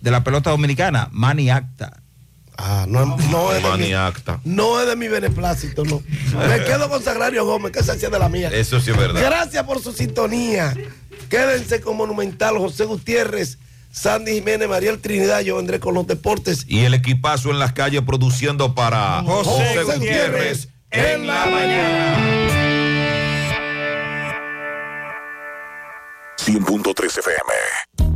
de la pelota dominicana, Manny Acta. Ah, no, no, es de mi, no es de mi beneplácito, no. Me quedo con Sagrario Gómez, que se hacía de la mía. Eso sí es verdad. Gracias por su sintonía. Quédense con Monumental, José Gutiérrez, Sandy Jiménez, Mariel Trinidad, yo vendré con los deportes. Y el equipazo en las calles produciendo para José, Gutiérrez, en la mañana. 100.3 FM.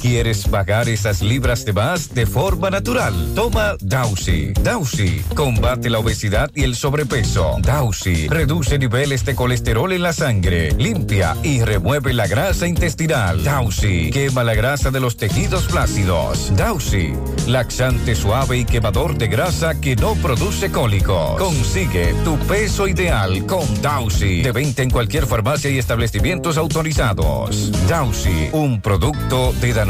¿Quieres pagar esas libras de más de forma natural? Toma Dausi. Dausi combate la obesidad y el sobrepeso. Dausi reduce niveles de colesterol en la sangre, limpia y remueve la grasa intestinal. Dausi quema la grasa de los tejidos flácidos. Dausi, laxante suave y quemador de grasa que no produce cólicos. Consigue tu peso ideal con Dausi. De venta en cualquier farmacia y establecimientos autorizados. Dausi, un producto de Danone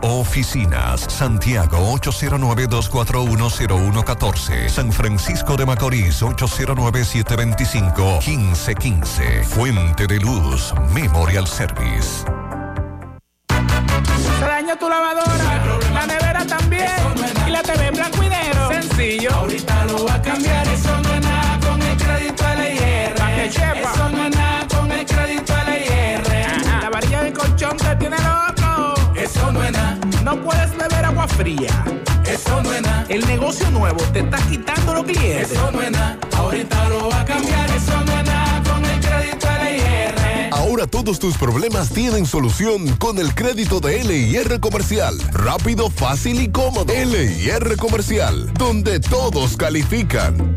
oficinas. Santiago 809-241-0114. San Francisco de Macorís 809-725-1515. Fuente de Luz Memorial Service. Se dañó tu lavadora, la nevera también, y la TV en blanco y negro. Sencillo. Ahorita lo va a cambiar, No puedes beber agua fría. Eso no es nada. El negocio nuevo te está quitando los clientes. Eso no es nada. Ahorita lo va a cambiar, eso no es nada con el crédito LIR. Ahora todos tus problemas tienen solución con el crédito de LIR Comercial. Rápido, fácil y cómodo. LIR Comercial, donde todos califican.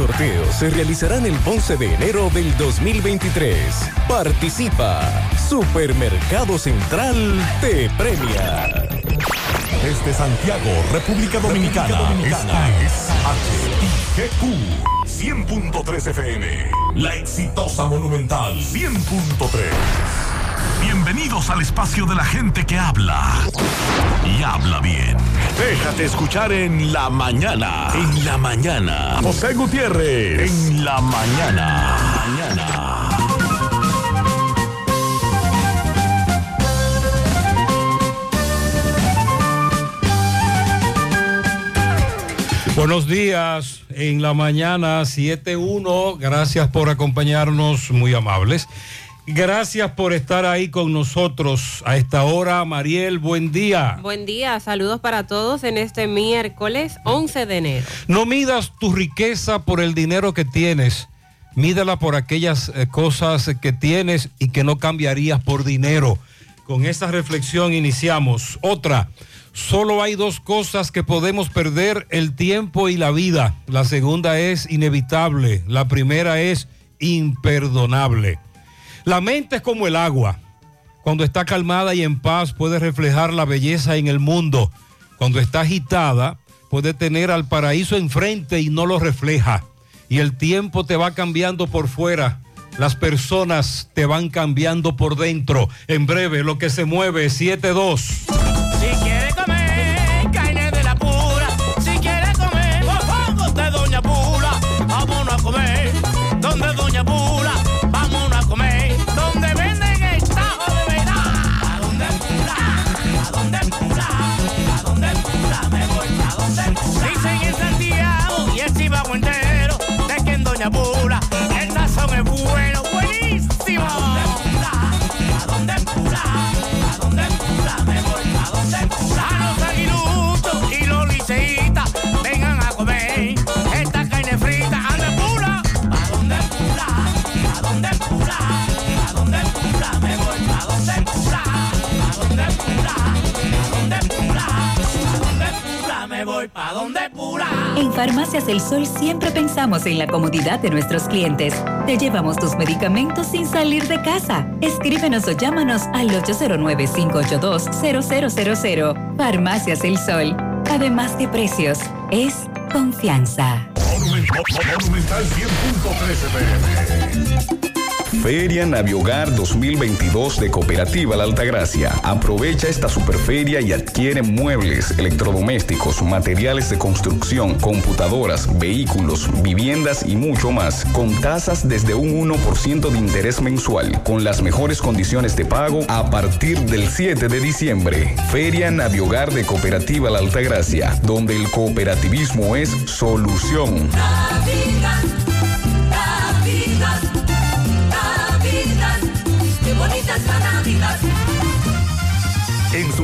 sorteos se realizarán el 11 de enero del 2023. Participa. Supermercado Central te premia. Desde Santiago, República Dominicana. Esta es HIGQ 100.3 FM. La exitosa Monumental 100.3. Bienvenidos al espacio de la gente que habla y habla bien. Déjate escuchar en la mañana. En la mañana. José Gutiérrez. En la mañana. Mañana. Buenos días, en la mañana 7.1, gracias por acompañarnos, muy amables. Gracias por estar ahí con nosotros a esta hora. Mariel, buen día. Buen día, saludos para todos en este miércoles 11 de enero. No midas tu riqueza por el dinero que tienes, mídala por aquellas eh, cosas que tienes y que no cambiarías por dinero. Con esta reflexión iniciamos. Otra, solo hay dos cosas que podemos perder, el tiempo y la vida. La segunda es inevitable, la primera es imperdonable. La mente es como el agua. Cuando está calmada y en paz puede reflejar la belleza en el mundo. Cuando está agitada puede tener al paraíso enfrente y no lo refleja. Y el tiempo te va cambiando por fuera. Las personas te van cambiando por dentro. En breve, lo que se mueve, 7-2. Voy a Farmacias El Sol siempre pensamos en la comodidad de nuestros clientes. Te llevamos tus medicamentos sin salir de casa. Escríbenos o llámanos al 809-582-0000. Farmacias El Sol. Además de precios, es confianza. Monumental 100.13 pm. Feria Naviogar 2022 de Cooperativa La Altagracia. Aprovecha esta superferia y adquiere muebles, electrodomésticos, materiales de construcción, computadoras, vehículos, viviendas y mucho más, con tasas desde un 1% de interés mensual, con las mejores condiciones de pago a partir del 7 de diciembre. Feria Naviogar de Cooperativa La Altagracia, donde el cooperativismo es solución.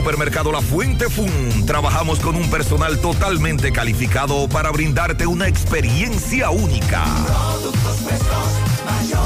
Supermercado La Fuente Fun trabajamos con un personal totalmente calificado para brindarte una experiencia única. Productos frescos, mayor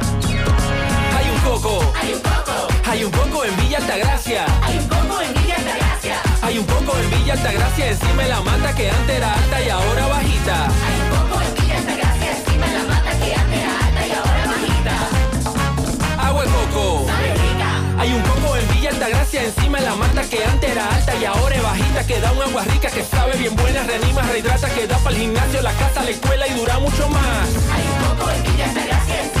Hay un coco. Hay un coco. Hay un coco en Villa Altagracia. Hay un coco en Villa Altagracia. Hay un coco en Villa Altagracia encima de la mata que antes era alta y ahora bajita. Hay un coco en Villa Altagracia. Encima de la mata que antes era alta y ahora bajita. Agua de coco. Sabe rica. Hay un coco en Villa Altagracia encima de la mata que antes era alta y ahora es bajita que da un agua rica que sabe bien buena, reanima, rehidrata, que da para el gimnasio, la casa, la escuela y dura mucho más. Hay un coco en Villa Altagracia.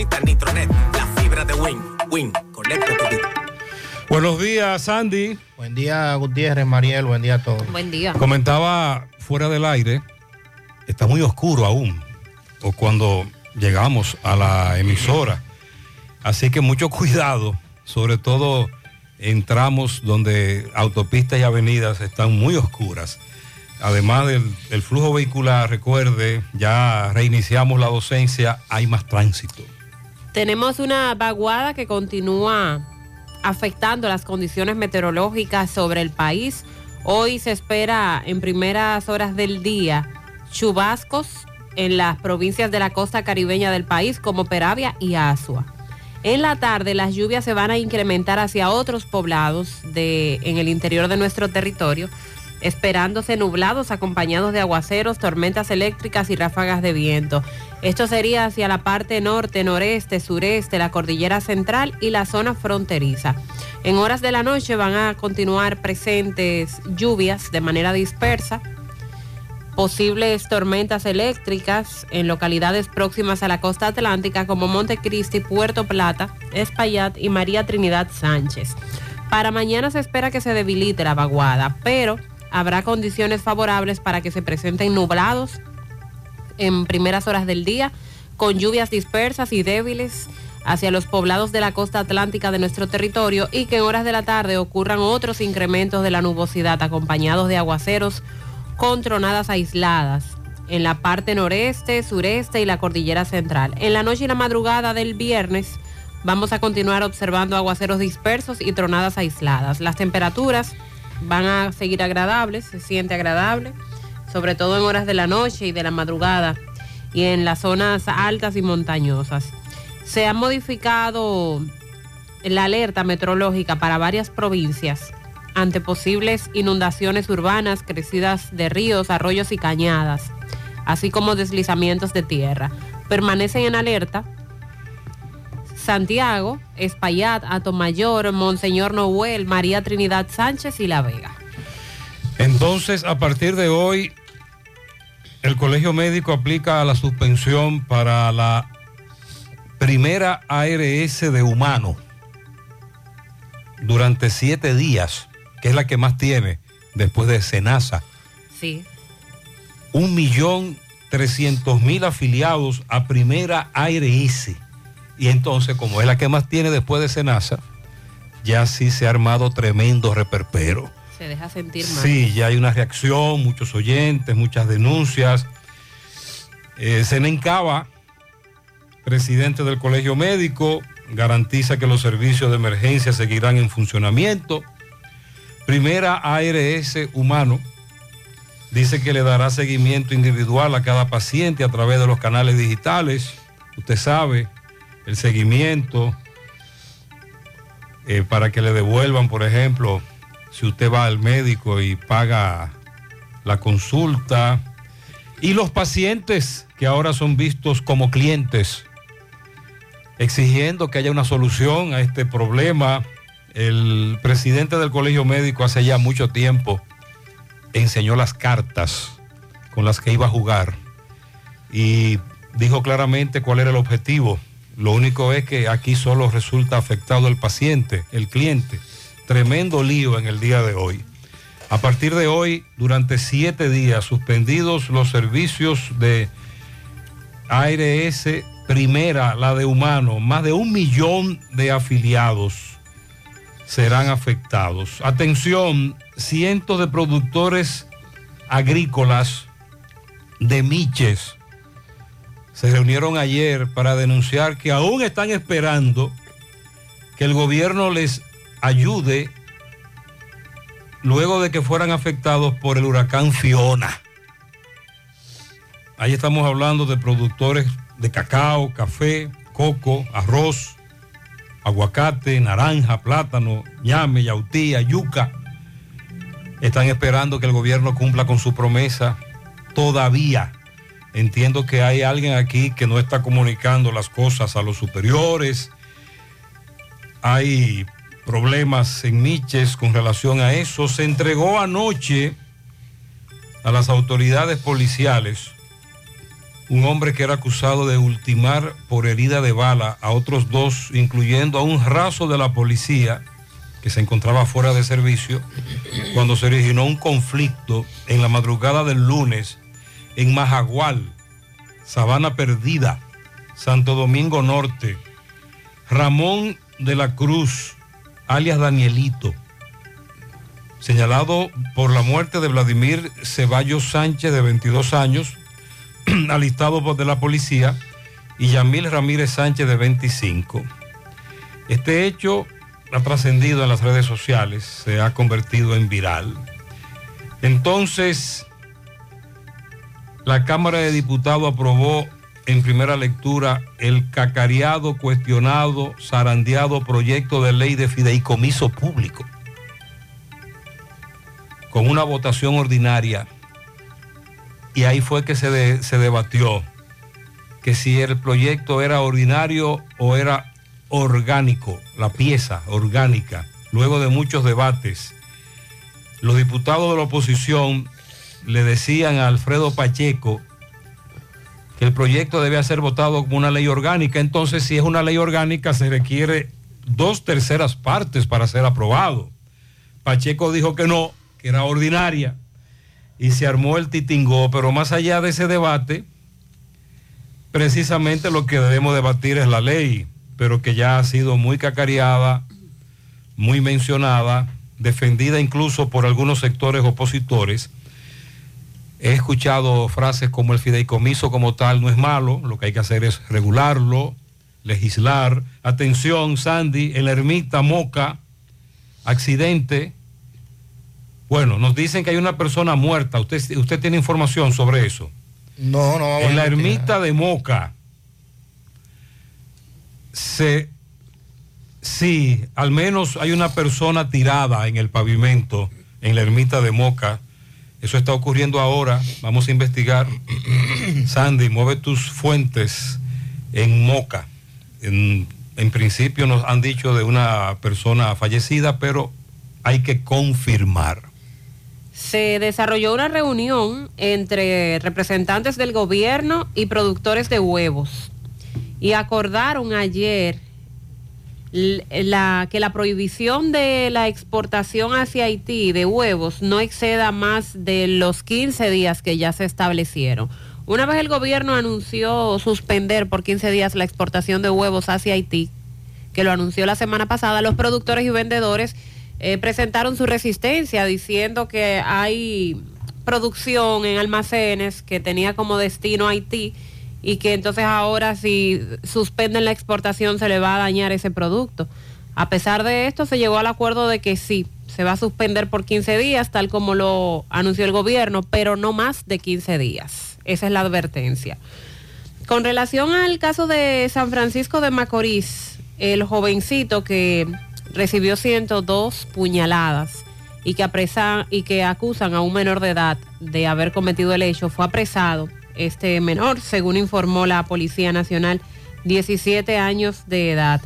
Mil. Solicita Nitronet, la fibra de Win. Win, conecta tu vida. Buenos días, Sandy. Buen día, Gutiérrez, Mariel, buen día a todos. Buen día. Comentaba fuera del aire, está muy oscuro aún, o cuando llegamos a la emisora. Así que mucho cuidado, sobre todo en tramos donde autopistas y avenidas están muy oscuras. Además del, del flujo vehicular, recuerde, ya reiniciamos la docencia, hay más tránsito. Tenemos una vaguada que continúa afectando las condiciones meteorológicas sobre el país. Hoy se espera en primeras horas del día chubascos en las provincias de la costa caribeña del país como Peravia y Asua. En la tarde las lluvias se van a incrementar hacia otros poblados de, en el interior de nuestro territorio, esperándose nublados acompañados de aguaceros, tormentas eléctricas y ráfagas de viento. Esto sería hacia la parte norte, noreste, sureste, la cordillera central y la zona fronteriza. En horas de la noche van a continuar presentes lluvias de manera dispersa, posibles tormentas eléctricas en localidades próximas a la costa atlántica como Montecristi, Puerto Plata, Espaillat y María Trinidad Sánchez. Para mañana se espera que se debilite la vaguada, pero habrá condiciones favorables para que se presenten nublados en primeras horas del día, con lluvias dispersas y débiles hacia los poblados de la costa atlántica de nuestro territorio y que en horas de la tarde ocurran otros incrementos de la nubosidad acompañados de aguaceros con tronadas aisladas en la parte noreste, sureste y la cordillera central. En la noche y la madrugada del viernes vamos a continuar observando aguaceros dispersos y tronadas aisladas. Las temperaturas van a seguir agradables, se siente agradable, sobre todo en horas de la noche y de la madrugada y en las zonas altas y montañosas. Se ha modificado la alerta meteorológica para varias provincias ante posibles inundaciones urbanas, crecidas de ríos, arroyos y cañadas, así como deslizamientos de tierra. Permanecen en alerta Santiago, Espaillat, Atomayor, Monseñor Noel, María Trinidad Sánchez y La Vega. Entonces, a partir de hoy, el Colegio Médico aplica la suspensión para la primera ARS de humano durante siete días, que es la que más tiene después de Senasa. Sí. Un millón trescientos mil afiliados a primera ARS. Y entonces, como es la que más tiene después de Senasa, ya sí se ha armado tremendo reperpero. Deja sentir. Sí, ya hay una reacción, muchos oyentes, muchas denuncias. Eh, Senencaba, presidente del Colegio Médico, garantiza que los servicios de emergencia seguirán en funcionamiento. Primera ARS humano dice que le dará seguimiento individual a cada paciente a través de los canales digitales. Usted sabe, el seguimiento eh, para que le devuelvan, por ejemplo, si usted va al médico y paga la consulta. Y los pacientes que ahora son vistos como clientes, exigiendo que haya una solución a este problema. El presidente del Colegio Médico hace ya mucho tiempo enseñó las cartas con las que iba a jugar y dijo claramente cuál era el objetivo. Lo único es que aquí solo resulta afectado el paciente, el cliente. Tremendo lío en el día de hoy. A partir de hoy, durante siete días, suspendidos los servicios de ARS Primera, la de humano, más de un millón de afiliados serán afectados. Atención, cientos de productores agrícolas de Miches se reunieron ayer para denunciar que aún están esperando que el gobierno les ayude luego de que fueran afectados por el huracán Fiona. Ahí estamos hablando de productores de cacao, café, coco, arroz, aguacate, naranja, plátano, ñame, yautía, yuca. Están esperando que el gobierno cumpla con su promesa. Todavía entiendo que hay alguien aquí que no está comunicando las cosas a los superiores. Hay problemas en Miches con relación a eso. Se entregó anoche a las autoridades policiales un hombre que era acusado de ultimar por herida de bala a otros dos, incluyendo a un raso de la policía que se encontraba fuera de servicio, cuando se originó un conflicto en la madrugada del lunes en Majagual, Sabana Perdida, Santo Domingo Norte. Ramón de la Cruz, alias Danielito, señalado por la muerte de Vladimir Ceballos Sánchez, de 22 años, alistado por de la policía, y Yamil Ramírez Sánchez, de 25. Este hecho ha trascendido en las redes sociales, se ha convertido en viral. Entonces, la Cámara de Diputados aprobó en primera lectura el cacareado, cuestionado, zarandeado proyecto de ley de fideicomiso público, con una votación ordinaria. Y ahí fue que se, se debatió que si el proyecto era ordinario o era orgánico, la pieza orgánica, luego de muchos debates. Los diputados de la oposición le decían a Alfredo Pacheco que el proyecto debía ser votado como una ley orgánica. Entonces, si es una ley orgánica, se requiere dos terceras partes para ser aprobado. Pacheco dijo que no, que era ordinaria, y se armó el titingó, pero más allá de ese debate, precisamente lo que debemos debatir es la ley, pero que ya ha sido muy cacareada, muy mencionada, defendida incluso por algunos sectores opositores. He escuchado frases como el fideicomiso como tal no es malo, lo que hay que hacer es regularlo, legislar. Atención, Sandy, en la ermita Moca, accidente. Bueno, nos dicen que hay una persona muerta. ¿Usted, usted tiene información sobre eso? No, no En la ermita de Moca se sí, al menos hay una persona tirada en el pavimento en la ermita de Moca. Eso está ocurriendo ahora. Vamos a investigar. Sandy, mueve tus fuentes en Moca. En, en principio nos han dicho de una persona fallecida, pero hay que confirmar. Se desarrolló una reunión entre representantes del gobierno y productores de huevos y acordaron ayer la- que la prohibición de la exportación hacia Haití de huevos no exceda más de los 15 días que ya se establecieron. Una vez el gobierno anunció suspender por 15 días la exportación de huevos hacia Haití, que lo anunció la semana pasada, los productores y vendedores eh, presentaron su resistencia diciendo que hay producción en almacenes que tenía como destino Haití y que entonces ahora si suspenden la exportación se le va a dañar ese producto. A pesar de esto se llegó al acuerdo de que sí, se va a suspender por 15 días, tal como lo anunció el gobierno, pero no más de 15 días. Esa es la advertencia. Con relación al caso de San Francisco de Macorís, el jovencito que recibió 102 puñaladas y que, apresa- y que acusan a un menor de edad de haber cometido el hecho, fue apresado este menor, según informó la Policía Nacional, 17 años de edad.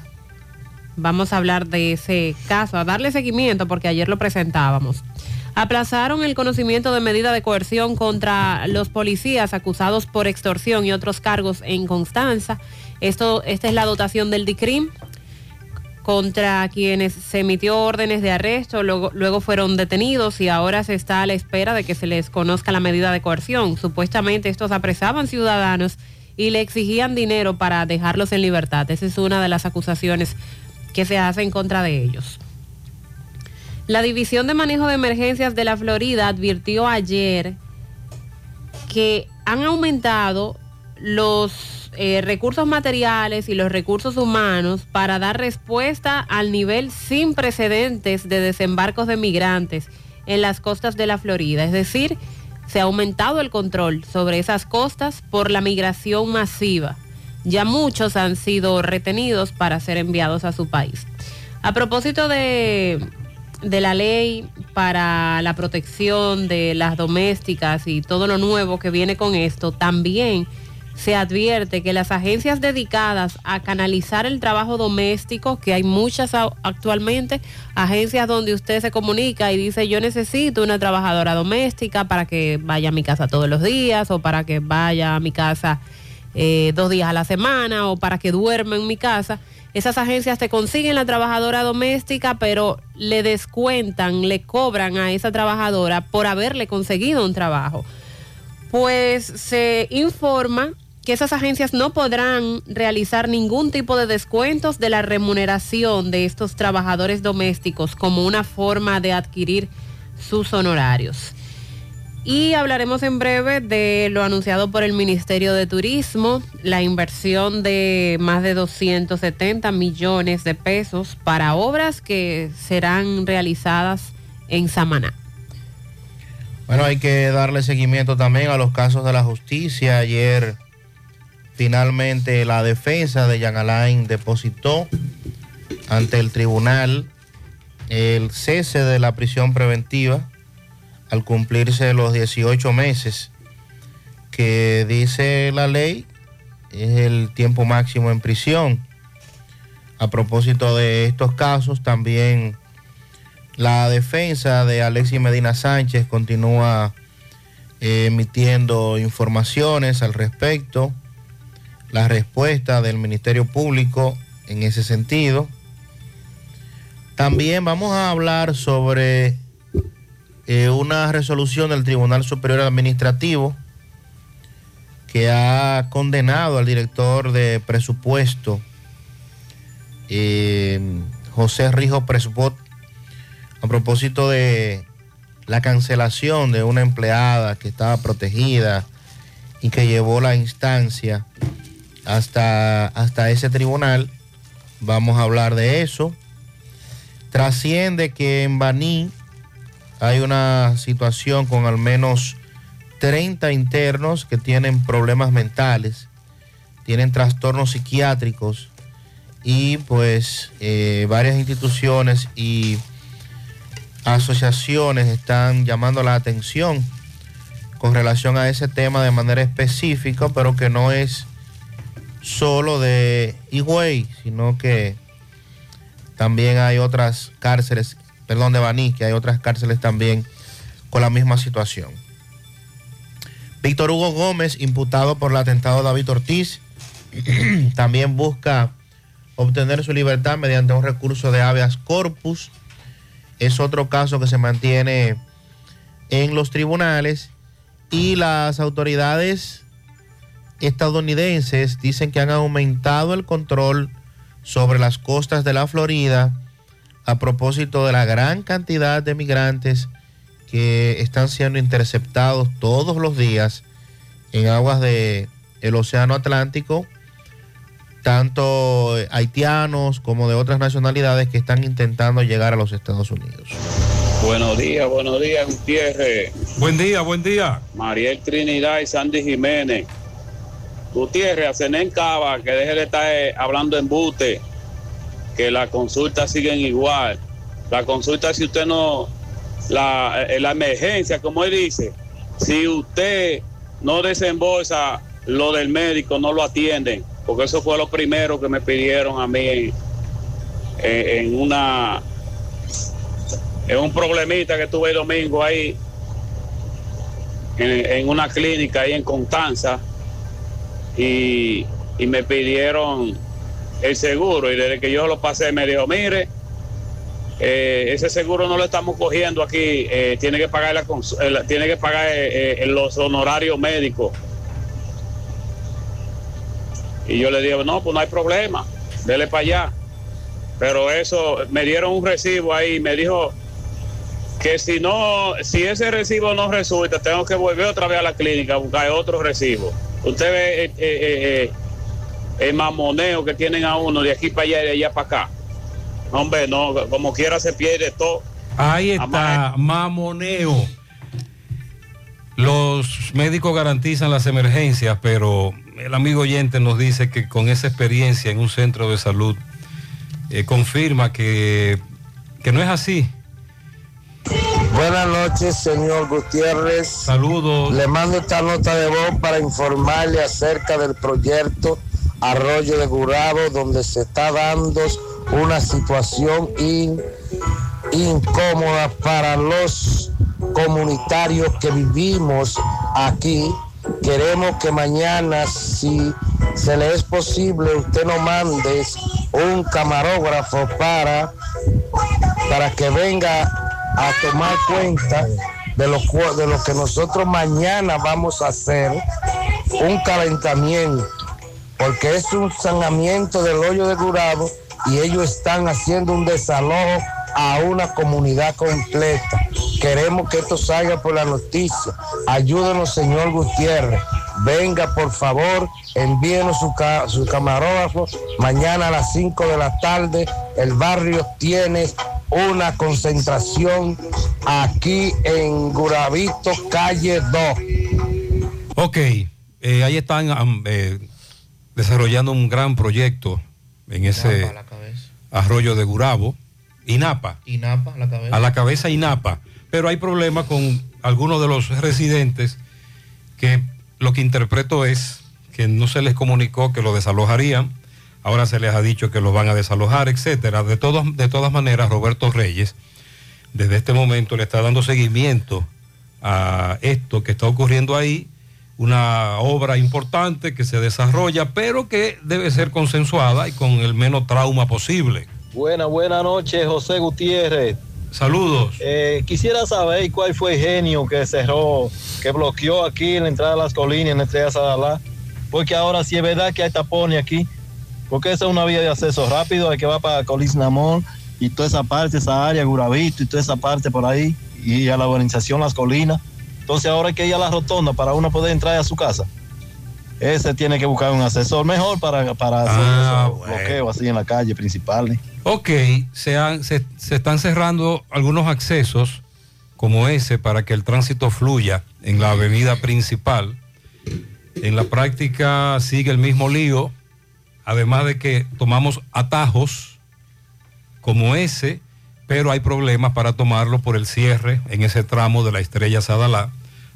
Vamos a hablar de ese caso, a darle seguimiento porque ayer lo presentábamos. Aplazaron el conocimiento de medida de coerción contra los policías acusados por extorsión y otros cargos en Constanza. Esto, esta es la dotación del DICRIM contra quienes se emitió órdenes de arresto, luego, luego fueron detenidos y ahora se está a la espera de que se les conozca la medida de coerción. Supuestamente estos apresaban ciudadanos y le exigían dinero para dejarlos en libertad. Esa es una de las acusaciones que se hace en contra de ellos. La División de Manejo de Emergencias de la Florida advirtió ayer que han aumentado los eh, recursos materiales y los recursos humanos para dar respuesta al nivel sin precedentes de desembarcos de migrantes en las costas de la Florida. Es decir, se ha aumentado el control sobre esas costas por la migración masiva. Ya muchos han sido retenidos para ser enviados a su país. A propósito de, de la ley para la protección de las domésticas y todo lo nuevo que viene con esto, también se advierte que las agencias dedicadas a canalizar el trabajo doméstico, que hay muchas actualmente, agencias donde usted se comunica y dice yo necesito una trabajadora doméstica para que vaya a mi casa todos los días o para que vaya a mi casa eh, dos días a la semana o para que duerma en mi casa. Esas agencias te consiguen la trabajadora doméstica, pero le descuentan, le cobran a esa trabajadora por haberle conseguido un trabajo. Pues se informa que esas agencias no podrán realizar ningún tipo de descuentos de la remuneración de estos trabajadores domésticos como una forma de adquirir sus honorarios. Y hablaremos en breve de lo anunciado por el Ministerio de Turismo, la inversión de más de 270 millones de pesos para obras que serán realizadas en Samaná. Bueno, hay que darle seguimiento también a los casos de la justicia. Ayer finalmente la defensa de Jan Alain depositó ante el tribunal el cese de la prisión preventiva al cumplirse los 18 meses que dice la ley es el tiempo máximo en prisión. A propósito de estos casos, también la defensa de Alexis Medina Sánchez continúa eh, emitiendo informaciones al respecto. La respuesta del Ministerio Público en ese sentido. También vamos a hablar sobre eh, una resolución del Tribunal Superior Administrativo que ha condenado al director de presupuesto, eh, José Rijo Presbot, a propósito de la cancelación de una empleada que estaba protegida y que llevó la instancia hasta, hasta ese tribunal. Vamos a hablar de eso. Trasciende que en Baní hay una situación con al menos 30 internos que tienen problemas mentales, tienen trastornos psiquiátricos y pues eh, varias instituciones y asociaciones están llamando la atención con relación a ese tema de manera específica, pero que no es solo de Higüey, sino que también hay otras cárceles, perdón, de Baní, que hay otras cárceles también con la misma situación. Víctor Hugo Gómez, imputado por el atentado de David Ortiz, también busca obtener su libertad mediante un recurso de habeas corpus. Es otro caso que se mantiene en los tribunales y las autoridades estadounidenses dicen que han aumentado el control sobre las costas de la Florida a propósito de la gran cantidad de migrantes que están siendo interceptados todos los días en aguas del el Océano Atlántico, tanto haitianos como de otras nacionalidades que están intentando llegar a los Estados Unidos. Buenos días, buenos días, Gutiérrez. Buen día, buen día. Mariel Trinidad y Sandy Jiménez. Gutiérrez, a Zenén Cava, que deje de estar eh, hablando en bute, que las consultas siguen igual. La consulta, si usted no, la, eh, la emergencia, como él dice, si usted no desembolsa lo del médico, no lo atienden, porque eso fue lo primero que me pidieron a mí en, una en un problemita que tuve el domingo ahí en, en una clínica ahí en Constanza y, y me pidieron el seguro y desde que yo lo pasé me dijo, mire, eh, ese seguro no lo estamos cogiendo aquí, eh, tiene que pagar, la eh, tiene que pagar los honorarios médicos. Y yo le digo, no, pues no hay problema, dele para allá. Pero eso, me dieron un recibo ahí, me dijo que si no, si ese recibo no resulta, tengo que volver otra vez a la clínica a buscar otro recibo. Usted ve eh, eh, eh, el mamoneo que tienen a uno de aquí para allá y de allá para acá. Hombre, no, como quiera se pierde todo. Ahí está, mamoneo. Los médicos garantizan las emergencias, pero el amigo oyente nos dice que con esa experiencia en un centro de salud eh, confirma que, que no es así. Buenas noches, señor Gutiérrez. Saludos. Le mando esta nota de voz para informarle acerca del proyecto Arroyo de Gurabo, donde se está dando una situación in- incómoda para los comunitarios que vivimos aquí. Queremos que mañana, si se le es posible, usted nos mande un camarógrafo para, para que venga a tomar cuenta de lo, de lo que nosotros mañana vamos a hacer un calentamiento, porque es un saneamiento del hoyo de Gurabo y ellos están haciendo un desalojo a una comunidad completa. Queremos que esto salga por la noticia. Ayúdenos, señor Gutiérrez. Venga, por favor, envíenos su, su camarógrafo. Mañana a las 5 de la tarde, el barrio tiene una concentración aquí en Guravito, calle 2. Ok, eh, ahí están eh, desarrollando un gran proyecto en ese arroyo de Gurabo, INAPA, INAPA a la cabeza. a la cabeza INAPA. Pero hay problemas con algunos de los residentes que lo que interpreto es que no se les comunicó que lo desalojarían, ahora se les ha dicho que lo van a desalojar, etcétera. De, todas de todas maneras, Roberto Reyes, desde este momento le está dando seguimiento a esto que está ocurriendo ahí, una obra importante que se desarrolla, pero que debe ser consensuada y con el menos trauma posible. Buena, buena noche, José Gutiérrez. Saludos. Eh, quisiera saber cuál fue el genio que cerró, que bloqueó aquí en la entrada de las colinas, en la estrella Sadalá. Porque ahora sí es verdad que hay tapones aquí. Porque esa es una vía de acceso rápido, hay que va para Colisnamón y toda esa parte, esa área, Guravito y toda esa parte por ahí, y a la urbanización Las Colinas. Entonces ahora hay que ir a la rotonda para uno poder entrar a su casa. Ese tiene que buscar un asesor mejor para, para hacer Ah, esos bloqueos así en la calle principal. ¿eh? Ok, se, han- se, se están cerrando algunos accesos como ese para que el tránsito fluya en la avenida principal. En la práctica sigue el mismo lío, además de que tomamos atajos como ese, pero hay problemas para tomarlo por el cierre en ese tramo de la estrella Sadalá.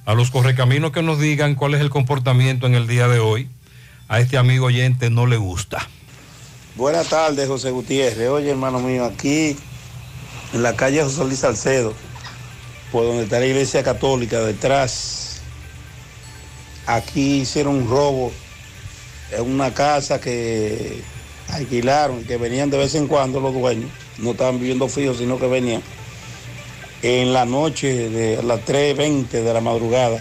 A los correcaminos que nos digan cuál es el comportamiento en el día de hoy, a este amigo oyente no le gusta. Buenas tardes, José Gutiérrez. Oye, hermano mío, aquí en la calle José Luis Salcedo, por donde está la iglesia católica, detrás, aquí hicieron un robo en una casa que alquilaron, que venían de vez en cuando los dueños, no estaban viviendo fijos, sino que venían. En la noche de las 3.20 de la madrugada,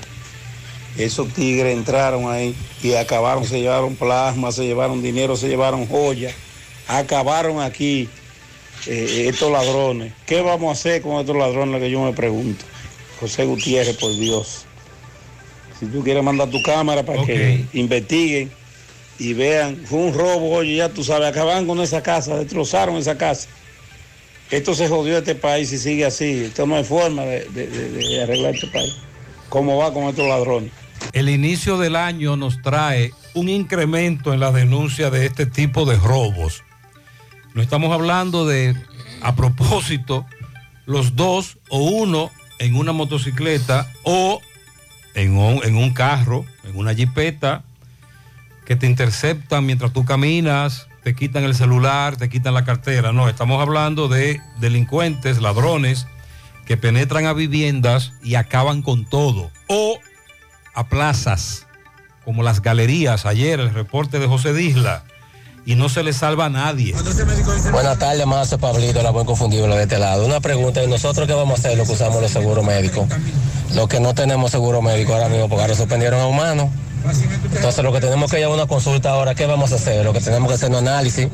esos tigres entraron ahí y acabaron, se llevaron plasma, se llevaron dinero, se llevaron joyas, acabaron aquí eh, estos ladrones. ¿Qué vamos a hacer con estos ladrones que yo me pregunto? José Gutiérrez, por Dios. Si tú quieres mandar tu cámara para que investiguen y vean, fue un robo, oye, ya tú sabes, acabaron con esa casa, destrozaron esa casa. Esto se jodió este país y sigue así. Esto no hay forma de arreglar este país. ¿Cómo va con estos ladrones? El inicio del año nos trae un incremento en la denuncia de este tipo de robos. No estamos hablando de, a propósito, los dos o uno en una motocicleta o en un, en un carro, en una jipeta, que te interceptan mientras tú caminas, te quitan el celular, te quitan la cartera. No, estamos hablando de delincuentes, ladrones, que penetran a viviendas y acaban con todo. O a plazas, como las galerías, ayer el reporte de José Disla, y no se le salva a nadie. Buenas tardes, más Pablito, la buen confundible de este lado. Una pregunta, ¿y nosotros qué vamos a hacer los que usamos los seguros médicos? Los que no tenemos seguro médico ahora mismo, porque ahora suspendieron a humanos. Entonces lo que tenemos que ir a una consulta ahora, ¿qué vamos a hacer? Lo que tenemos que hacer un análisis,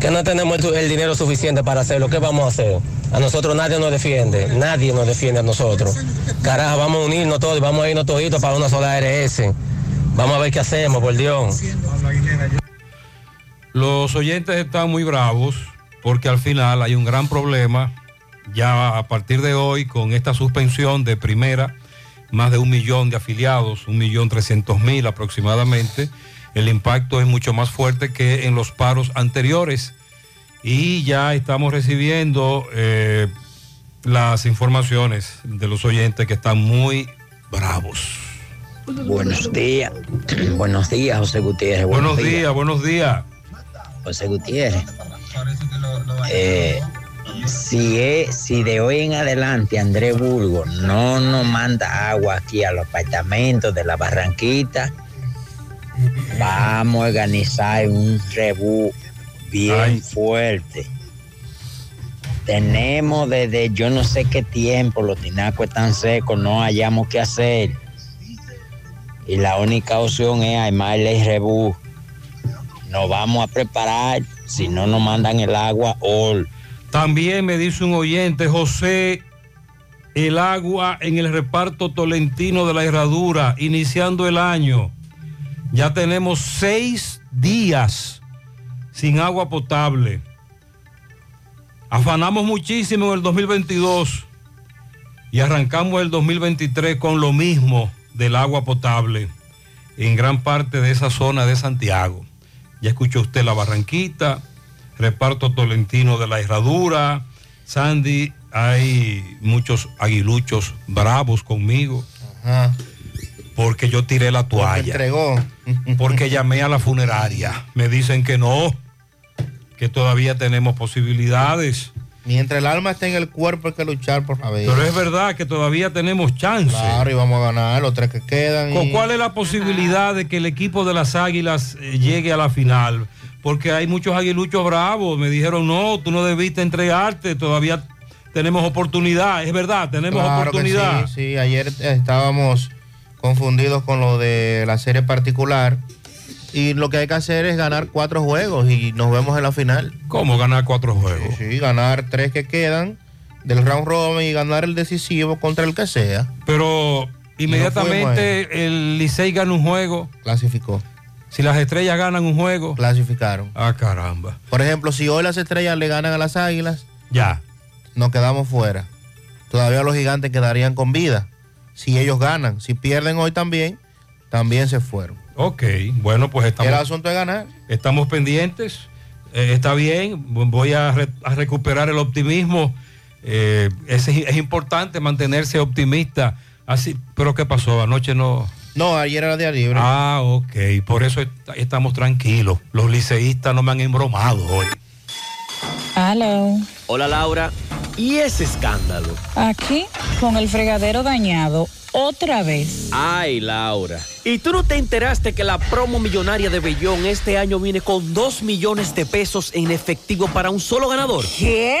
que no tenemos el, dinero suficiente para hacerlo, ¿qué vamos a hacer? A nosotros nadie nos defiende, nadie nos defiende a nosotros. Carajo, vamos a unirnos todos, vamos a irnos toditos para una sola ARS. Vamos a ver qué hacemos, por Dios. Los oyentes están muy bravos porque al final hay un gran problema ya a partir de hoy con esta suspensión de primera, más de un millón de afiliados, un millón trescientos mil aproximadamente. El impacto es mucho más fuerte que en los paros anteriores y ya estamos recibiendo eh, las informaciones de los oyentes que están muy bravos. Buenos días, buenos días, José Gutiérrez. Buenos días, buenos días. José Gutiérrez. Eh, si, es- si de hoy en adelante Andrés Burgo no nos manda agua aquí a los apartamentos de la Barranquita, vamos a organizar un rebú bien fuerte. Tenemos desde yo no sé qué tiempo, los tinacos están secos, no hallamos qué hacer. y la única opción es armarle el rebú. Nos vamos a preparar si no nos mandan el agua hoy. También me dice un oyente, José, el agua en el reparto tolentino de la herradura, iniciando el año. Ya tenemos seis días sin agua potable. Afanamos muchísimo en el 2022 y arrancamos el 2023 con lo mismo del agua potable en gran parte de esa zona de Santiago. Ya escuchó usted la Barranquita, reparto tolentino de la Herradura, Sandy, hay muchos aguiluchos bravos conmigo. Porque yo tiré la toalla. entregó. Porque llamé a la funeraria. Me dicen que no, que todavía tenemos posibilidades. Mientras el alma esté en el cuerpo hay que luchar por la vida. Pero es verdad que todavía tenemos chance. Claro, y vamos a ganar los tres que quedan. ¿Con y- ¿Cuál es la posibilidad de que el equipo de las Águilas eh, llegue a la final? Porque hay muchos aguiluchos bravos. Me dijeron, no, tú no debiste entregarte, todavía tenemos oportunidad. Es verdad, tenemos Claro oportunidad. Sí, sí, ayer estábamos confundidos con lo de la serie particular. Y lo que hay que hacer es ganar cuatro juegos y nos vemos en la final. ¿Cómo ganar cuatro juegos? Sí, sí, ganar tres que quedan del round robin y ganar el decisivo contra el que sea. Pero inmediatamente el Licey gana un juego. Clasificó. Si las estrellas ganan un juego. Clasificaron. Ah, caramba. Por ejemplo, si hoy las estrellas le ganan a las águilas, Ya. nos quedamos fuera. Todavía los gigantes quedarían con vida. Si ellos ganan, si pierden hoy también, también se fueron. Ok, bueno, pues estamos. El asunto es ganar. Estamos pendientes. Eh, está bien, voy a, re- a recuperar el optimismo. Eh, es, es importante mantenerse optimista. Así, pero ¿qué pasó? Anoche no. No, ayer era día libre. Ah, ok. Por eso est- estamos tranquilos. Los liceístas no me han embromado hoy. Aló, Hola Laura, ¿y ese escándalo? aquí con el fregadero dañado otra vez. Ay Laura, ¿y tú no te enteraste que la promo millonaria de Bellón este año viene con 2 millones de pesos en efectivo para un solo ganador? ¿Qué?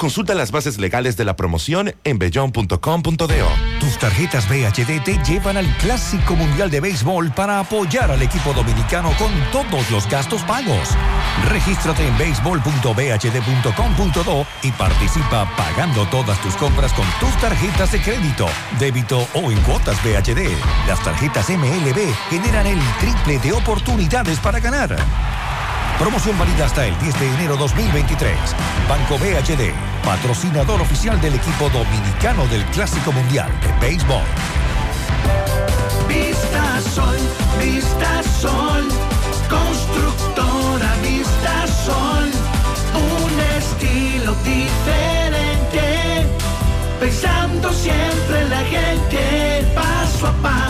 Consulta las bases legales de la promoción en bellón.com.do. Tus tarjetas BHD te llevan al Clásico Mundial de Béisbol para apoyar al equipo dominicano con todos los gastos pagos. Regístrate en béisbol.bhd.com.do y participa pagando todas tus compras con tus tarjetas de crédito, débito o en cuotas BHD. Las tarjetas MLB generan el triple de oportunidades para ganar. Promoción válida hasta el 10 de enero 2023. Banco BHD, patrocinador oficial del equipo dominicano del Clásico Mundial de Béisbol. Vista Sol, Vista Sol, constructora Vista Sol, un estilo diferente, pensando siempre en la gente, paso a paso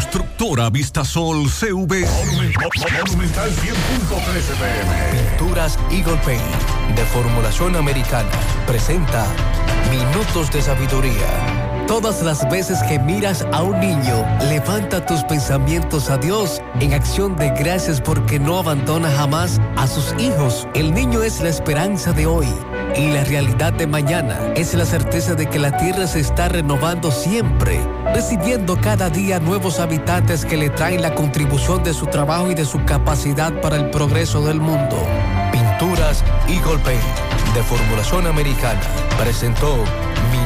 Constructora Vistasol CV. Monumental 100.13 pm. Pinturas Eagle Paint de formulación americana presenta Minutos de Sabiduría. Todas las veces que miras a un niño, levanta tus pensamientos a Dios en acción de gracias porque no abandona jamás a sus hijos. El niño es la esperanza de hoy y la realidad de mañana es la certeza de que la tierra se está renovando siempre, recibiendo cada día nuevos habitantes que le traen la contribución de su trabajo y de su capacidad para el progreso del mundo. Pinturas Eagle Paint de formulación americana presentó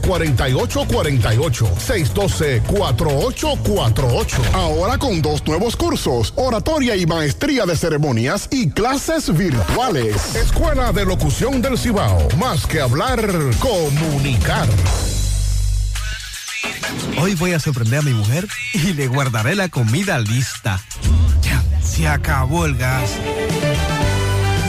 612-4848. Ahora con dos nuevos cursos, oratoria y maestría de ceremonias y clases virtuales. Escuela de Locución del Cibao. Más que hablar, comunicar. Hoy voy a sorprender a mi mujer y le guardaré la comida lista. Ya, se acabó el gas.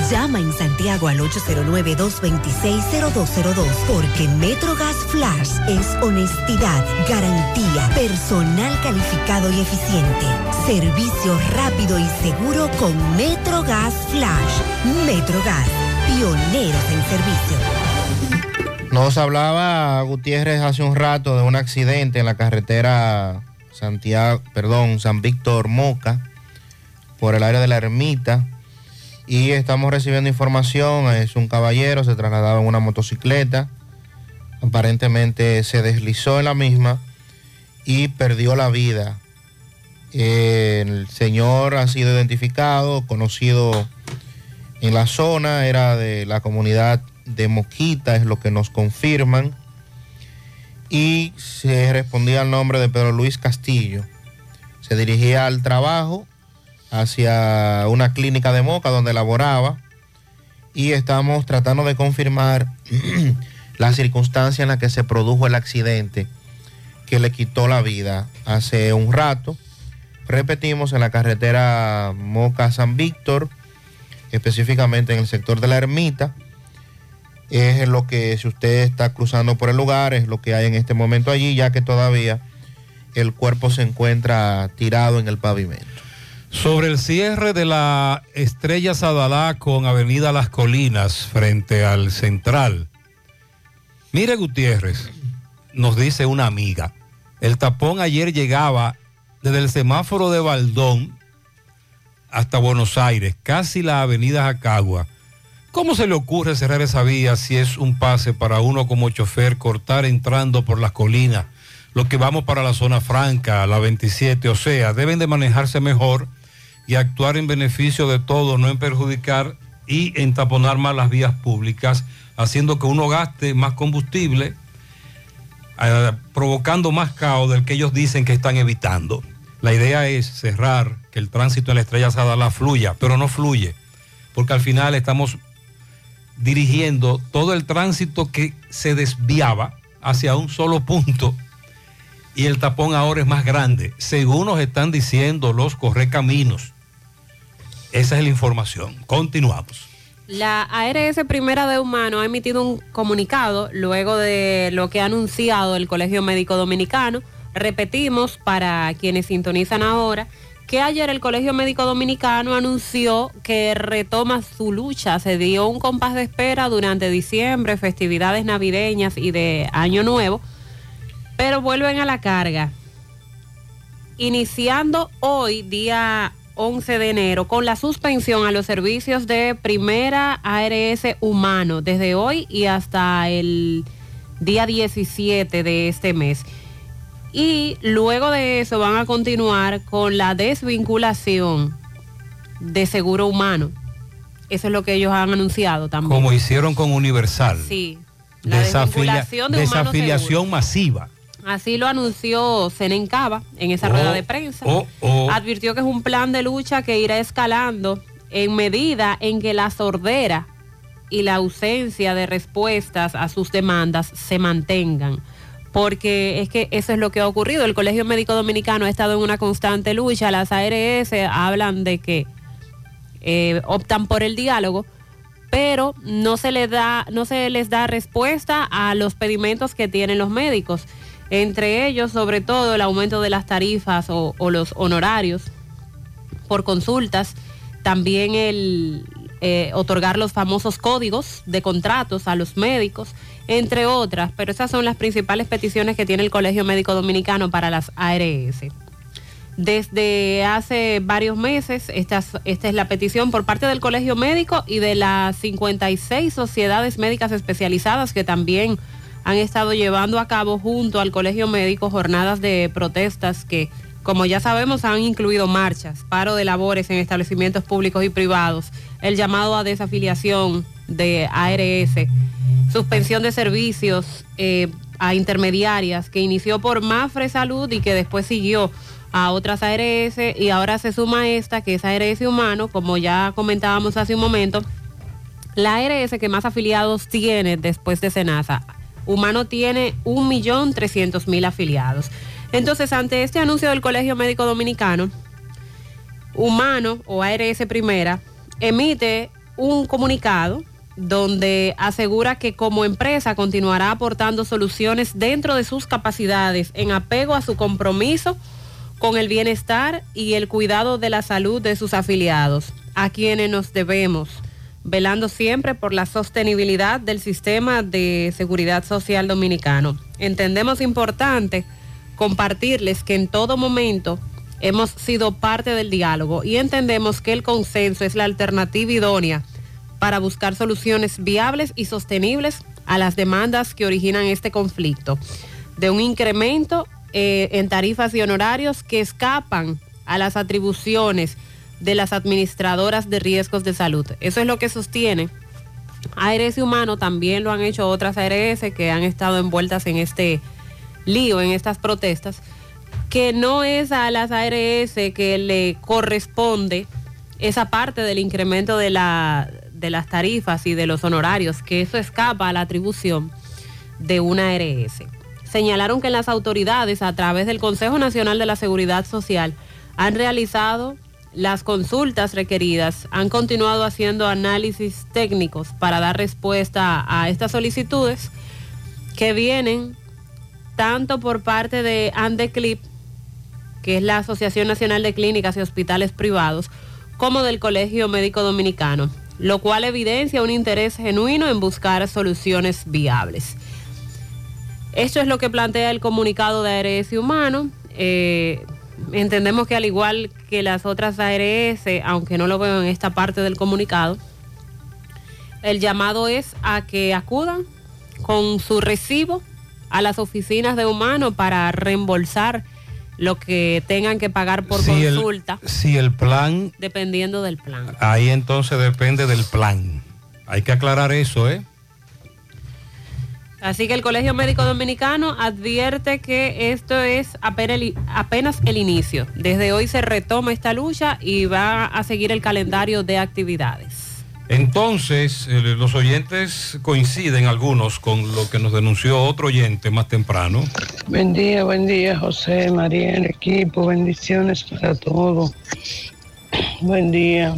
Llama en Santiago al 809-226-0202 porque Metrogas Flash es honestidad, garantía, personal calificado y eficiente, servicio rápido y seguro con Metrogas Flash. Metrogas, pioneros en servicio. Nos hablaba Gutiérrez hace un rato de un accidente en la carretera Santiago, perdón, San Víctor Moca, por el área de la ermita. Y estamos recibiendo información, es un caballero, se trasladaba en una motocicleta, aparentemente se deslizó en la misma y perdió la vida. El señor ha sido identificado, conocido en la zona, era de la comunidad de Moquita, es lo que nos confirman. Y se respondía al nombre de Pedro Luis Castillo. Se dirigía al trabajo hacia una clínica de Moca donde laboraba y estamos tratando de confirmar la circunstancia en la que se produjo el accidente que le quitó la vida hace un rato. Repetimos, en la carretera Moca-San Víctor, específicamente en el sector de la ermita. Es lo que, si usted está cruzando por el lugar, es lo que hay en este momento allí, ya que todavía el cuerpo se encuentra tirado en el pavimento. Sobre el cierre de la Estrella Sadalá con Avenida Las Colinas frente al Central. Mire Gutiérrez, nos dice una amiga, el tapón ayer llegaba desde el semáforo de Baldón hasta Buenos Aires, casi la Avenida Jacagua. ¿Cómo se le ocurre cerrar esa vía si es un pase para uno como chofer cortar entrando por las colinas? Los que vamos para la zona franca, la 27, o sea, deben de manejarse mejor y actuar en beneficio de todos, no en perjudicar y entaponar más las vías públicas, haciendo que uno gaste más combustible, eh, provocando más caos del que ellos dicen que están evitando. La idea es cerrar, que el tránsito en la estrella Sadala fluya, pero no fluye, porque al final estamos dirigiendo todo el tránsito que se desviaba hacia un solo punto y el tapón ahora es más grande, según nos están diciendo los correcaminos. Esa es la información. Continuamos. La ARS Primera de Humano ha emitido un comunicado luego de lo que ha anunciado el Colegio Médico Dominicano. Repetimos para quienes sintonizan ahora que ayer el Colegio Médico Dominicano anunció que retoma su lucha. Se dio un compás de espera durante diciembre, festividades navideñas y de Año Nuevo, pero vuelven a la carga. Iniciando hoy, día 11 de enero, con la suspensión a los servicios de primera ARS humano, desde hoy y hasta el día 17 de este mes. Y luego de eso van a continuar con la desvinculación de seguro humano. Eso es lo que ellos han anunciado también. Como hicieron con Universal. Sí. La Desafilia- desvinculación de Humano desafiliación masiva. Así lo anunció Senencaba en esa Oh, rueda de prensa. oh, oh. Advirtió que es un plan de lucha que irá escalando en medida en que la sordera y la ausencia de respuestas a sus demandas se mantengan. Porque es que eso es lo que ha ocurrido. El Colegio Médico Dominicano ha estado en una constante lucha. Las ARS hablan de que eh, optan por el diálogo, pero no se les da, no se les da respuesta a los pedimentos que tienen los médicos. Entre ellos, sobre todo, el aumento de las tarifas o, los honorarios por consultas, también el eh, otorgar los famosos códigos de contratos a los médicos, entre otras, pero esas son las principales peticiones que tiene el Colegio Médico Dominicano para las ARS. Desde hace varios meses, esta, es- esta es la petición por parte del Colegio Médico y de las 56 sociedades médicas especializadas que también han estado llevando a cabo junto al Colegio Médico jornadas de protestas que, como ya sabemos, han incluido marchas, paro de labores en establecimientos públicos y privados, el llamado a desafiliación de ARS, suspensión de servicios eh, a intermediarias que inició por Mafre Salud y que después siguió a otras ARS y ahora se suma esta que es ARS Humano, como ya comentábamos hace un momento, la ARS que más afiliados tiene después de Senasa. Humano tiene 1.300.000 afiliados. Entonces, ante este anuncio del Colegio Médico Dominicano, Humano o ARS Primera emite un comunicado donde asegura que como empresa continuará aportando soluciones dentro de sus capacidades en apego a su compromiso con el bienestar y el cuidado de la salud de sus afiliados, a quienes nos debemos, velando siempre por la sostenibilidad del sistema de seguridad social dominicano. Entendemos importante compartirles que en todo momento hemos sido parte del diálogo y entendemos que el consenso es la alternativa idónea para buscar soluciones viables y sostenibles a las demandas que originan este conflicto, de un incremento eh, en tarifas y honorarios que escapan a las atribuciones de las administradoras de riesgos de salud. Eso es lo que sostiene ARS Humano, también lo han hecho otras ARS que han estado envueltas en este lío, en estas protestas, que no es a las ARS que le corresponde esa parte del incremento de, la, de las tarifas y de los honorarios, que eso escapa a la atribución de una ARS. Señalaron que las autoridades, a través del Consejo Nacional de la Seguridad Social, han realizado las consultas requeridas, han continuado haciendo análisis técnicos para dar respuesta a estas solicitudes que vienen tanto por parte de ANDECLIP, que es la Asociación Nacional de Clínicas y Hospitales Privados, como del Colegio Médico Dominicano, lo cual evidencia un interés genuino en buscar soluciones viables. Esto es lo que plantea el comunicado de ARS Humano. Eh, entendemos que al igual que las otras ARS, aunque no lo veo en esta parte del comunicado, el llamado es a que acudan con su recibo a las oficinas de Humano para reembolsar lo que tengan que pagar por Si el- consulta, Si el plan, dependiendo del plan. ahí entonces depende del plan. Hay que aclarar eso, ¿eh? Así que el Colegio Médico Dominicano advierte que esto es apenas el, inicio. Desde hoy se retoma esta lucha y va a seguir el calendario de actividades. Entonces, los oyentes coinciden algunos con lo que nos denunció otro oyente más temprano. Buen día, buen día, José, María, el equipo, bendiciones para todos. Buen día.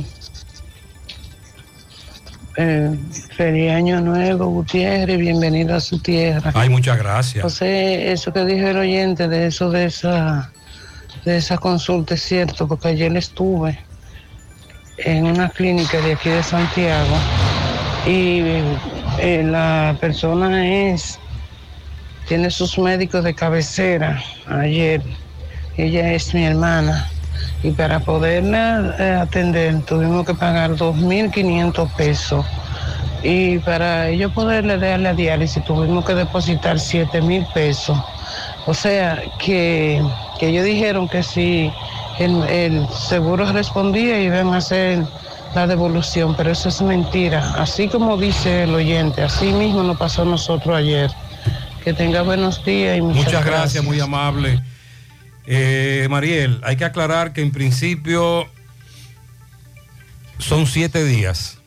Eh, feliz año nuevo, Gutiérrez, bienvenido a su tierra. Ay, muchas gracias. José, eso que dijo el oyente de eso de esa de esa consulta es cierto, porque ayer estuve en una clínica de aquí de Santiago y eh, la persona es tiene sus médicos de cabecera ayer. Ella es mi hermana. Y para poderla eh, atender tuvimos que pagar 2.500 pesos. Y para ellos poderle dar la diálisis tuvimos que depositar 7.000 pesos. O sea, que, que ellos dijeron que si el, el seguro respondía iban a hacer la devolución, pero eso es mentira. Así como dice el oyente, así mismo nos pasó a nosotros ayer. Que tenga buenos días y muchas, Muchas gracias, muy amable. Eh, Mariel, hay que aclarar que en principio son siete días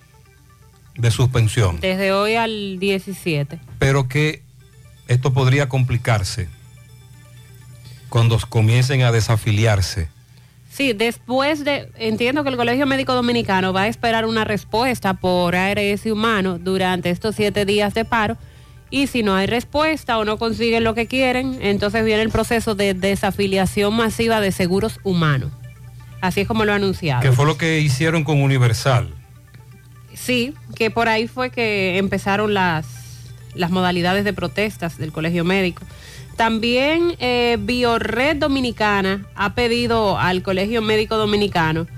de suspensión, Desde hoy al 17. pero que esto podría complicarse cuando comiencen a desafiliarse. Sí, después de, entiendo que el Colegio Médico Dominicano va a esperar una respuesta por ARS Humano durante estos siete días de paro y si no hay respuesta o no consiguen lo que quieren, entonces viene el proceso de desafiliación masiva de seguros humanos. Así es como lo ha anunciado. Que fue lo que hicieron con Universal. Sí, que por ahí fue que empezaron las, las modalidades de protestas del Colegio Médico. También eh, Biored Dominicana ha pedido al Colegio Médico Dominicano,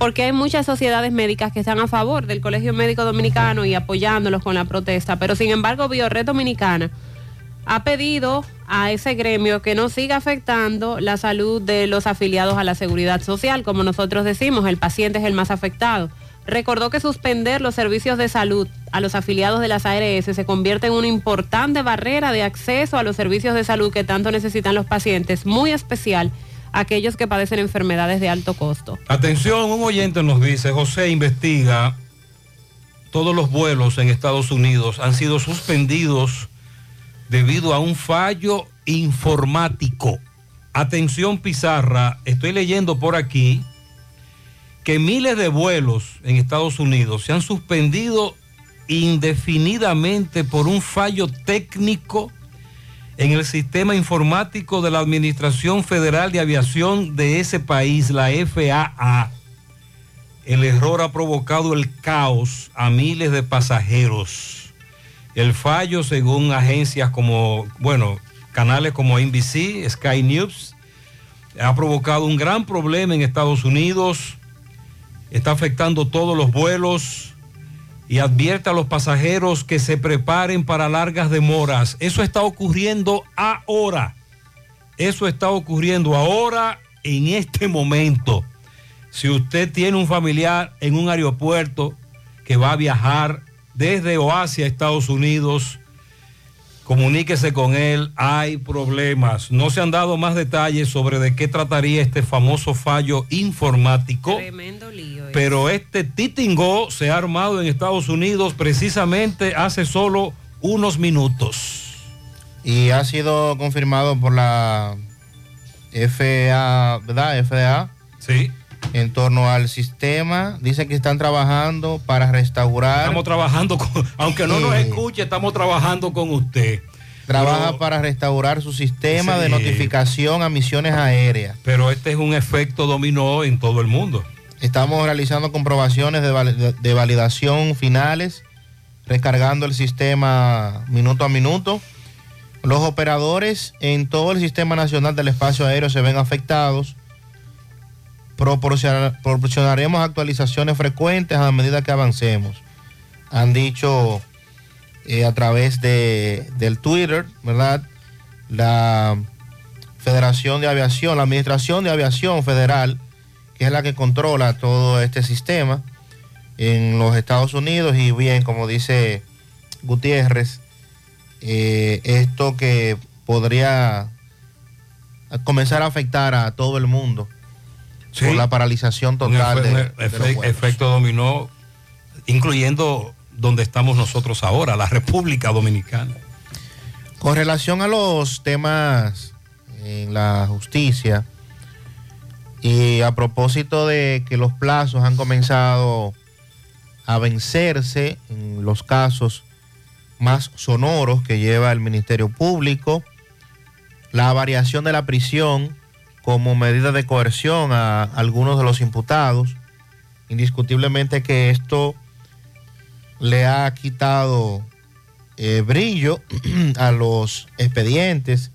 porque hay muchas sociedades médicas que están a favor del Colegio Médico Dominicano y apoyándolos con la protesta, pero sin embargo Biored Dominicana ha pedido a ese gremio que no siga afectando la salud de los afiliados a la seguridad social. Como nosotros decimos, el paciente es el más afectado. Recordó que suspender los servicios de salud a los afiliados de las ARS se convierte en una importante barrera de acceso a los servicios de salud que tanto necesitan los pacientes, muy especial aquellos que padecen enfermedades de alto costo. Atención, un oyente nos dice, José investiga, todos los vuelos en Estados Unidos han sido suspendidos debido a un fallo informático. Atención Pizarra, estoy leyendo por aquí que miles de vuelos en Estados Unidos se han suspendido indefinidamente por un fallo técnico en el sistema informático de la Administración Federal de Aviación de ese país, la FAA. El error ha provocado el caos a miles de pasajeros. El fallo, según agencias como, bueno, canales como NBC, Sky News, ha provocado un gran problema en Estados Unidos, está afectando todos los vuelos y advierte a los pasajeros que se preparen para largas demoras. Eso está ocurriendo ahora. Eso está ocurriendo ahora, en este momento. Si usted tiene un familiar en un aeropuerto que va a viajar desde o hacia Estados Unidos, comuníquese con él, hay problemas. No se han dado más detalles sobre de qué trataría este famoso fallo informático. Tremendo lío. ¿eh? Pero este titingo se ha armado en Estados Unidos precisamente hace solo unos minutos. Y ha sido confirmado por la FAA, ¿verdad? FAA. Sí. En torno al sistema, dice que están trabajando para restaurar. Estamos trabajando con, aunque no nos escuche, estamos trabajando con usted. Trabaja Pero- para restaurar su sistema de notificación a misiones aéreas. Pero este es un efecto dominó en todo el mundo. Estamos realizando comprobaciones de, val- de- de validación finales, recargando el sistema minuto a minuto. Los operadores en todo el sistema nacional del espacio aéreo se ven afectados. Proporciona- proporcionaremos actualizaciones frecuentes a medida que avancemos. Han dicho eh, a través de, del Twitter, ¿verdad? La Federación de Aviación, la Administración de Aviación Federal, que es la que controla todo este sistema en los Estados Unidos y bien, como dice Gutiérrez, eh, esto que podría comenzar a afectar a todo el mundo por la paralización Un total efe- de, de efe- vuelos. efecto dominó, incluyendo donde estamos nosotros ahora, la República Dominicana. Con relación a los temas en la justicia y a propósito de que los plazos han comenzado a vencerse en los casos más sonoros que lleva el Ministerio Público, la variación de la prisión como medida de coerción a algunos de los imputados, indiscutiblemente que esto le ha quitado eh, brillo a los expedientes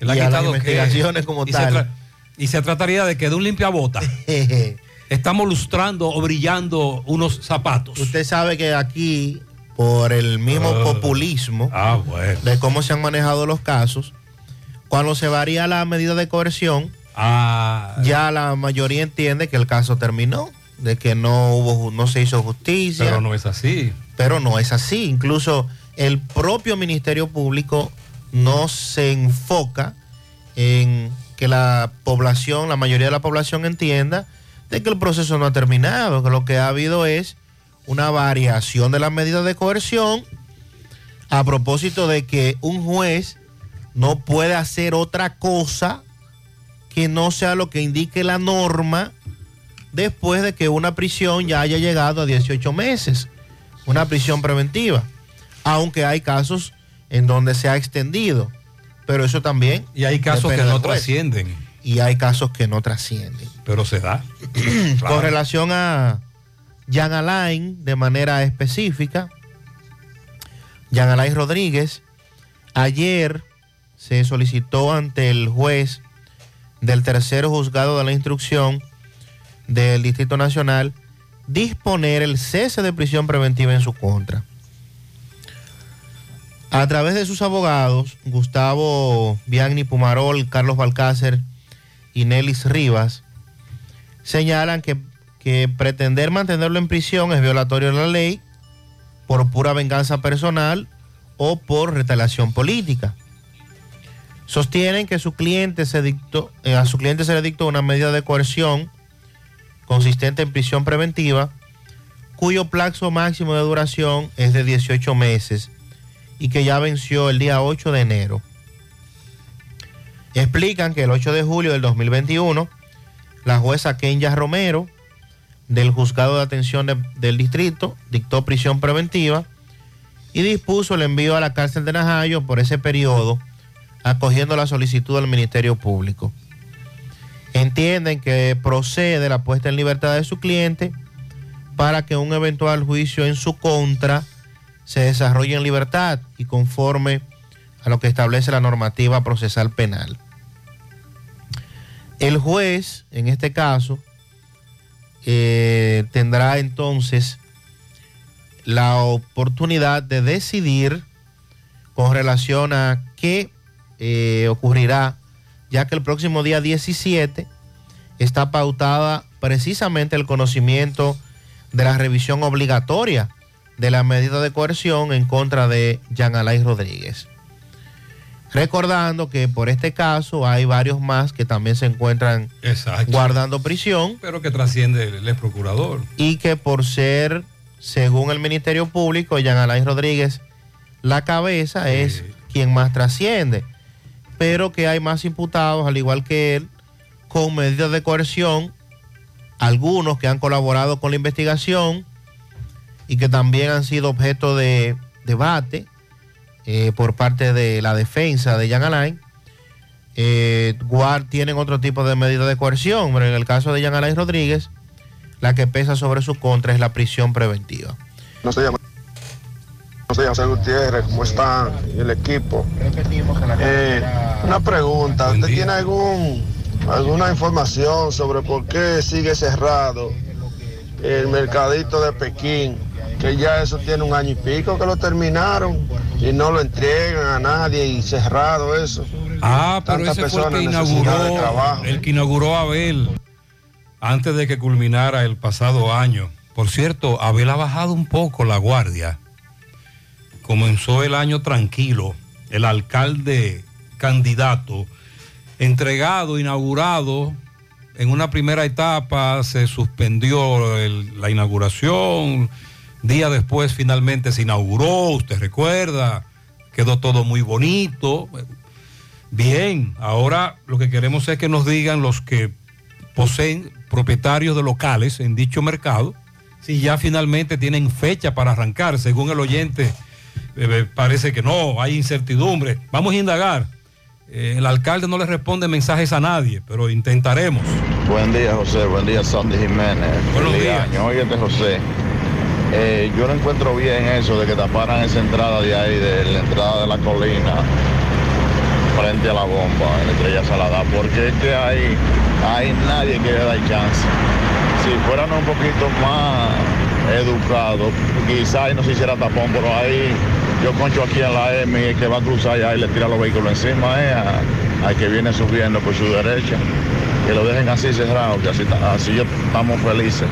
y a las que- investigaciones como y tal. y se trataría de que de un limpiabota estamos lustrando o brillando unos zapatos. Usted sabe que aquí, por el mismo Ah. populismo Ah, bueno. de cómo se han manejado los casos, cuando se varía la medida de coerción, Ah. ya la mayoría entiende que el caso terminó, de que no hubo, no se hizo justicia. Pero no es así. Pero no es así. Incluso el propio Ministerio Público no se enfoca en que la población, la mayoría de la población entienda de que el proceso no ha terminado, que lo que ha habido es una variación de las medidas de coerción a propósito de que un juez no puede hacer otra cosa que no sea lo que indique la norma después de que una prisión ya haya llegado a 18 meses, una prisión preventiva, aunque hay casos en donde se ha extendido, pero eso también... Y hay casos que no trascienden. Y hay casos que no trascienden. Pero se da. Con relación a Jan Alain, de manera específica, Jan Alain Rodríguez, ayer se solicitó ante el juez del tercer juzgado de la instrucción del Distrito Nacional disponer el cese de prisión preventiva en su contra. A través de sus abogados, Gustavo Biagni Pumarol, Carlos Balcácer y Nelis Rivas, señalan que, que pretender mantenerlo en prisión es violatorio de la ley por pura venganza personal o por retaliación política. Sostienen que su cliente se dictó, eh, a su cliente se le dictó una medida de coerción consistente en prisión preventiva, cuyo plazo máximo de duración es de 18 meses y que ya venció el día 8 de enero. Explican que el 8 de julio del 2021, la jueza Kenya Romero del Juzgado de Atención de- del Distrito dictó prisión preventiva y dispuso el envío a la cárcel de Najayo por ese periodo, acogiendo la solicitud del Ministerio Público. Entienden que procede la puesta en libertad de su cliente para que un eventual juicio en su contra se desarrolle en libertad y conforme a lo que establece la normativa procesal penal. El juez, en este caso, eh, tendrá entonces la oportunidad de decidir con relación a qué eh, ocurrirá, ya que el próximo día 17 está pautada precisamente el conocimiento de la revisión obligatoria de la medida de coerción en contra de Jean Alain Rodríguez. Recordando que por este caso hay varios más que también se encuentran Exacto. guardando prisión Pero que trasciende el, el procurador. y que por ser, según el Ministerio Público, Jean Alain Rodríguez, la cabeza es quien más trasciende, pero que hay más imputados, al igual que él, con medidas de coerción, algunos que han colaborado con la investigación y que también han sido objeto de debate eh, por parte de la defensa de Jean Alain. Eh, guard tienen otro tipo de medida de coerción, pero en el caso de Jean Alain Rodríguez, la que pesa sobre su contra es la prisión preventiva. Sé, José Gutiérrez, ¿cómo está el equipo? Eh, una pregunta, ¿usted tiene algún, alguna información sobre por qué sigue cerrado el mercadito de Pekín? Que ya eso tiene un año y pico que lo terminaron y no lo entregan a nadie y cerrado eso. Ah, pero Tantas ese fue el que inauguró, trabajo. el que inauguró Abel antes de que culminara el pasado año. Por cierto, Abel ha bajado un poco la guardia. Comenzó el año tranquilo. El alcalde candidato, entregado, inaugurado, en una primera etapa se suspendió la inauguración. Día después finalmente se inauguró, usted recuerda, quedó todo muy bonito. Bien, ahora lo que queremos es que nos digan los que poseen propietarios de locales en dicho mercado, si ya finalmente tienen fecha para arrancar, según el oyente, eh, parece que no, hay incertidumbre. Vamos a indagar. Eh, el alcalde no le responde mensajes a nadie, pero intentaremos. Buen día, José. Buen día, Sandy Jiménez. Buenos Feliz días. año. Óyete, José. eh, yo no encuentro bien eso de que taparan esa entrada de ahí, de la entrada de la colina, frente a la bomba en la Estrella Salada, porque es que ahí, ahí nadie quiere dar chance. Si fueran un poquito más educados, quizás no se hiciera tapón, pero ahí yo concho aquí en la M y el que va a cruzar allá y le tira los vehículos encima eh, a- al que viene subiendo por su derecha. Que lo dejen así cerrado, que así, así yo estamos felices.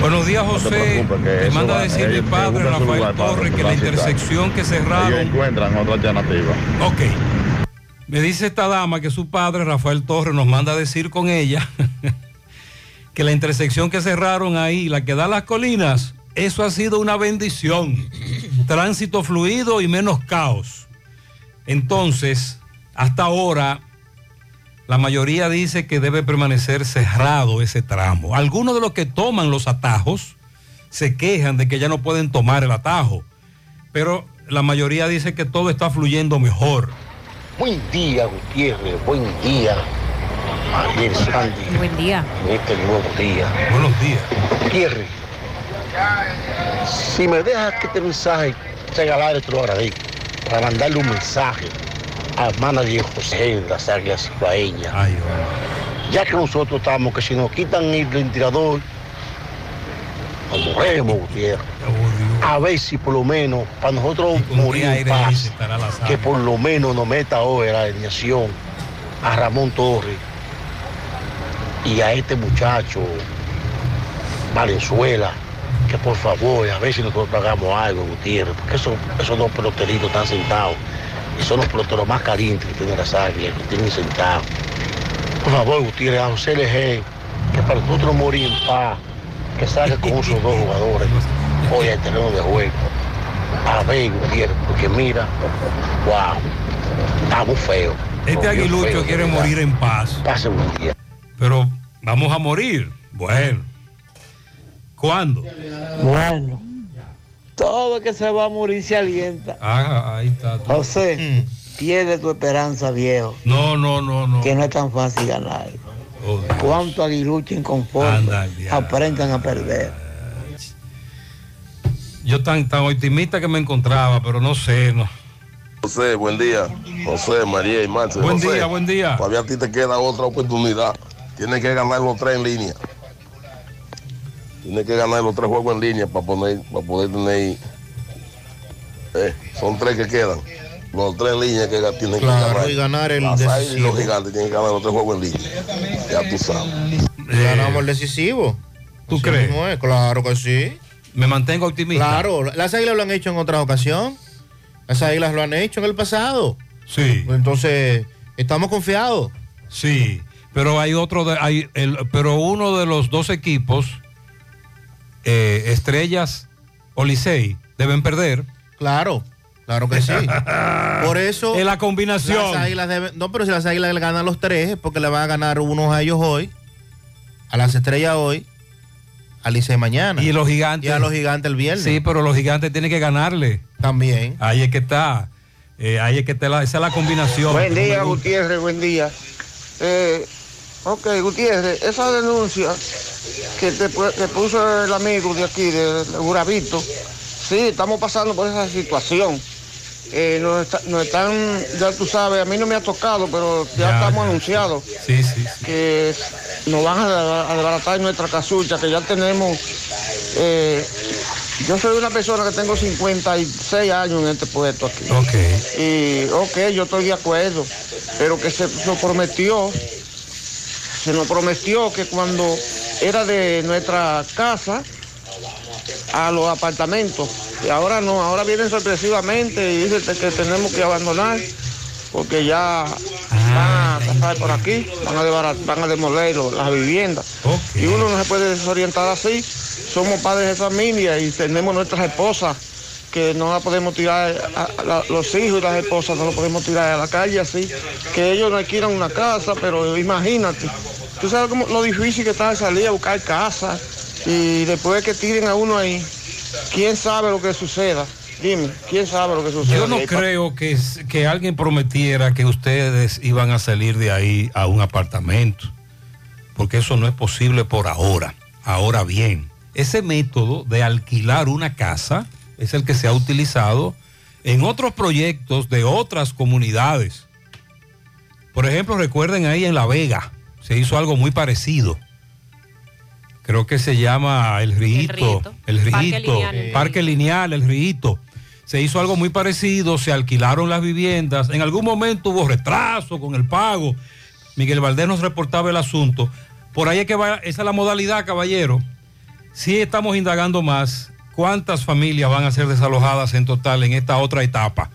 Buenos días, No te José. eso manda a va- decir mi ellos- padre, ellos Rafael lugar Torres, que la intersección que Ellos cerraron. encuentran otra alternativa. Ok. Me dice esta dama que su padre, Rafael Torres, nos manda a decir con ella que la intersección que cerraron ahí, la que da las colinas, eso ha sido una bendición. Tránsito fluido y menos caos. Entonces, hasta ahora, la mayoría dice que debe permanecer cerrado ese tramo. Algunos de los que toman los atajos se quejan de que ya no pueden tomar el atajo, pero la mayoría dice que todo está fluyendo mejor. Buen día, Gutiérrez. Buen día, Sandy. Buen día. En este nuevo día. Buenos días. Gutiérrez, si me dejas que este mensaje se al aire, te lo agradezco. Para mandarle un mensaje a hermana de José de las Águilas Ibaeñas. Ya que nosotros estamos, que si nos quitan el ventilador, nos morremos, Gutiérrez. A ver si por lo menos, para nosotros morir en paz, que por lo menos nos meta hoy la alineación a Ramón Torres y a este muchacho Valenzuela, que por favor, a ver si nosotros hagamos algo, Gutiérrez, porque esos, esos dos peloteritos están sentados y son los peloteros más calientes que tiene las águilas, que tienen sentados. Por favor, Gutiérrez, a José Leje, que para nosotros morir en paz, que salga con esos dos jugadores hoy al terreno de juego. A ver, Gutiérrez, porque mira, wow, está muy feo. Este aguilucho quiere morir en paz. Pase buen día. Pero vamos a morir. Bueno. ¿Cuándo? Bueno, todo el que se va a morir se alienta. Ah, ahí está. tú. José, pierde tu esperanza, viejo. No, no, no, no. Que no es tan fácil ganar. Oh, Cuánto aguilucho inconforme aprendan a perder. Yo tan, tan optimista que me encontraba, pero no sé, no. José, buen día. José, María y Marce. Buen José, día, buen día. Todavía a ti te queda otra oportunidad. Tienes que ganar los tres en línea. Tienes que ganar los tres juegos en línea para poner, para poder tener. Eh, son tres que quedan. Los tres en línea que tienen Claro, que ganar. y ganar el Las Águilas y los gigantes tienen que ganar los tres juegos en línea. Ya tú sabes. Ganamos el decisivo. ¿Tú Así crees? mismo es, Claro que sí. Me mantengo optimista. Claro, las águilas lo han hecho en otra ocasión. Las águilas lo han hecho en el pasado. Sí. Entonces, estamos confiados. Sí, pero hay otro, de, hay el, pero uno de los dos equipos, eh, Estrellas o Licey, deben perder. Claro, claro que sí. Por eso. Es la combinación. Las águilas deben- no, pero si las águilas le ganan los tres, es porque le van a ganar unos a ellos hoy, a las estrellas hoy, a Licey mañana. Y los gigantes. Y a los gigantes el viernes. Sí, pero los gigantes tienen que ganarle. También. Ahí es que está. Eh, ahí es que está la, esa es la combinación. Buen día. Gutiérrez, buen día. Eh, ok, Gutiérrez, esa denuncia que te que puso el amigo de aquí, de, de Buravito, sí, estamos pasando por esa situación. Eh, nos, está- nos están, ya tú sabes, a mí no me ha tocado, pero ya, Ya, estamos ya. anunciados Sí, sí. que nos van a, a desbaratar nuestra casucha, que ya tenemos... eh, yo soy una persona que tengo 56 años en este puesto aquí. Ok. Y, ok, yo estoy de acuerdo, pero que se nos prometió, se nos prometió que cuando era de nuestra casa a los apartamentos, y ahora no, ahora vienen sorpresivamente y dicen que tenemos que abandonar porque ya van a pasar por aquí, van a, desbarat- van a demoler las viviendas. Y uno no se puede desorientar así. Somos padres de familia y tenemos nuestras esposas que no la podemos tirar, a- a la- los hijos y las esposas no los podemos tirar a la calle así. Que ellos no quieran una casa, pero imagínate. Tú sabes cómo, lo difícil que está salir a buscar casa y después que tiren a uno ahí, ¿quién sabe lo que suceda? Dime, ¿quién sabe lo que suceda? Yo no creo que, que alguien prometiera que ustedes iban a salir de ahí a un apartamento, porque eso no es posible por ahora. Ahora bien, ese método de alquilar una casa es el que se ha utilizado en otros proyectos de otras comunidades. Por ejemplo, recuerden ahí en La Vega, se hizo algo muy parecido. Creo que se llama El Rito. El Rito. Parque Lineal. Parque Lineal, El Rito. Se hizo algo muy parecido, se alquilaron las viviendas. En algún momento hubo retraso con el pago. Miguel Valdés nos reportaba el asunto. Por ahí es que va, esa es la modalidad, caballero. Sí estamos indagando más cuántas familias van a ser desalojadas en total en esta otra etapa.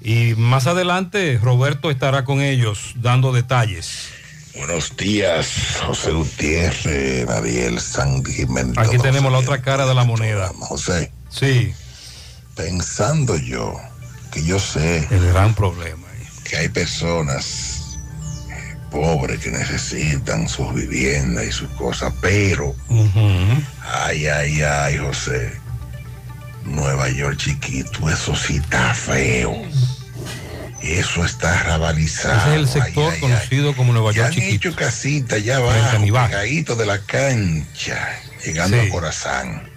Y más adelante Roberto estará con ellos dando detalles. Buenos días, José Gutiérrez, Ariel Sandy Jiménez. Aquí tenemos la otra cara de la moneda. José. Sí. Pensando yo, que yo sé. El gran problema. Que hay personas eh, pobres que necesitan sus viviendas y sus cosas, pero. Ay, ay, ay, José. Nueva York chiquito, eso sí está feo. Eso está rabalizado. Ese es el sector ay, ay, conocido como Nueva Ya York han chiquito. hecho casita ya Frente a abajo, Nivaje. pegadito de la cancha, llegando Sí. a Corazán.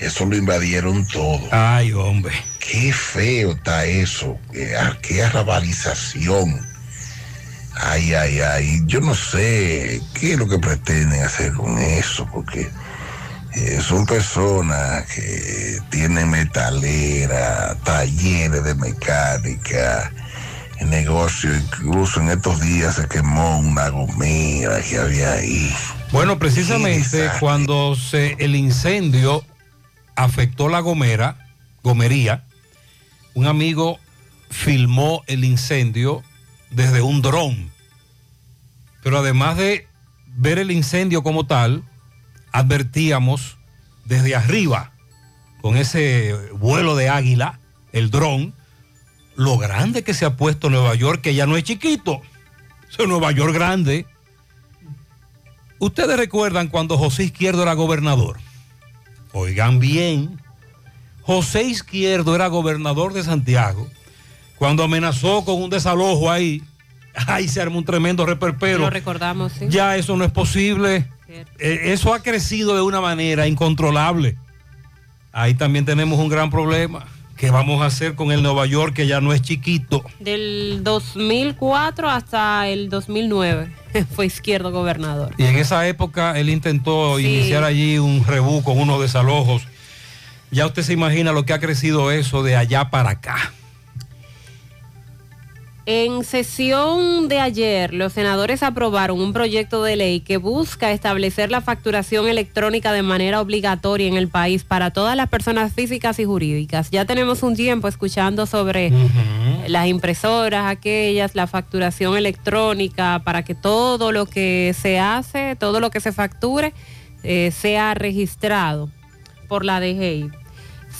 Eso lo invadieron todo. Ay, hombre. Qué feo está eso. Qué, ah, qué arrabalización. Ay, ay, ay. Yo no sé qué es lo que pretenden hacer con eso, porque eh, son personas que tienen metalera, talleres de mecánica, negocio. Incluso en estos días se quemó una gomera que había ahí. Bueno, precisamente cuando se, el incendio afectó la gomera, gomería, un amigo filmó el incendio desde un dron. Pero además de ver el incendio como tal, advertíamos desde arriba, con ese vuelo de águila, el dron, lo grande que se ha puesto Nueva York, que ya no es chiquito. Es Nueva York grande. Ustedes recuerdan cuando José Izquierdo era gobernador. Oigan bien, José Izquierdo era gobernador de Santiago. Cuando amenazó con un desalojo ahí, ahí se armó un tremendo reperpero. Lo recordamos, sí. Ya eso no es posible. Eh, eso ha crecido de una manera incontrolable. Ahí también tenemos un gran problema. ¿Qué vamos a hacer con el Nueva York que ya no es chiquito? Del 2004 hasta el 2009 fue izquierdo gobernador. Y en esa época él intentó Sí. iniciar allí un rebú con unos desalojos. Ya usted se imagina lo que ha crecido eso de allá para acá. En sesión de ayer, los senadores aprobaron un proyecto de ley que busca establecer la facturación electrónica de manera obligatoria en el país para todas las personas físicas y jurídicas. Ya tenemos un tiempo escuchando sobre las impresoras, aquellas, la facturación electrónica, para que todo lo que se hace, todo lo que se facture, eh, sea registrado por la DGI.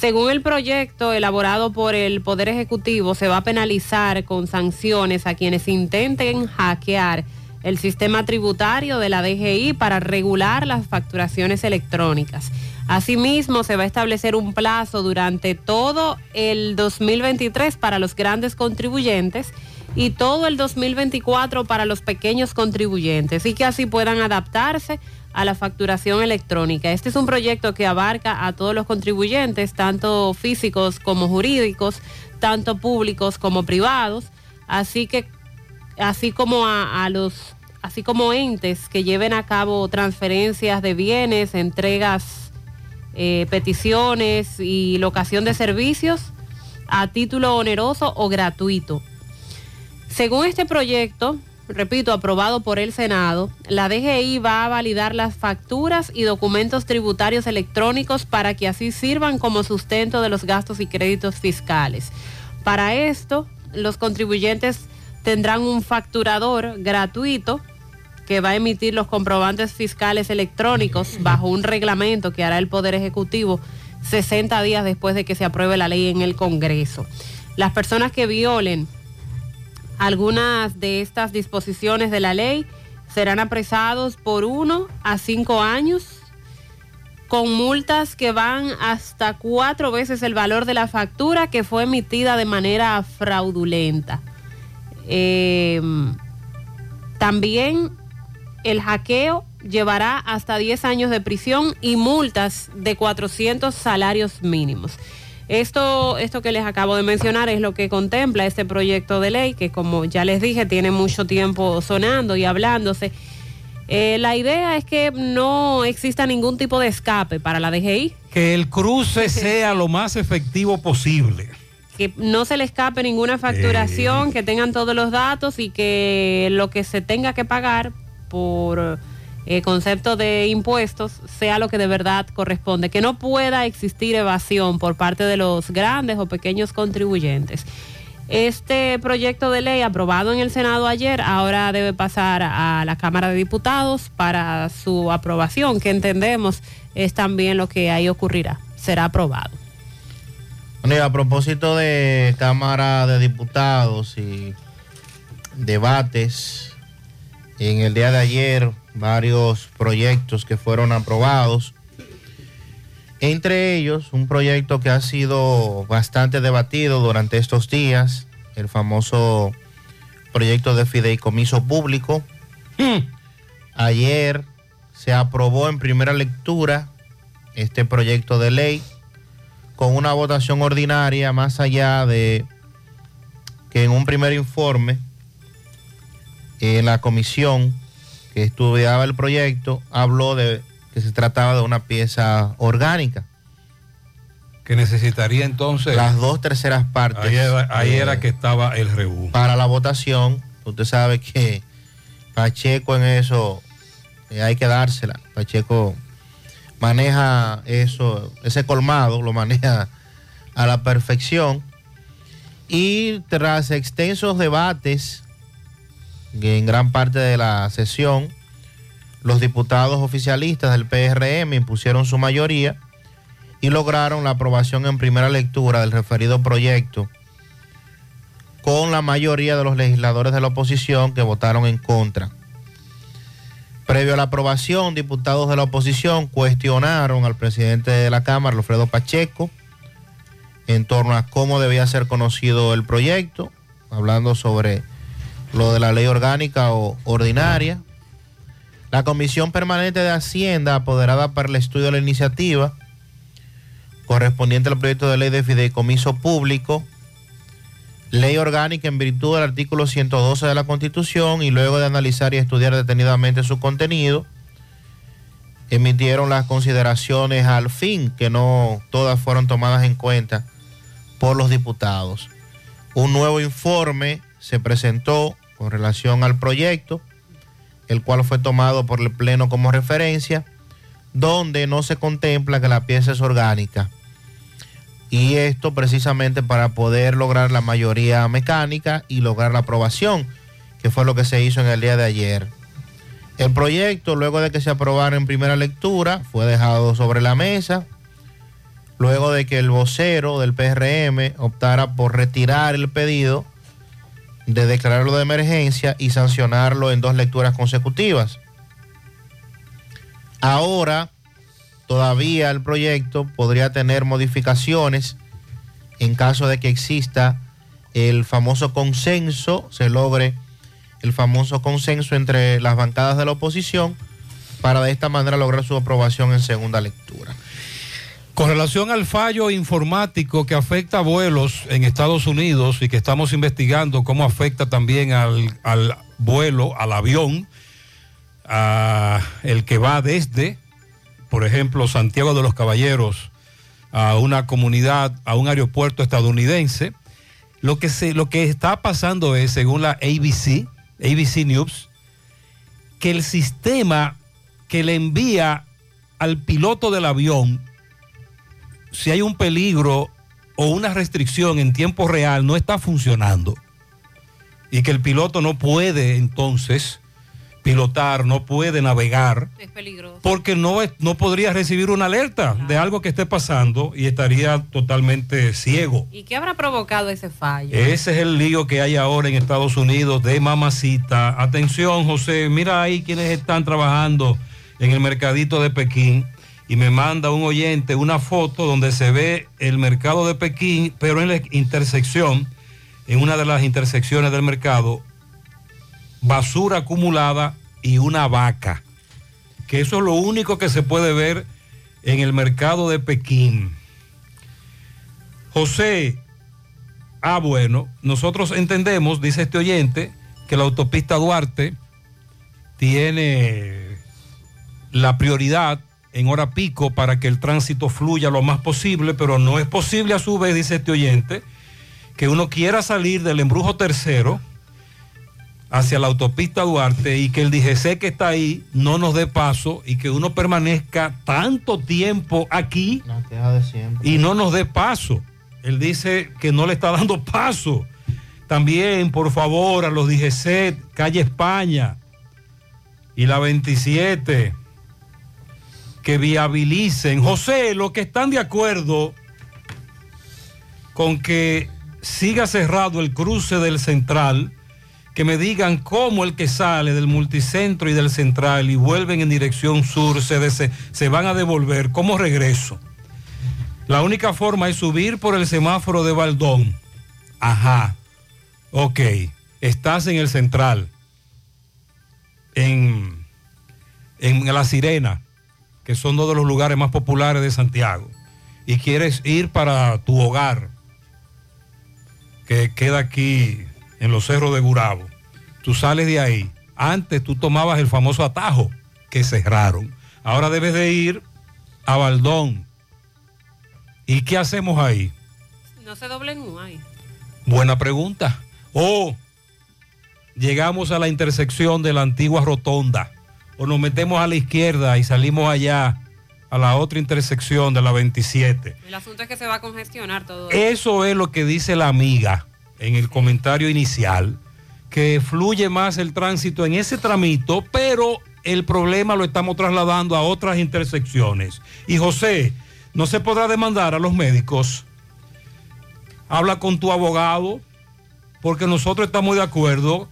Según el proyecto elaborado por el Poder Ejecutivo, se va a penalizar con sanciones a quienes intenten hackear el sistema tributario de la DGI para regular las facturaciones electrónicas. Asimismo, se va a establecer un plazo durante todo el 2023 para los grandes contribuyentes y todo el 2024 para los pequeños contribuyentes y que así puedan adaptarse a la facturación electrónica. Este es un proyecto que abarca a todos los contribuyentes, tanto físicos como jurídicos, tanto públicos como privados, así que así como a, los así como entes que lleven a cabo transferencias de bienes, entregas, eh, peticiones y locación de servicios a título oneroso o gratuito. Según este proyecto, repito, aprobado por el Senado, la DGI va a validar las facturas y documentos tributarios electrónicos para que así sirvan como sustento de los gastos y créditos fiscales. Para esto, los contribuyentes tendrán un facturador gratuito que va a emitir los comprobantes fiscales electrónicos bajo un reglamento que hará el Poder Ejecutivo 60 días después de que se apruebe la ley en el Congreso. Las personas que violen algunas de estas disposiciones de la ley serán apresados por uno a cinco años con multas que van hasta cuatro veces el valor de la factura que fue emitida de manera fraudulenta. Eh, también el hackeo llevará hasta 10 años de prisión y multas de 400 salarios mínimos. Esto, esto que les acabo de mencionar es lo que contempla este proyecto de ley que como ya les dije tiene mucho tiempo sonando y hablándose. Eh, la idea es que no exista ningún tipo de escape para la DGI, Que el cruce sea lo más efectivo posible. que no se le escape ninguna facturación, que tengan todos los datos y que lo que se tenga que pagar por eh, concepto de impuestos sea lo que de verdad corresponde, que no pueda existir evasión por parte de los grandes o pequeños contribuyentes. Este proyecto de ley aprobado en el Senado ayer ahora debe pasar a la Cámara de Diputados para su aprobación, que entendemos es también lo que ahí ocurrirá, será aprobado. A propósito de Cámara de Diputados y debates, en el día de ayer varios proyectos que fueron aprobados. Entre ellos, un proyecto que ha sido bastante debatido durante estos días, el famoso proyecto de fideicomiso público. Ayer se aprobó en primera lectura este proyecto de ley con una votación ordinaria más allá de que en un primer informe en la comisión que estudiaba el proyecto habló de que se trataba de una pieza orgánica. Que necesitaría entonces... Las dos terceras partes. Ahí era, ahí eh, era que estaba el rebú. Para la votación, usted sabe que Pacheco en eso eh, hay que dársela. Pacheco maneja eso, ese colmado, lo maneja a la perfección. Y tras extensos debates en gran parte de la sesión, los diputados oficialistas del PRM impusieron su mayoría y lograron la aprobación en primera lectura del referido proyecto con la mayoría de los legisladores de la oposición que votaron en contra. Previo a la aprobación, diputados de la oposición cuestionaron al presidente de la Cámara, Alfredo Pacheco, en torno a cómo debía ser conocido el proyecto, hablando sobre lo de la ley orgánica o ordinaria. La Comisión Permanente de Hacienda, apoderada para el estudio de la iniciativa, correspondiente al proyecto de ley de fideicomiso público, ley orgánica en virtud del artículo 112 de la Constitución y luego de analizar y estudiar detenidamente su contenido, emitieron las consideraciones al fin, que no todas fueron tomadas en cuenta por los diputados. Un nuevo informe se presentó con relación al proyecto, el cual fue tomado por el Pleno como referencia, donde no se contempla que la pieza es orgánica. Y esto precisamente para poder lograr la mayoría mecánica y lograr la aprobación, que fue lo que se hizo en el día de ayer. El proyecto, luego de que se aprobara en primera lectura, fue dejado sobre la mesa, luego de que el vocero del PRM optara por retirar el pedido de declararlo de emergencia y sancionarlo en dos lecturas consecutivas. Ahora, todavía el proyecto podría tener modificaciones en caso de que exista el famoso consenso, se logre el famoso consenso entre las bancadas de la oposición para de esta manera lograr su aprobación en segunda lectura. Con relación al fallo informático que afecta a vuelos en Estados Unidos y que estamos investigando cómo afecta también al, al vuelo, al avión, el que va desde, por ejemplo, Santiago de los Caballeros a una comunidad, a un aeropuerto estadounidense. Lo que, se, lo que está pasando es, según la ABC, ABC News, que el sistema que le envía al piloto del avión si hay un peligro o una restricción en tiempo real no está funcionando y que el piloto no puede entonces pilotar, no puede navegar, Es peligroso. porque no, no podría recibir una alerta de algo que esté pasando y estaría totalmente ciego. ¿Y qué habrá provocado ese fallo? Ese es el lío que hay ahora en Estados Unidos de mamacita. Atención, José, mira ahí quienes están trabajando en el mercadito de Pekín y me manda un oyente una foto donde se ve el mercado de Pekín, pero en la intersección, en una de las intersecciones del mercado, basura acumulada y una vaca. Que eso es lo único que se puede ver en el mercado de Pekín. José, ah bueno, nosotros entendemos, dice este oyente, que la autopista Duarte tiene la prioridad en hora pico para que el tránsito fluya lo más posible, pero no es posible a su vez, dice este oyente, que uno quiera salir del embrujo tercero hacia la autopista Duarte y que el DGC que está ahí no nos dé paso y que uno permanezca tanto tiempo aquí y no nos dé paso. Él dice que no le está dando paso. También, por favor, a los DGC, calle España y la 27, que viabilicen. José, los que están de acuerdo con que siga cerrado el cruce del central, que me digan cómo el que sale del multicentro y del central y vuelven en dirección sur se, se van a devolver, ¿cómo regreso? La única forma es subir por el semáforo de Baldón. Ajá. Ok. Estás en el central. En, en La Sirena, que son dos de los lugares más populares de Santiago. y quieres ir para tu hogar, que queda aquí en los cerros de Gurabo, tú sales de ahí. Antes tú tomabas el famoso atajo que cerraron. Ahora debes de ir a Baldón. ¿Y qué hacemos ahí? No se doblen un ahí. Buena pregunta. O llegamos a la intersección de la antigua rotonda. O nos metemos a la izquierda y salimos allá a la otra intersección de la 27. El asunto es que se va a congestionar todo. Eso es lo que dice la amiga en el comentario inicial, que fluye más el tránsito en ese tramito, pero el problema lo estamos trasladando a otras intersecciones. Y José, no se podrá demandar a los médicos. Habla con tu abogado, porque nosotros estamos de acuerdo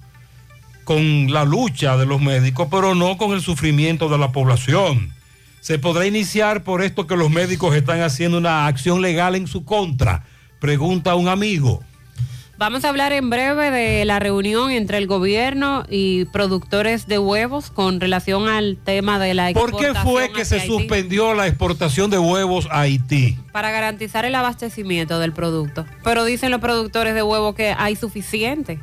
con la lucha de los médicos, pero no con el sufrimiento de la población. Se podrá iniciar por esto que los médicos están haciendo una acción legal en su contra. Pregunta a un amigo. Vamos a hablar en breve de la reunión entre el gobierno y productores de huevos con relación al tema de la ¿Por qué fue que se Haití, suspendió la exportación de huevos a Haití? Para garantizar el abastecimiento del producto. Pero dicen los productores de huevos que hay suficiente.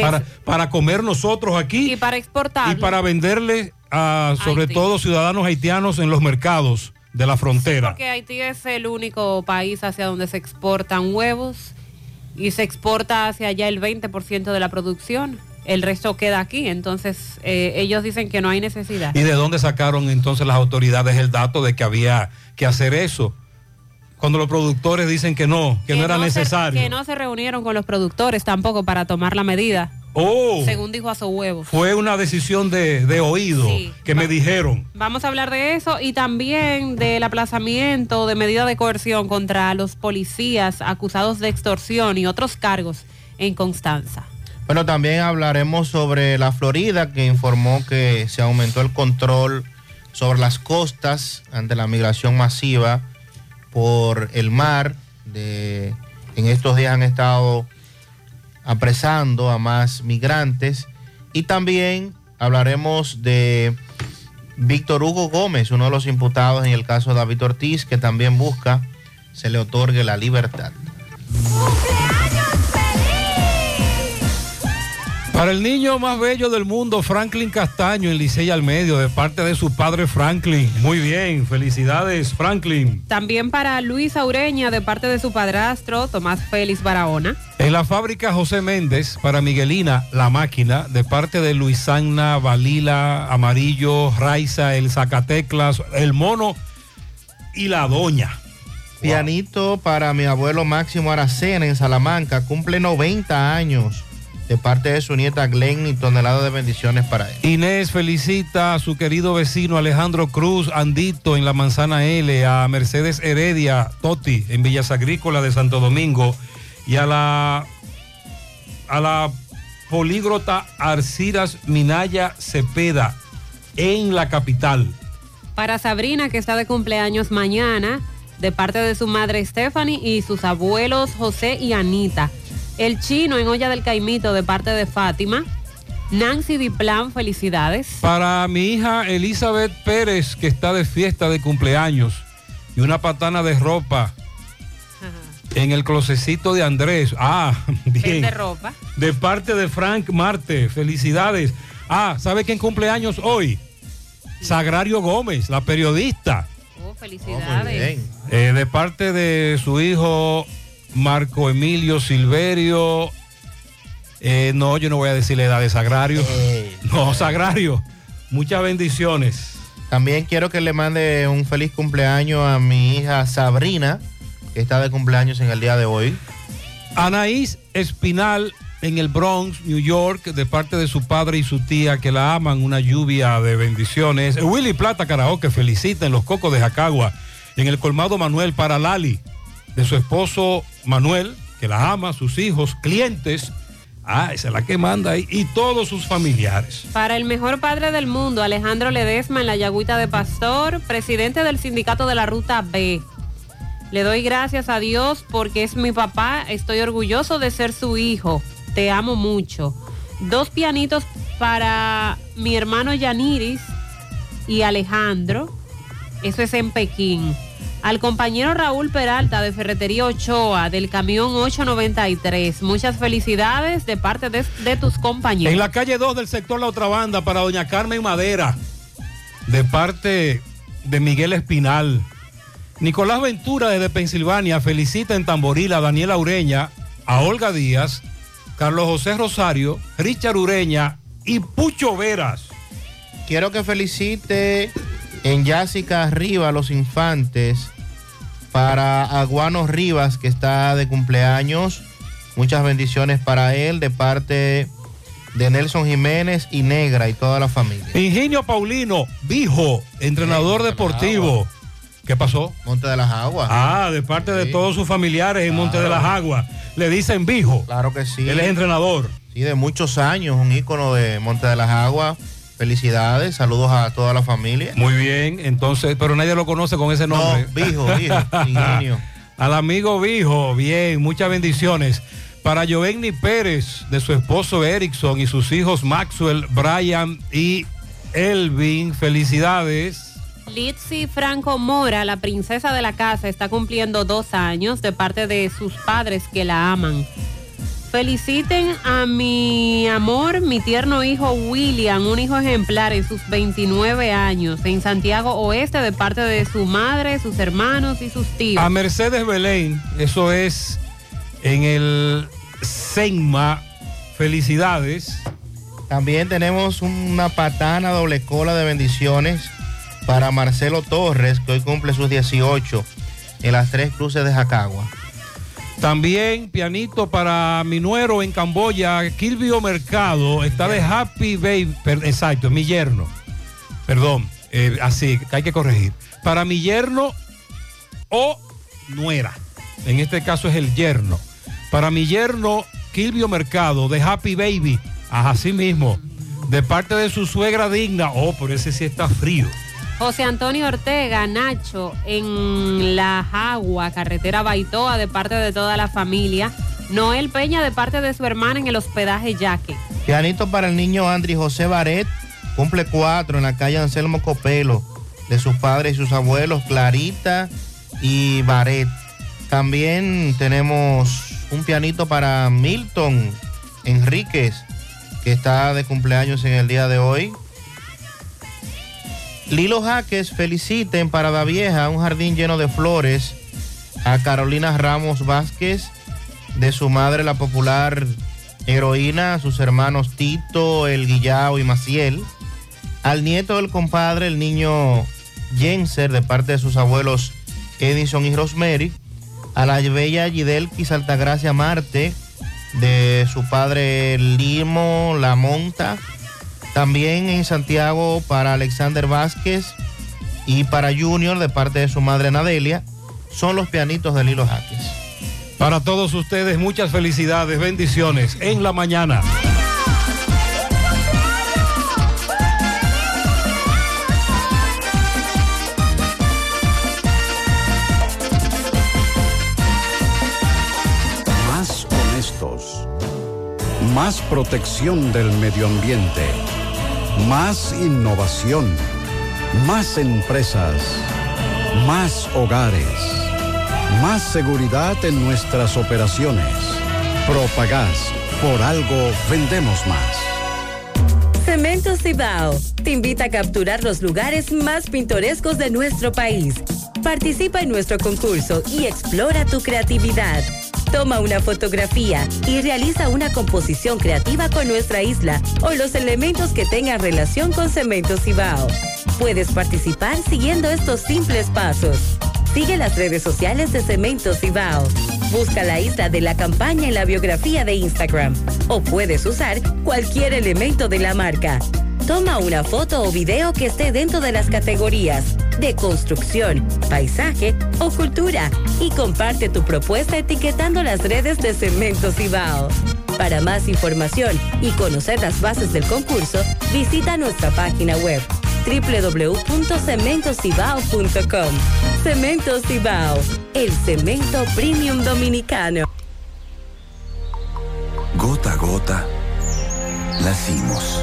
Para, para comer nosotros aquí y para exportar. y para venderle a sobre Haití. todo ciudadanos haitianos en los mercados de la frontera. Porque Haití es el único país hacia donde se exportan huevos y se exporta hacia allá el 20% de la producción. El resto queda aquí. Entonces, eh, ellos dicen que no hay necesidad. ¿Y de dónde sacaron entonces las autoridades el dato de que había que hacer eso? Cuando los productores dicen que no, que, no era necesario. que no se reunieron con los productores tampoco para tomar la medida. Oh, Según dijo a su huevos. fue una decisión de, de oído Sí. que me dijeron. Vamos a hablar de eso y también del aplazamiento de medida de coerción contra los policías acusados de extorsión y otros cargos en Constanza. Bueno, también hablaremos sobre la Florida, que informó que se aumentó el control sobre las costas ante la migración masiva por el mar. En estos días han estado apresando a más migrantes. Y también hablaremos de Víctor Hugo Gómez, uno de los imputados en el caso de David Ortiz, que también busca se le otorgue la libertad. Para el niño más bello del mundo, Franklin Castaño, en Licey al Medio, de parte de su padre Franklin. Muy bien, felicidades Franklin. También para Luis Aureña de parte de su padrastro Tomás Félix Barahona. En la fábrica José Méndez, para Miguelina, la máquina, de parte de Luisana, Valila, Amarillo, Raiza, el Zacateclas, el Mono y la Doña. Pianito para mi abuelo Máximo Aracena en Salamanca, cumple 90 años de parte de su nieta Glenn y tonelada de bendiciones para él. Inés felicita a su querido vecino Alejandro Cruz Andito en la Manzana L, a Mercedes Heredia Toti en Villas Agrícolas de Santo Domingo y a la a la polígrota Arciras Minaya Cepeda en la capital. Para Sabrina que está de cumpleaños mañana de parte de su madre Stephanie y sus abuelos José y Anita. El chino en olla del caimito de parte de Fátima. Nancy Diplan, felicidades. Para mi hija Elizabeth Pérez que está de fiesta de cumpleaños y una patana de ropa en el closecito de Andrés. Ah, bien. de ropa. De parte de Frank Marte, felicidades. Ah, ¿sabe quién cumpleaños hoy? Sagrario Gómez, la periodista. Oh, felicidades. Eh, de parte de su hijo Marco Emilio Silverio. Eh, no, yo no voy a decir la edad de Sagrario. no, Sagrario. Muchas bendiciones. También quiero que le mande un feliz cumpleaños a mi hija Sabrina, que está de cumpleaños en el día de hoy. Anaís Espinal en el Bronx, New York, de parte de su padre y su tía que la aman, una lluvia de bendiciones. Willy Plata Karaoke felicita en los Cocos de Jacagua, en el colmado Manuel para Lali, de su esposo Manuel, que la ama, sus hijos, clientes. Ah, esa es la que manda ahí, y todos sus familiares. Para el mejor padre del mundo, Alejandro Ledesma en la Yagüita de Pastor, presidente del sindicato de la Ruta B. Le doy gracias a Dios porque es mi papá, estoy orgulloso de ser su hijo, te amo mucho. Dos pianitos para mi hermano Yaniris y Alejandro, eso es en Pekín. Al compañero Raúl Peralta de Ferretería Ochoa del camión 893. Muchas felicidades de parte de, de tus compañeros. En la calle 2 del sector La Otra Banda para doña Carmen Madera, de parte de Miguel Espinal. Nicolás Ventura desde Pensilvania felicita en Tamboril a Daniela Ureña, a Olga Díaz, Carlos José Rosario, Richard Ureña y Pucho Veras. Quiero que felicite en Jessica Arriba a los infantes para Aguano Rivas, que está de cumpleaños. Muchas bendiciones para él de parte de Nelson Jiménez y Negra y toda la familia. Ingenio Paulino, Vijo, entrenador deportivo. ¿Qué pasó? Monte de las Aguas. Ah, de parte de todos sus familiares en Monte de las Aguas. Le dicen Vijo. Claro que sí. Él es entrenador. Sí, de muchos años, un ícono de Monte de las Aguas. Felicidades, saludos a toda la familia. Muy bien, entonces, pero nadie lo conoce con ese nombre. No, Vijo, Vijo, Ingenio. Al amigo Vijo, bien, muchas bendiciones. Para Jovenny Pérez, de su esposo Erickson y sus hijos Maxwell, Brian y Elvin, felicidades. Litzy Franco Mora, la princesa de la casa, está cumpliendo dos años de parte de sus padres que la aman. Feliciten a mi amor, mi tierno hijo William, un hijo ejemplar en sus 29 años, en Santiago Oeste, de parte de su madre, sus hermanos y sus tíos. A Mercedes Belén, eso es en el Senma. Felicidades. También tenemos una patana doble cola de bendiciones para Marcelo Torres, que hoy cumple sus 18 en las tres cruces de Jacagua. También pianito para mi nuero en Camboya, Kilvio Mercado, está de Happy Baby, exacto, mi yerno. Perdón, eh, así, hay que corregir. Para mi yerno o nuera. En este caso es el yerno. Para mi yerno, Kilvio Mercado, de Happy Baby, así mismo. De parte de su suegra digna. Oh, por ese sí está frío. José Antonio Ortega, Nacho, en La Jagua, carretera Baitoa, de parte de toda la familia. Noel Peña, de parte de su hermana en el hospedaje Yaque. Pianito para el niño Andri José Baret, cumple cuatro en la calle Anselmo Copelo, de sus padres y sus abuelos, Clarita y Baret. También tenemos un pianito para Milton Enríquez, que está de cumpleaños en el día de hoy. Lilo Jaques feliciten para Da Vieja, un jardín lleno de flores, a Carolina Ramos Vázquez, de su madre la popular heroína, a sus hermanos Tito, El Guillao y Maciel, al nieto del compadre, el niño Jenser, de parte de sus abuelos Edison y Rosemary, a la bella Gidelquis Altagracia Marte, de su padre Limo La Monta, también en Santiago para Alexander Vázquez y para Junior, de parte de su madre Nadelia, son los pianitos de Lilo Jaques. Para todos ustedes, muchas felicidades, bendiciones en la mañana. Más honestos. Más protección del medio ambiente. Más innovación. Más empresas. Más hogares. Más seguridad en nuestras operaciones. Propagás. Por algo vendemos más. Cemento Cibao te invita a capturar los lugares más pintorescos de nuestro país. Participa en nuestro concurso y explora tu creatividad. Toma una fotografía y realiza una composición creativa con nuestra isla o los elementos que tengan relación con Cemento Cibao. Puedes participar siguiendo estos simples pasos. Sigue las redes sociales de Cemento Cibao. Busca la isla de la campaña en la biografía de Instagram o puedes usar cualquier elemento de la marca. Toma una foto o video que esté dentro de las categorías de construcción, paisaje o cultura y comparte tu propuesta etiquetando las redes de Cemento Cibao. Para más información y conocer las bases del concurso, visita nuestra página web www.cementocibao.com. Cemento Cibao, el cemento premium dominicano. Gota a gota, nacimos.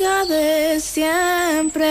De siempre.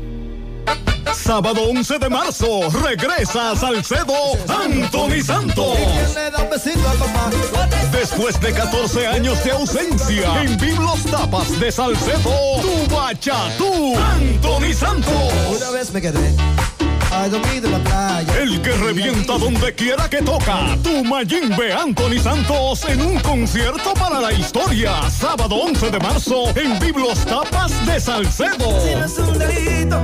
Sábado 11 de marzo, regresa a Salcedo Anthony Santos. Después de 14 años de ausencia, en Biblos Tapas de Salcedo, tu bachatú, Anthony Santos. Una vez me quedé. El que revienta donde quiera que toca. Tu Mayimbe Anthony Santos en un concierto para la historia. Sábado 11 de marzo en Biblos Tapas de Salcedo. Si no es un delito,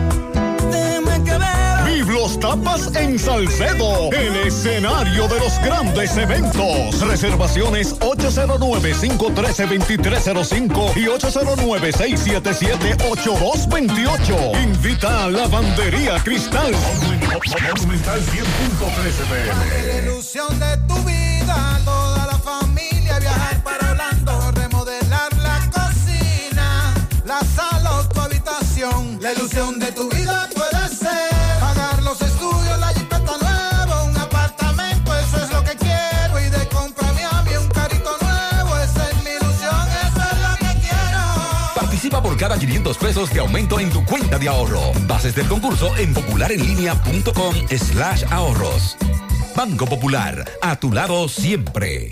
Tapas en Salcedo. El escenario de los grandes eventos. Reservaciones 809-513-2305 y 809-677-8228. Invita a Lavandería Cristal. Monumental 100.13 La ilusión de tu vida, toda la familia viajar para Orlando, remodelar la cocina, la sala o tu habitación. La ilusión de tu vida cada 500 pesos de aumento en tu cuenta de ahorro. Bases del concurso en popularenlinea.com slash ahorros. Banco Popular, a tu lado siempre.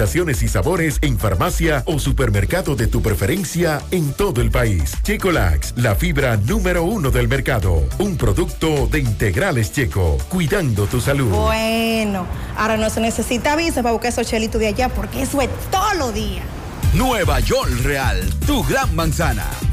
y sabores en farmacia o supermercado de tu preferencia en todo el país. Checolax, la fibra número uno del mercado. Un producto de integrales checo, cuidando tu salud. Bueno, ahora no se necesita visa para buscar esos chelitos de allá porque eso es todos los días. Nueva York Real, tu gran manzana.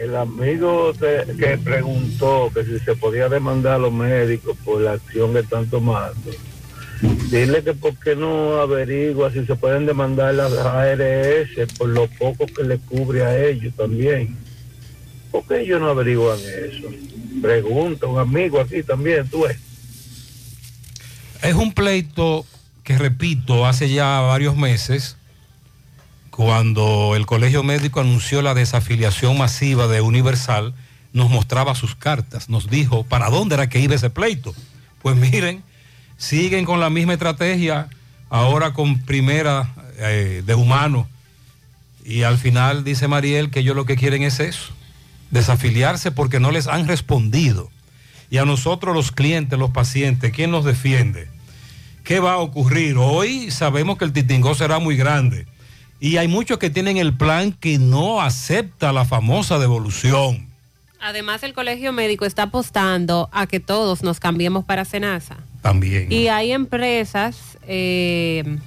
el amigo que preguntó que si se podía demandar a los médicos por la acción que están tomando, dile que por qué no averigua si se pueden demandar las ARS por lo poco que le cubre a ellos también. ¿Por qué ellos no averiguan eso? Pregunta un amigo aquí también, tú ves. Es un pleito que, repito, hace ya varios meses cuando el Colegio Médico anunció la desafiliación masiva de Universal, nos mostraba sus cartas, nos dijo para dónde era que iba ese pleito. Pues miren, siguen con la misma estrategia, ahora con primera eh, de humano. Y al final dice Mariel que ellos lo que quieren es eso, desafiliarse porque no les han respondido. Y a nosotros los clientes, los pacientes, ¿quién nos defiende? ¿Qué va a ocurrir? Hoy sabemos que el titingó será muy grande. Y hay muchos que tienen el plan que no acepta la famosa devolución. Además, el colegio médico está apostando a que todos nos cambiemos para Senasa. También. Y hay empresas eh,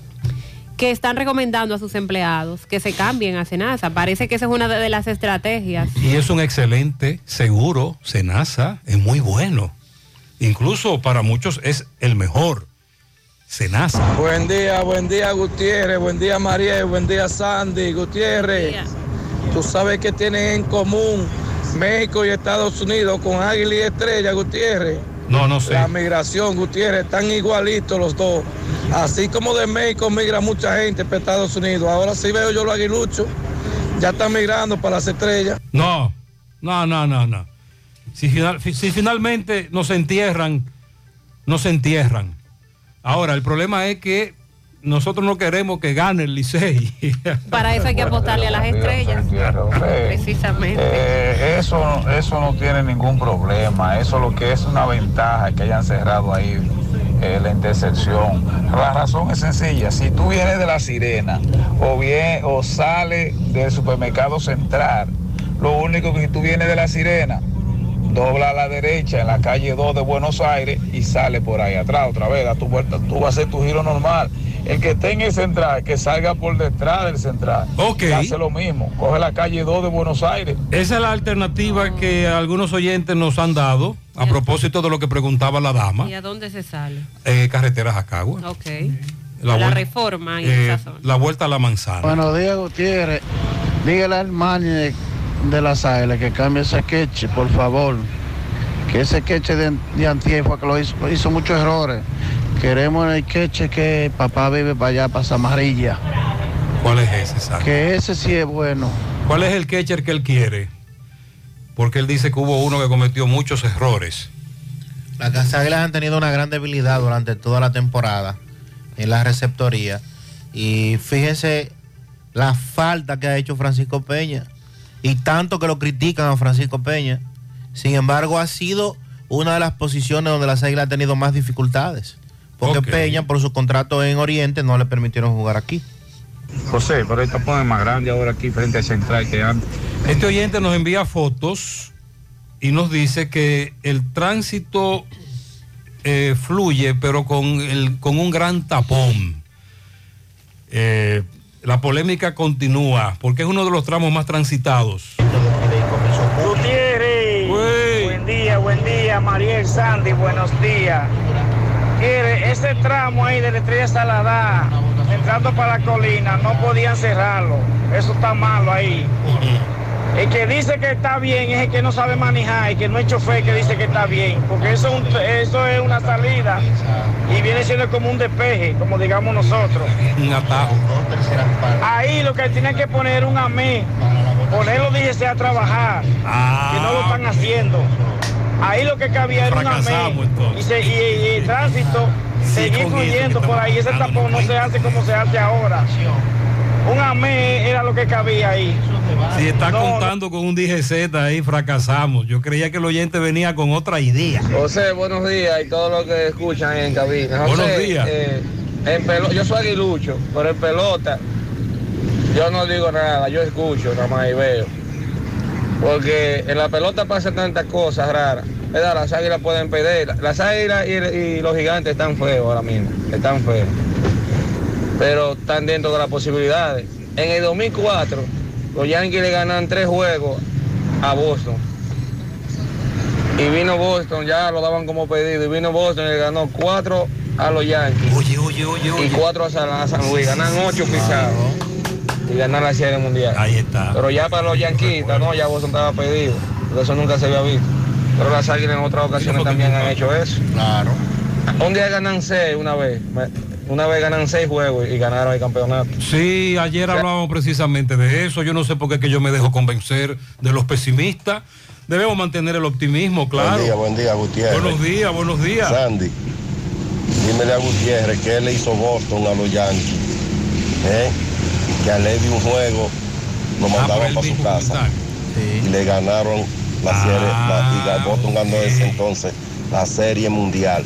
que están recomendando a sus empleados que se cambien a Senasa. Parece que esa es una de de las estrategias. Y es un excelente seguro, Senasa, es muy bueno. Incluso para muchos es el mejor. Senasa. Buen día, buen día Gutiérrez, buen día María, buen día Sandy, Gutiérrez. Tú sabes que tienen en común México y Estados Unidos con Águila y Estrella, Gutiérrez. No, no sé. La migración, Gutiérrez, están igualitos los dos. Así como de México migra mucha gente para Estados Unidos. Ahora sí veo yo los aguiluchos. Ya están migrando para las estrellas. No, no, no, no, no. Si, final- si finalmente nos entierran, nos entierran. Ahora, el problema es que nosotros no queremos que gane el Licey. Para eso hay que apostarle a las estrellas. Precisamente. Eh, eso, eso no tiene ningún problema. Eso lo que es una ventaja que hayan cerrado ahí eh, la intersección. La razón es sencilla. Si tú vienes de la sirena o bien o sales del supermercado central, lo único que si tú vienes de la sirena, dobla a la derecha en la calle 2 de Buenos Aires y sale por ahí atrás otra vez, da tu vuelta, tú vas a hacer tu giro normal. El que esté en el central, que salga por detrás del central. Ok. Hace lo mismo, coge la calle 2 de Buenos Aires. Esa es la alternativa que algunos oyentes nos han dado a propósito de lo que preguntaba la dama. ¿Y a dónde se sale? Eh, carretera Jacagua. Ok. La reforma y Eh, esa zona. la vuelta a la manzana. Buenos días, Gutiérrez. Dígale al de, las águilas que cambie ese queche, por favor. Que ese queche de, de antier fue que lo hizo, hizo muchos errores. Queremos el queche que papá vive para allá, para Samarilla. ¿Cuál es ese, Sandra? Que ese sí es bueno. ¿Cuál es el catcher que él quiere? Porque él dice que hubo uno que cometió muchos errores. Las Águilas han tenido una gran debilidad durante toda la temporada en la receptoría. Y fíjense la falta que ha hecho Francisco Peña. Y tanto que lo critican a Francisco Peña. Sin embargo, ha sido una de las posiciones donde las Águilas han tenido más dificultades. Porque. Peña, por su contrato en Oriente, no le permitieron jugar aquí. José, pero esta pone más grande ahora aquí frente al central que antes. Este oyente nos envía fotos y nos dice que el tránsito eh, fluye, pero con, el- con un gran tapón. Eh, la polémica continúa porque es uno de los tramos más transitados. Gutiérrez. Buen día, buen día, Mariel Sandy, buenos días. Ese tramo ahí de la Estrella Salada, entrando para la colina, no podían cerrarlo. Eso está malo ahí. El que dice que está bien es el que no sabe manejar, el que no es chofer que dice que está bien, porque eso, es un- eso es una salida y viene siendo como un despeje, como digamos nosotros. Un atajo. Ahí lo que tienen que poner un amé, ponerlo dígese a trabajar, que no lo están haciendo. Ahí lo que cabía era un amé Fracasamos, entonces. y, se- y- y el tránsito seguir fluyendo por ahí. Ese tapón no se hace como se hace ahora. Un amé era lo que cabía ahí. Si está No, contando con un DGZ ahí, fracasamos. Yo creía que el oyente venía con otra idea. José, buenos días y todos los que escuchan ahí en cabina. José, Buenos días. eh, en pelo- yo soy aguilucho, pero en pelota yo no digo nada, yo escucho nada más y veo. Porque en la pelota pasan tantas cosas raras. ¿verdad? Las águilas pueden perder. Las águilas y, y los gigantes están feos ahora mismo, están feos. Pero están dentro de las posibilidades. En el 2004, los Yankees le ganan tres juegos a Boston. Y vino Boston, ya lo daban como pedido. Y vino Boston y le ganó cuatro a los Yankees. Oye, oye, oye, Y cuatro a San, a San Luis. Ganan ocho pisados. Y ganan la serie mundial. Ahí está. Pero ya para los Yankees, no, ya Boston estaba pedido. Eso nunca se había visto. Pero las águilas en otras ocasiones también han hecho eso. Claro. Un día ganan seis una vez. Una vez ganan seis juegos y ganaron el campeonato. Sí, ayer hablábamos precisamente de eso. Yo no sé por qué que yo me dejo convencer de los pesimistas. Debemos mantener el optimismo, claro. Buen día, buen día, Gutiérrez. Buenos días, buenos días. Sandy, dímele a Gutiérrez que él le hizo Boston a los Yankees. ¿eh? Que a ley de un juego lo Ah, mandaron para su casa. Y le ganaron la serie, la- y ga- Boston ganó ese entonces la serie mundial.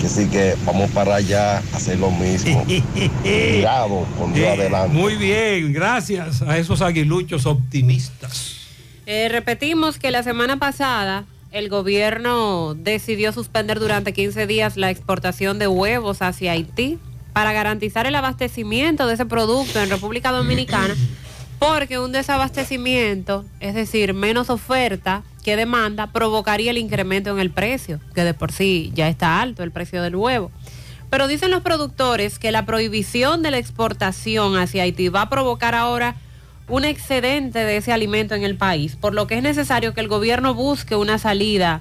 Que sí que vamos para allá a hacer lo mismo. Cuidado, con Dios Eh, adelante. Muy bien, gracias a esos aguiluchos optimistas. Eh, repetimos que la semana pasada el gobierno decidió suspender durante 15 días la exportación de huevos hacia Haití para garantizar el abastecimiento de ese producto en República Dominicana, porque un desabastecimiento, es decir, menos oferta que demanda, provocaría el incremento en el precio, que de por sí ya está alto el precio del huevo. Pero dicen los productores que la prohibición de la exportación hacia Haití va a provocar ahora un excedente de ese alimento en el país, por lo que es necesario que el gobierno busque una salida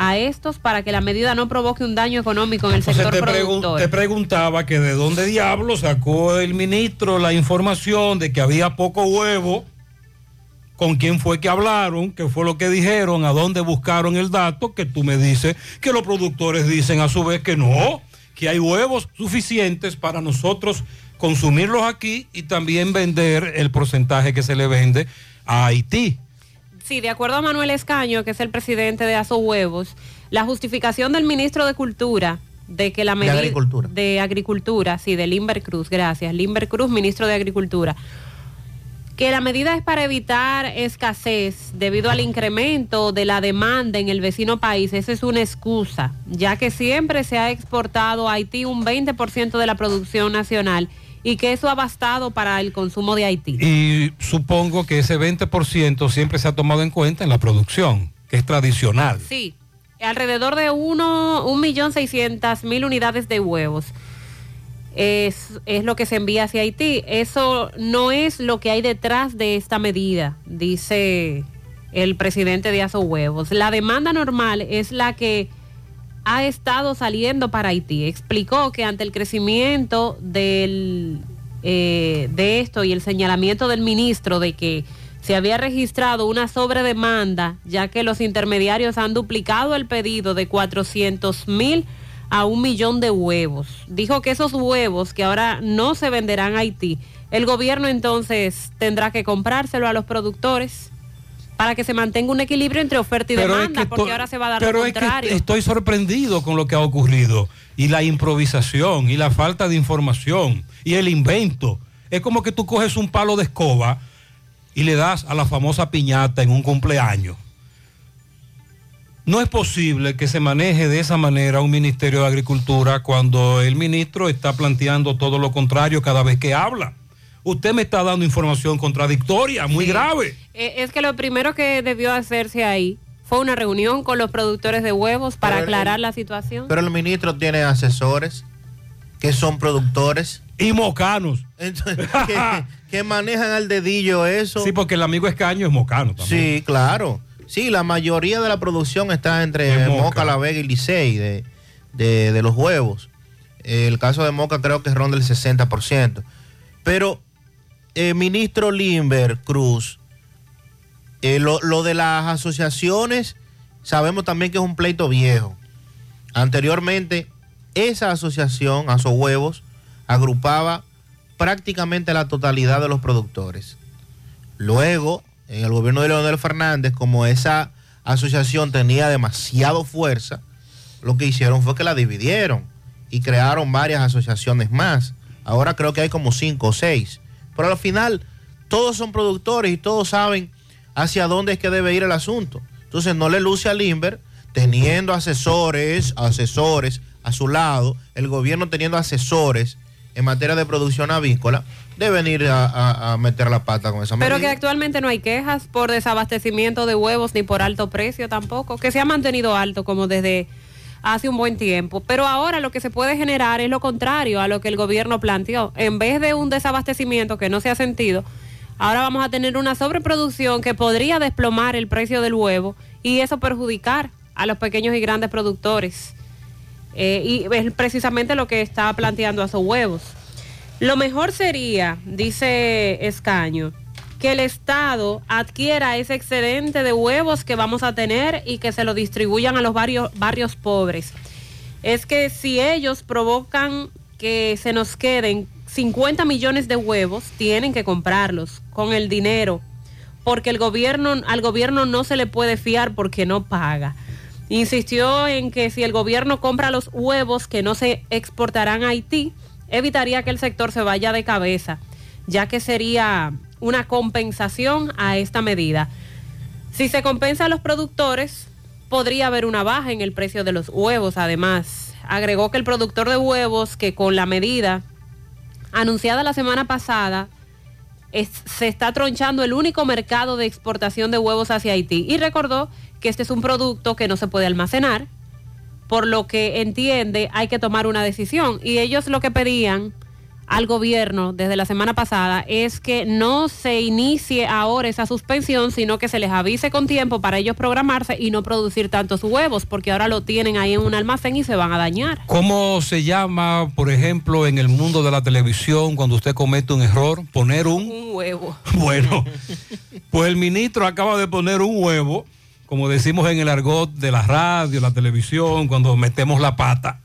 a estos para que la medida no provoque un daño económico en el Entonces sector te, pregun- productor. te preguntaba que de dónde diablo sacó el ministro la información de que había poco huevo, con quién fue que hablaron, qué fue lo que dijeron, a dónde buscaron el dato, que tú me dices que los productores dicen a su vez que no, que hay huevos suficientes para nosotros consumirlos aquí y también vender el porcentaje que se le vende a Haití. Sí, de acuerdo a Manuel Escaño, que es el presidente de Aso Huevos, la justificación del ministro de Cultura de que la De medida Agricultura. de Agricultura, sí, de Limber Cruz, gracias, Limber Cruz, ministro de Agricultura, que la medida es para evitar escasez debido al incremento de la demanda en el vecino país. Esa es una excusa, ya que siempre se ha exportado a Haití un 20% de la producción nacional y que eso ha bastado para el consumo de Haití. Y supongo que ese 20% siempre se ha tomado en cuenta en la producción, que es tradicional. Sí, alrededor de uno, un millón seiscientas mil unidades de huevos. Es, es lo que se envía hacia Haití. Eso no es lo que hay detrás de esta medida, dice el presidente de Aso Huevos. La demanda normal es la que ha estado saliendo para Haití. Explicó que ante el crecimiento del, eh, de esto y el señalamiento del ministro de que se había registrado una sobredemanda, ya que los intermediarios han duplicado el pedido de 400 mil a un millón de huevos. Dijo que esos huevos que ahora no se venderán a Haití, el gobierno entonces tendrá que comprárselo a los productores para que se mantenga un equilibrio entre oferta y Pero es demanda, que porque ahora se va a dar pero lo es que contrario. estoy sorprendido con lo que ha ocurrido y la improvisación y la falta de información y el invento. Es como que tú coges un palo de escoba y le das a la famosa piñata en un cumpleaños. No es posible que se maneje de esa manera un Ministerio de Agricultura cuando el ministro está planteando todo lo contrario cada vez que habla. Usted me está dando información contradictoria, muy grave. Eh, es que lo primero que debió hacerse ahí fue una reunión con los productores de huevos para Pero el- aclarar la situación. Pero el ministro tiene asesores que son productores. Y mocanos. Entonces, que, que manejan al dedillo eso. Sí, porque el amigo Escaño es mocano también. Sí, claro. Sí, la mayoría de la producción está entre Moca. Moca, La Vega y Licey de, de- de los huevos. El caso de Moca creo que ronda el 60%. Pero, eh, ministro Limber Cruz, eh, lo, de las asociaciones, sabemos también que es un pleito viejo. Anteriormente, esa asociación, Aso Huevos, agrupaba prácticamente la totalidad de los productores. Luego, en el gobierno de Leonel Fernández, como esa asociación tenía demasiado fuerza, lo que hicieron fue que la dividieron y crearon varias asociaciones más. Ahora creo que hay como cinco o seis. Pero al final, todos son productores y todos saben hacia dónde es que debe ir el asunto. Entonces no le luce a Limber teniendo asesores, asesores a su lado, el gobierno teniendo asesores en materia de producción avícola, deben ir a, a- a meter la pata con esa Pero que actualmente no hay quejas por desabastecimiento de huevos ni por alto precio tampoco, que se ha mantenido alto como desde hace un buen tiempo. Pero ahora lo que se puede generar es lo contrario a lo que el gobierno planteó. En vez de un desabastecimiento que no se ha sentido, ahora vamos a tener una sobreproducción que podría desplomar el precio del huevo y eso perjudicar a los pequeños y grandes productores. Eh, y es precisamente lo que está planteando a sus huevos. Lo mejor sería, dice Escaño, que el Estado adquiera ese excedente de huevos que vamos a tener y que se lo distribuyan a los barrios, barrios pobres. Es que si ellos provocan que se nos queden 50 millones de huevos, tienen que comprarlos con el dinero, porque el gobierno, al gobierno no se le puede fiar porque no paga. Insistió en que si el gobierno compra los huevos que no se exportarán a Haití, evitaría que el sector se vaya de cabeza, ya que sería una compensación a esta medida. Si se compensa a los productores, podría haber una baja en el precio de los huevos. Además, agregó que el productor de huevos, que con la medida anunciada la semana pasada, se está tronchando el único mercado de exportación de huevos hacia Haití. Y recordó que este es un producto que no se puede almacenar, por lo que entiende hay que tomar una decisión. Y ellos lo que pedían al gobierno desde la semana pasada es que no se inicie ahora esa suspensión, sino que se les avise con tiempo para ellos programarse y no producir tantos huevos, porque ahora lo tienen ahí en un almacén y se van a dañar. ¿Cómo se llama, por ejemplo, en el mundo de la televisión cuando usted comete un error? Poner un... Un huevo. Bueno, pues el ministro acaba de poner un huevo, como decimos en el argot de la radio, la televisión, cuando metemos la pata.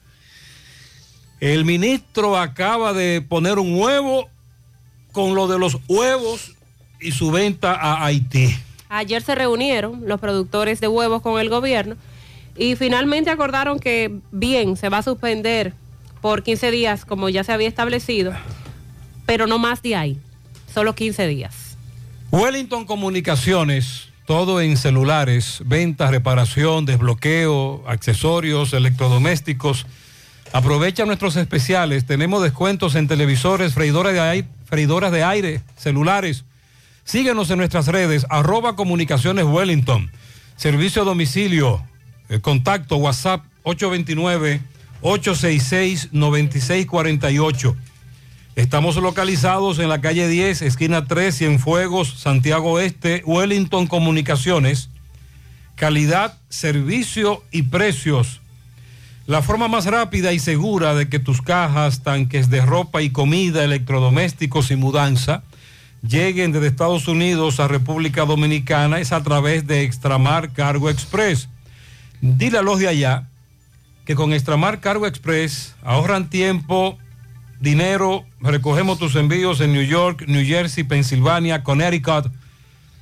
El ministro acaba de poner un huevo con lo de los huevos y su venta a Haití. Ayer se reunieron los productores de huevos con el gobierno y finalmente acordaron que bien, se va a suspender por 15 días como ya se había establecido, pero no más de ahí, solo 15 días. Wellington Comunicaciones, todo en celulares, venta, reparación, desbloqueo, accesorios, electrodomésticos. Aprovecha nuestros especiales. Tenemos descuentos en televisores, freidoras de aire, celulares. Síguenos en nuestras redes, arroba comunicaciones Wellington. Servicio a domicilio, eh, contacto WhatsApp 829-866-9648. Estamos localizados en la calle 10, esquina 3, Cienfuegos, Santiago Este, Wellington Comunicaciones. Calidad, servicio y precios. La forma más rápida y segura de que tus cajas, tanques de ropa y comida, electrodomésticos y mudanza lleguen desde Estados Unidos a República Dominicana es a través de Extramar Cargo Express. Dile a los de allá que con Extramar Cargo Express ahorran tiempo, dinero, recogemos tus envíos en New York, New Jersey, Pensilvania, Connecticut,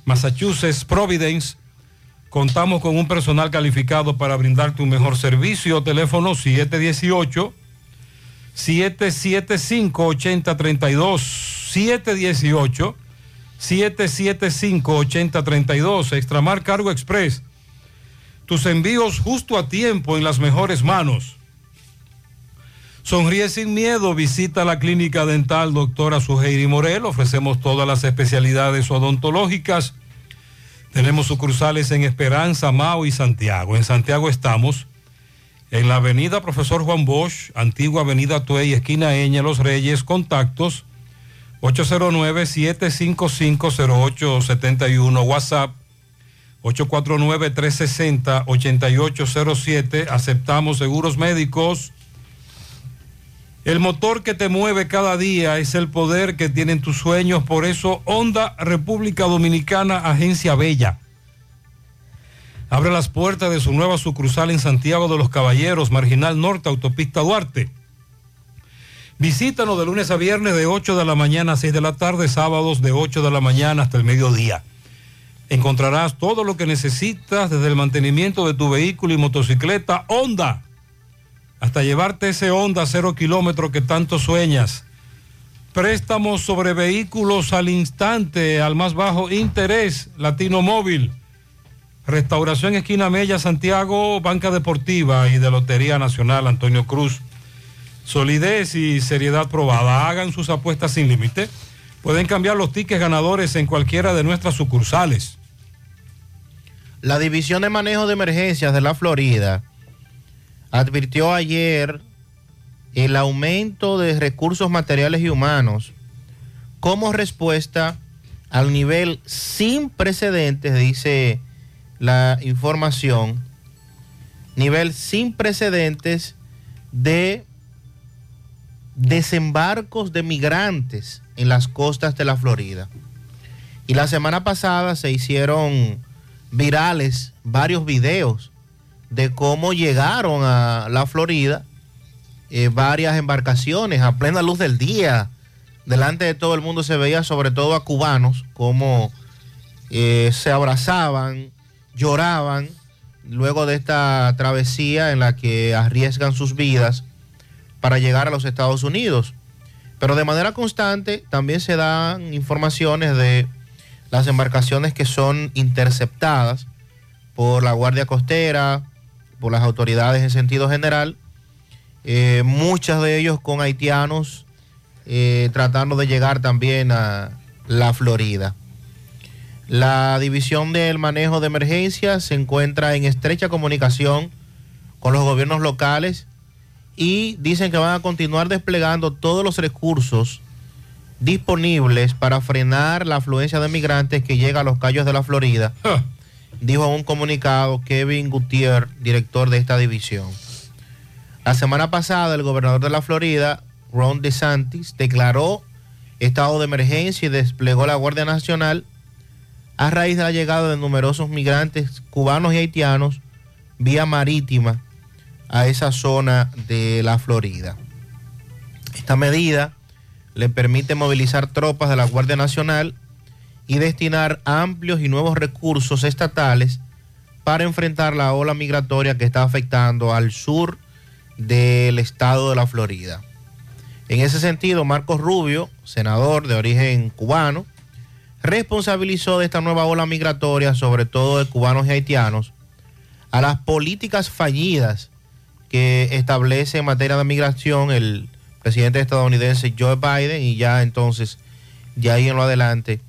Massachusetts, Providence. Contamos con un personal calificado para brindarte un mejor servicio. Teléfono 718 775 8032 718 775 8032 Extramar Cargo Express. Tus envíos justo a tiempo en las mejores manos. Sonríe sin miedo, visita la clínica dental doctora Suheiri Morel. Ofrecemos todas las especialidades odontológicas. Tenemos sucursales en Esperanza, Mao y Santiago. En Santiago estamos en la avenida Profesor Juan Bosch, antigua avenida Tuey, esquina Eña, Los Reyes, contactos 809-755-0871, WhatsApp 849-360-8807, aceptamos seguros médicos. El motor que te mueve cada día es el poder que tienen tus sueños, por eso Honda República Dominicana, Agencia Bella. Abre las puertas de su nueva sucursal en Santiago de los Caballeros, Marginal Norte, Autopista Duarte. Visítanos de lunes a viernes de 8 de la mañana a 6 de la tarde, sábados de 8 de la mañana hasta el mediodía. Encontrarás todo lo que necesitas desde el mantenimiento de tu vehículo y motocicleta Honda hasta llevarte ese Honda cero kilómetro que tanto sueñas. Préstamos sobre vehículos al instante, al más bajo interés, Latino Móvil. Restauración Esquina Mella, Santiago, Banca Deportiva y de Lotería Nacional Antonio Cruz. Solidez y seriedad probada. Hagan sus apuestas sin límite. Pueden cambiar los tickets ganadores en cualquiera de nuestras sucursales. La División de Manejo de Emergencias de la Florida advirtió ayer el aumento de recursos materiales y humanos como respuesta al nivel sin precedentes, dice la información, nivel sin precedentes de desembarcos de migrantes en las costas de la Florida. Y la semana pasada se hicieron virales varios videos de cómo llegaron a la Florida eh, varias embarcaciones a plena luz del día. Delante de todo el mundo se veía sobre todo a cubanos como eh, se abrazaban, lloraban luego de esta travesía en la que arriesgan sus vidas para llegar a los Estados Unidos. Pero de manera constante también se dan informaciones de las embarcaciones que son interceptadas por la Guardia Costera, por las autoridades en sentido general, eh, muchas de ellos con haitianos eh, tratando de llegar también a la Florida. La división del manejo de emergencias se encuentra en estrecha comunicación con los gobiernos locales y dicen que van a continuar desplegando todos los recursos disponibles para frenar la afluencia de migrantes que llega a los callos de la Florida, dijo en un comunicado Kevin Gutiérrez, director de esta división. La semana pasada el gobernador de la Florida, Ron DeSantis, declaró estado de emergencia y desplegó la Guardia Nacional a raíz de la llegada de numerosos migrantes cubanos y haitianos vía marítima a esa zona de la Florida. Esta medida le permite movilizar tropas de la Guardia Nacional y destinar amplios y nuevos recursos estatales para enfrentar la ola migratoria que está afectando al sur del estado de la Florida. En ese sentido, Marcos Rubio, senador de origen cubano, responsabilizó de esta nueva ola migratoria, sobre todo de cubanos y haitianos, a las políticas fallidas que establece en materia de migración el presidente estadounidense Joe Biden y ya entonces, ya ahí en lo adelante,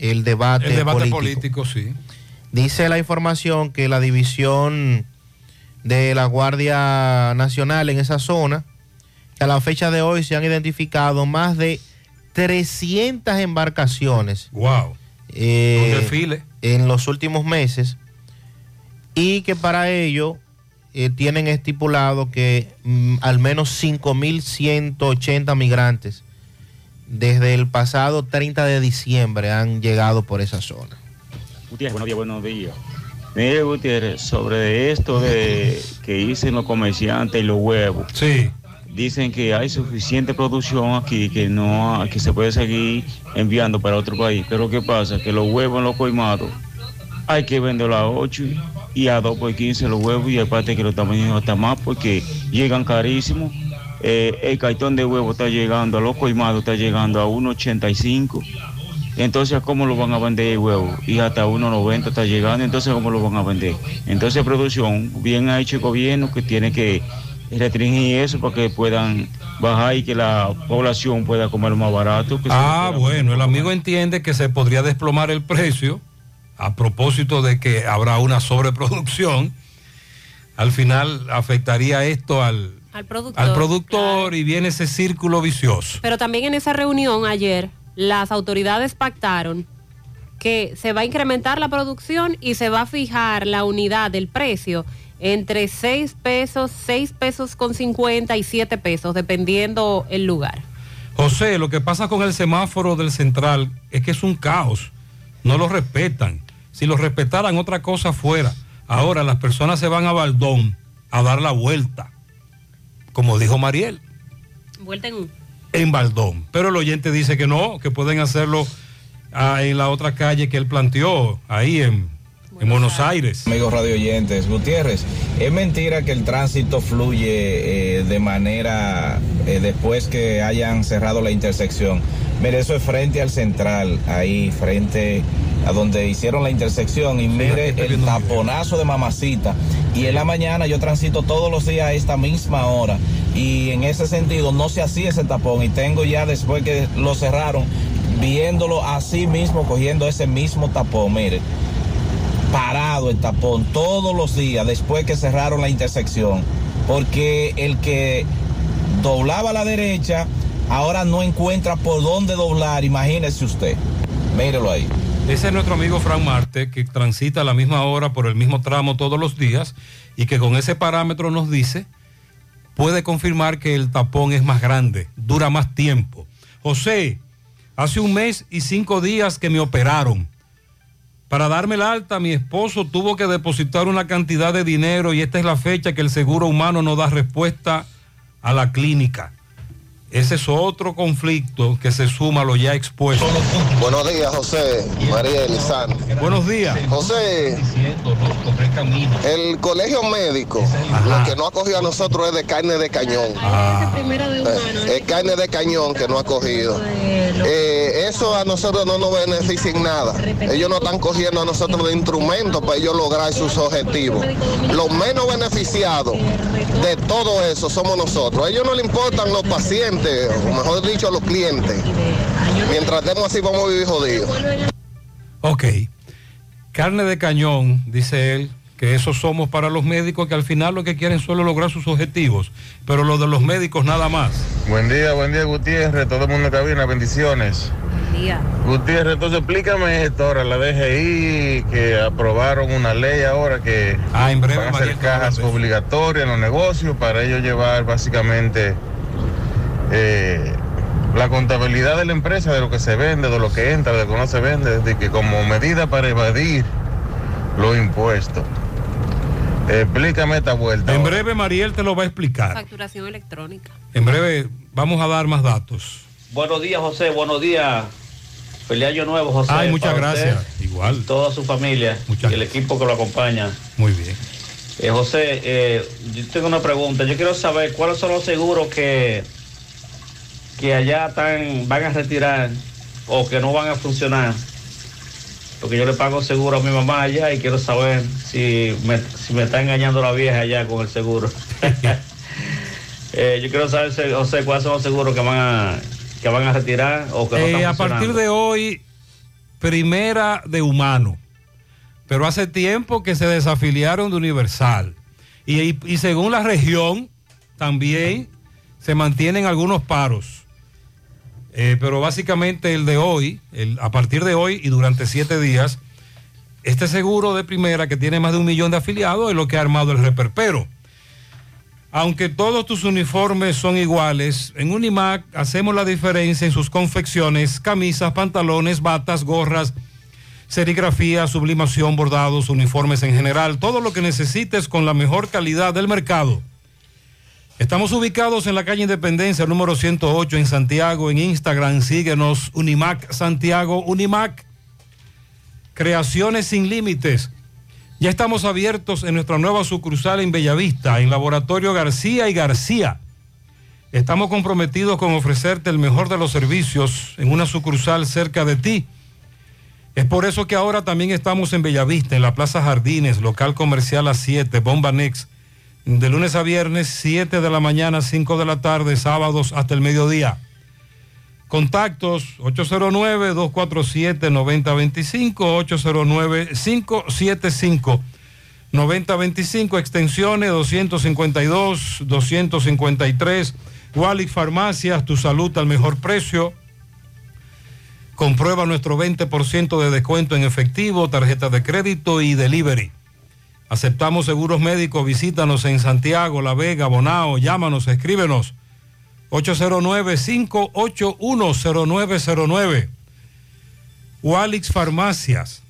el debate, El debate político. político, sí. Dice la información que la división de la Guardia Nacional en esa zona, que a la fecha de hoy se han identificado más de 300 embarcaciones. Wow. eh, Un desfile. En los últimos meses. Y que para ello eh, tienen estipulado que mm, al menos 5.180 migrantes desde el pasado 30 de diciembre han llegado por esa zona. Gutiérrez, buenos días, buenos días. Mire, Gutiérrez, sobre esto de que dicen los comerciantes y los huevos. Sí. Dicen que hay suficiente producción aquí, que no que se puede seguir enviando para otro país. Pero ¿qué pasa? Que los huevos en los coimados hay que venderlos a 8 y a 2 por 15 los huevos y aparte que los tamaños hasta más porque llegan carísimos. Eh, el cartón de huevo está llegando, a los coimados está llegando a 1,85. Entonces, ¿cómo lo van a vender el huevo? Y hasta 1,90 está llegando, entonces, ¿cómo lo van a vender? Entonces, producción, bien ha hecho el gobierno que tiene que restringir eso para que puedan bajar y que la población pueda comer más barato. que Ah, bueno, el amigo entiende que se podría desplomar el precio a propósito de que habrá una sobreproducción. Al final afectaría esto al, Al productor. al productor y viene ese círculo vicioso. Pero también en esa reunión ayer, las autoridades pactaron que se va a incrementar la producción y se va a fijar la unidad del precio entre 6 pesos, 6 pesos con 50 y 7 pesos, dependiendo el lugar. José, lo que pasa con el semáforo del central es que es un caos. No lo respetan. Si lo respetaran, otra cosa fuera. Ahora las personas se van a Baldón a dar la vuelta, como dijo Mariel, Vuelta en en Baldón. Pero el oyente dice que no, que pueden hacerlo ah, en la otra calle que él planteó, ahí en, en Buenos Aires. Amigos radio oyentes, Gutiérrez, es mentira que el tránsito fluye eh, de manera eh, después que hayan cerrado la intersección. Mire, eso es frente al central, ahí frente a donde hicieron la intersección y mire el taponazo de mamacita. Y en la mañana yo transito todos los días a esta misma hora y en ese sentido no se hacía ese tapón y tengo ya después que lo cerraron viéndolo así mismo, cogiendo ese mismo tapón, mire parado el tapón todos los días después que cerraron la intersección. Porque el que doblaba a la derecha ahora no encuentra por dónde doblar, imagínese usted. Mírelo ahí. Ese es nuestro amigo Frank Marte, que transita a la misma hora por el mismo tramo todos los días y que con ese parámetro nos dice puede confirmar que el tapón es más grande, dura más tiempo. José, hace un mes y cinco días que me operaron. Para darme el alta, mi esposo tuvo que depositar una cantidad de dinero y esta es la fecha que el seguro humano no da respuesta a la clínica. Ese es otro conflicto que se suma a lo ya expuesto. Buenos días, José, María Elizán. Buenos días. José, el colegio médico, lo que no ha cogido a nosotros es de carne de cañón. Eh, Es carne de cañón que no ha cogido. Eh, eso a nosotros no nos beneficia en nada. Ellos no están cogiendo a nosotros de instrumentos para ellos lograr sus objetivos. Los menos beneficiados de todo eso somos nosotros. A ellos no le importan los pacientes, o mejor dicho, los clientes. Mientras estemos así, vamos a vivir jodidos. Ok. Carne de cañón, dice él, que eso somos para los médicos que al final lo que quieren solo lograr sus objetivos, pero lo de los médicos nada más. Buen día, buen día Gutiérrez, todo el mundo en cabina, bendiciones. Gutiérrez, entonces explícame esto ahora, la DGI, que aprobaron una ley ahora que Ah, en breve, van a hacer cajas obligatorias en los negocios para ellos llevar básicamente eh, la contabilidad de la empresa, de lo que se vende, de lo que entra, de lo que no se vende, de que como medida para evadir los impuestos. Explícame esta vuelta. En ahora. breve Mariel te lo va a explicar. Facturación electrónica. En breve vamos a dar más datos. Buenos días, José. Buenos días. Feliz año nuevo, José. Ay, muchas usted gracias. Igual. Toda su familia y el equipo que lo acompaña. Muy bien. Eh, José, eh, yo tengo una pregunta. Yo quiero saber cuáles son los seguros que, que allá están, van a retirar o que no van a funcionar. Porque yo le pago seguro a mi mamá allá y quiero saber si me, si me está engañando la vieja allá con el seguro. Eh, yo quiero saber, se- José, cuáles son los seguros que van a, que van a retirar o que no Eh, están a partir de hoy, primera de humano. Pero hace tiempo que se desafiliaron de Universal. Y, y- y según la región, también se mantienen algunos paros. Eh, pero básicamente el de hoy, a partir de hoy y durante siete días, este seguro de primera que tiene más de un millón de afiliados es lo que ha armado el reperpero. Aunque todos tus uniformes son iguales, en Unimac hacemos la diferencia en sus confecciones, camisas, pantalones, batas, gorras, serigrafía, sublimación, bordados, uniformes en general, todo lo que necesites con la mejor calidad del mercado. Estamos ubicados en la calle Independencia, número 108 en Santiago, en Instagram, síguenos Unimac Santiago, Unimac, creaciones sin límites. Ya estamos abiertos en nuestra nueva sucursal en Bellavista, en Laboratorio García y García. Estamos comprometidos con ofrecerte el mejor de los servicios en una sucursal cerca de ti. Es por eso que ahora también estamos en Bellavista, en la Plaza Jardines, local comercial a 7, Bomba Next, de lunes a viernes, 7 de la mañana, 5 de la tarde, sábados hasta el mediodía. Contactos 809-247-9025, 809-575-9025, extensiones 252, 253, Walix Farmacias, tu salud al mejor precio. Comprueba nuestro 20% de descuento en efectivo, tarjeta de crédito y delivery. Aceptamos seguros médicos, visítanos en Santiago, La Vega, Bonao, llámanos, escríbenos. 809-581-0909. Walix Farmacias.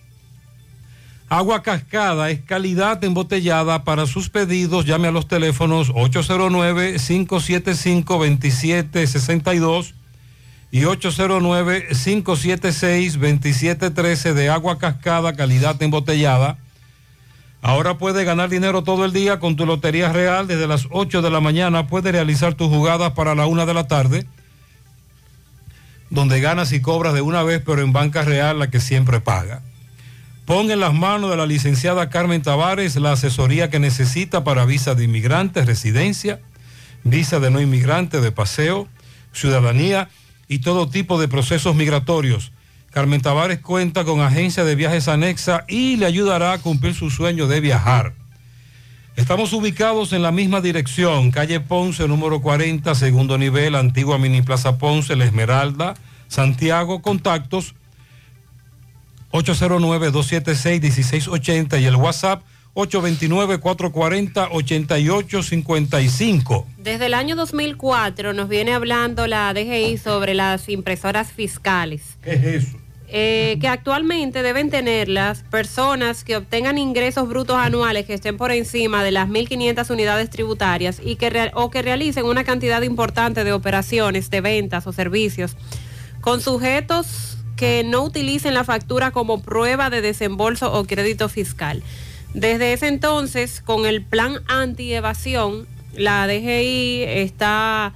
Agua Cascada es calidad embotellada. Para sus pedidos, llame a los teléfonos 809-575-2762 y 809-576-2713 de Agua Cascada, calidad embotellada. Ahora puedes ganar dinero todo el día con tu Lotería Real. Desde las 8 de la mañana puedes realizar tus jugadas para la 1 de la tarde, donde ganas y cobras de una vez, pero en Banca Real, la que siempre paga. Pon en las manos de la licenciada Carmen Tavares la asesoría que necesita para visa de inmigrante, residencia, visa de no inmigrante, de paseo, ciudadanía y todo tipo de procesos migratorios. Carmen Tavares cuenta con agencia de viajes anexa y le ayudará a cumplir su sueño de viajar. Estamos ubicados en la misma dirección, calle Ponce, número 40, segundo nivel, antigua Mini Plaza Ponce, La Esmeralda, Santiago, contactos 809-276-1680 y el WhatsApp 829-440-8855. Desde el año 2004 nos viene hablando la DGI sobre las impresoras fiscales. ¿Qué es eso? eh, que actualmente deben tener las personas que obtengan ingresos brutos anuales que estén por encima de las 1.500 unidades tributarias y que o que realicen una cantidad importante de operaciones de ventas o servicios con sujetos que no utilicen la factura como prueba de desembolso o crédito fiscal. Desde ese entonces, con el plan anti-evasión, la DGI está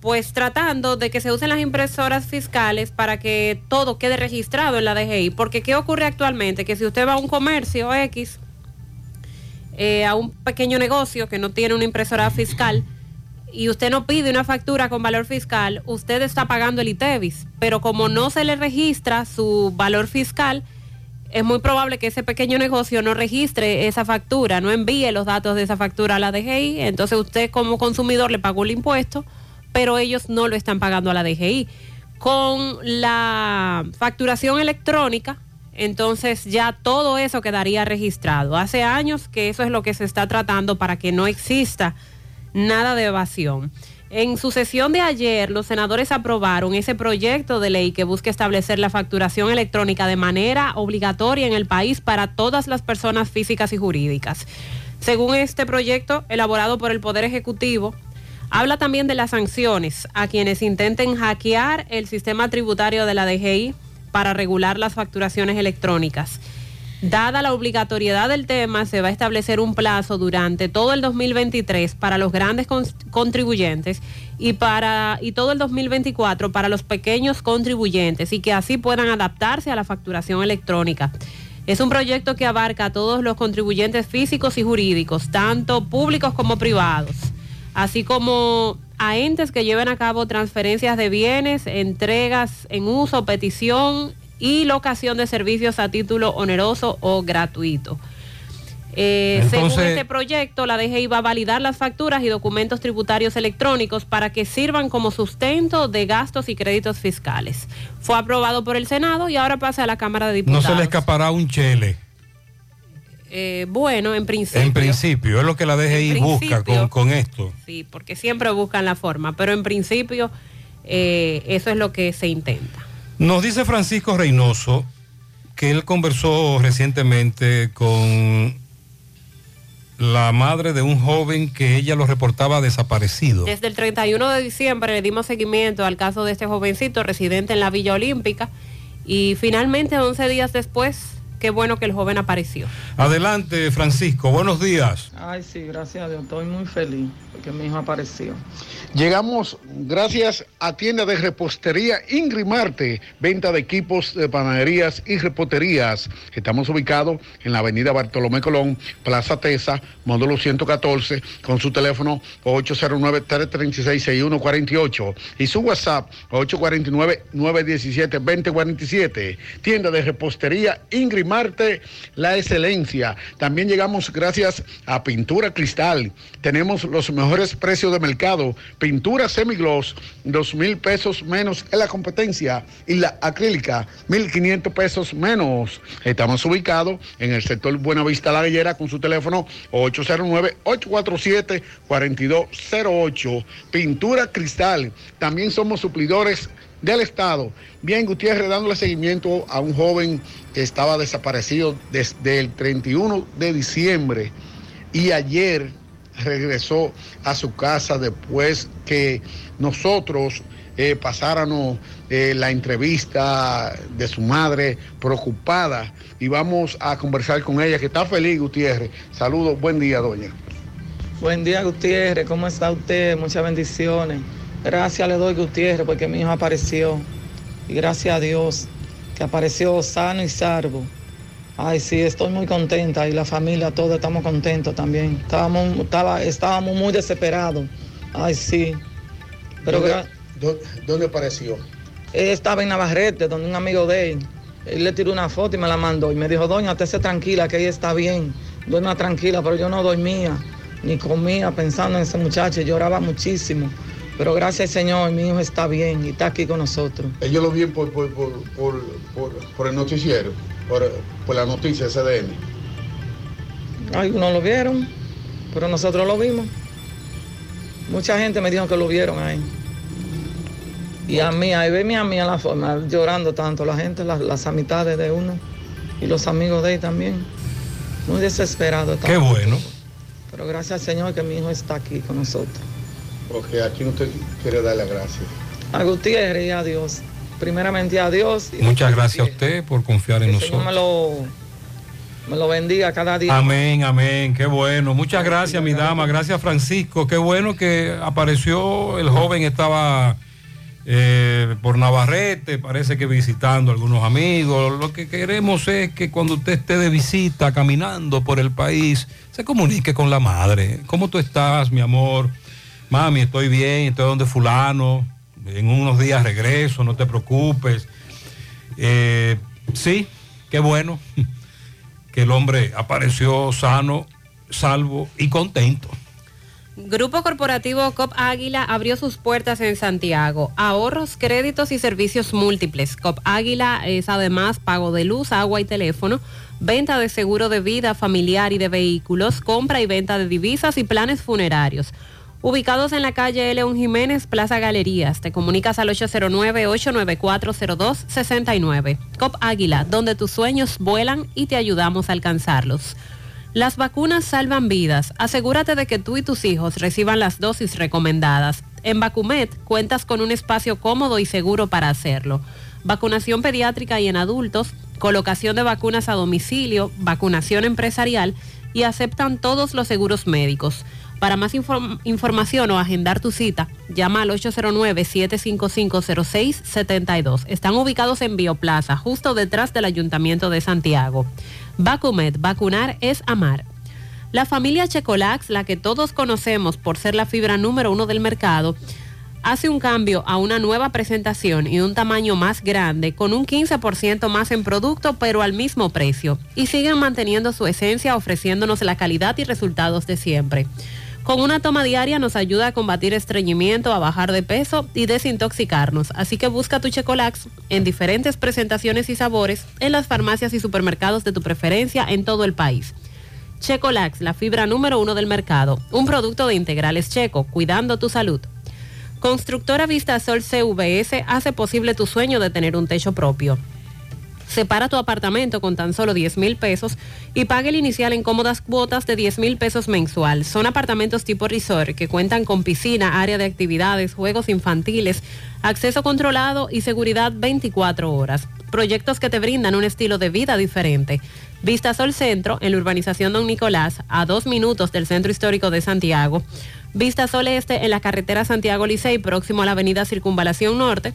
pues tratando de que se usen las impresoras fiscales para que todo quede registrado en la DGI. Porque ¿qué ocurre actualmente? Que si usted va a un comercio X, eh, a un pequeño negocio que no tiene una impresora fiscal, y usted no pide una factura con valor fiscal, usted está pagando el ITEVIS. Pero como no se le registra su valor fiscal, es muy probable que ese pequeño negocio no registre esa factura, no envíe los datos de esa factura a la DGI. Entonces usted como consumidor le pagó el impuesto, pero ellos no lo están pagando a la DGI. Con la facturación electrónica, entonces ya todo eso quedaría registrado. Hace años que eso es lo que se está tratando para que no exista nada de evasión. En su sesión de ayer, los senadores aprobaron ese proyecto de ley que busca establecer la facturación electrónica de manera obligatoria en el país para todas las personas físicas y jurídicas. Según este proyecto, elaborado por el Poder Ejecutivo, habla también de las sanciones a quienes intenten hackear el sistema tributario de la DGI para regular las facturaciones electrónicas. Dada la obligatoriedad del tema, se va a establecer un plazo durante todo el 2023 para los grandes con- contribuyentes y para y todo el 2024 para los pequeños contribuyentes y que así puedan adaptarse a la facturación electrónica. Es un proyecto que abarca a todos los contribuyentes físicos y jurídicos, tanto públicos como privados, así como a entes que lleven a cabo transferencias de bienes, entregas en uso, petición y locación de servicios a título oneroso o gratuito. Eh, según este proyecto, la DGI va a validar las facturas y documentos tributarios electrónicos para que sirvan como sustento de gastos y créditos fiscales. Fue aprobado por el Senado y ahora pasa a la Cámara de No Diputados. se le escapará un chele. Eh, bueno, en principio. En principio, es lo que la DGI busca con esto. Sí, porque siempre buscan la forma, pero en principio eh, eso es lo que se intenta. Nos dice Francisco Reynoso que él conversó recientemente con la madre de un joven que ella lo reportaba desaparecido. Desde el 31 de diciembre le dimos seguimiento al caso de este jovencito residente en la Villa Olímpica y finalmente 11 días después, qué bueno que el joven apareció. Adelante, Francisco, buenos días. Ay, sí, gracias a Dios. Estoy muy feliz porque mi hijo apareció. Llegamos gracias a tienda de repostería Ingrimarte, venta de equipos de panaderías y reposterías. Estamos ubicados en la avenida Bartolomé Colón, Plaza Tesa, módulo 114, con su teléfono 809-336-6148 y su WhatsApp 849-917-2047. Tienda de repostería Ingrimarte, la excelencia. También llegamos gracias a Pintura Cristal. Tenemos los mejores precios de mercado. Pintura semigloss, dos mil pesos menos en la competencia. Y la acrílica, mil quinientos pesos menos. Estamos ubicados en el sector Buenavista La Gallera con su teléfono 809-847-4208. Pintura Cristal. También somos suplidores del Estado. Bien, Gutiérrez, dándole seguimiento a un joven estaba desaparecido desde el 31 de diciembre y ayer regresó a su casa después que nosotros eh, pasáramos eh, la entrevista de su madre preocupada y vamos a conversar con ella que está feliz Gutiérrez. Saludos, buen día doña. Buen día, Gutiérrez. ¿Cómo está usted? Muchas bendiciones. Gracias le doy, Gutiérrez, porque mi hijo apareció. Y gracias a Dios que apareció sano y salvo. Ay, sí, estoy muy contenta y la familia, todos estamos contentos también. Estábamos, estaba- estábamos muy desesperados. Ay, sí. Pero ¿Dónde, gra- dó- dónde apareció? él estaba en Navarrete, donde un amigo de él. Él le tiró una foto y me la mandó. Y me dijo, doña, esté tranquila, que ella está bien. Duerma tranquila, pero yo no dormía, ni comía pensando en ese muchacho. Lloraba muchísimo. Pero gracias al Señor, mi hijo está bien y está aquí con nosotros. Ellos lo vieron por, por, por, por, por- por el noticiero, por, por la noticia SDN. Algunos lo vieron, pero nosotros lo vimos. Mucha gente me dijo que lo vieron ahí. Y a mí, ahí ve a mí a la forma, llorando tanto la gente, las, las amistades de uno y los amigos de él también. Muy desesperado. Qué bueno. Pero gracias al Señor que mi hijo está aquí con nosotros. Porque aquí usted quiere dar las gracias. A Gutiérrez y a Dios. Primeramente a Dios. Y Muchas gracias a usted por confiar en Señor me nosotros. lo, me lo bendiga cada día. Amén, amén, qué bueno. Muchas gracias, mi dama. Gracias, Francisco. Qué bueno que apareció. El joven estaba eh, por Navarrete, parece que visitando a algunos amigos. Lo que queremos es que cuando usted esté de visita, caminando por el país, se comunique con la madre. ¿Cómo tú estás, mi amor? Mami, estoy bien, estoy donde fulano. En unos días regreso, no te preocupes. Eh, sí, qué bueno que el hombre apareció sano, salvo y contento. Grupo Corporativo COP Águila abrió sus puertas en Santiago. Ahorros, créditos y servicios múltiples. COP Águila es además pago de luz, agua y teléfono, venta de seguro de vida familiar y de vehículos, compra y venta de divisas y planes funerarios. Ubicados en la calle León Jiménez, Plaza Galerías. Te comunicas al 809-894-0269. COP Águila, donde tus sueños vuelan y te ayudamos a alcanzarlos. Las vacunas salvan vidas. Asegúrate de que tú y tus hijos reciban las dosis recomendadas. En Vacumet cuentas con un espacio cómodo y seguro para hacerlo. Vacunación pediátrica y en adultos, colocación de vacunas a domicilio, vacunación empresarial y aceptan todos los seguros médicos. Para más inform- información o agendar tu cita, llama al 809-755-0672. Están ubicados en Bioplaza, justo detrás del Ayuntamiento de Santiago. Vacumet, vacunar es amar. La familia Checolax, la que todos conocemos por ser la fibra número uno del mercado, hace un cambio a una nueva presentación y un tamaño más grande con un 15% más en producto pero al mismo precio y siguen manteniendo su esencia ofreciéndonos la calidad y resultados de siempre. Con una toma diaria nos ayuda a combatir estreñimiento, a bajar de peso y desintoxicarnos. Así que busca tu Checolax en diferentes presentaciones y sabores en las farmacias y supermercados de tu preferencia en todo el país. Checolax, la fibra número uno del mercado. Un producto de integrales checo, cuidando tu salud. Constructora Vista Sol CVS hace posible tu sueño de tener un techo propio. Separa tu apartamento con tan solo 10 mil pesos y pague el inicial en cómodas cuotas de 10 mil pesos mensual. Son apartamentos tipo resort que cuentan con piscina, área de actividades, juegos infantiles, acceso controlado y seguridad 24 horas. Proyectos que te brindan un estilo de vida diferente. Vista Sol Centro, en la urbanización Don Nicolás, a dos minutos del Centro Histórico de Santiago. Vista Sol Este, en la carretera Santiago Licey, próximo a la avenida Circunvalación Norte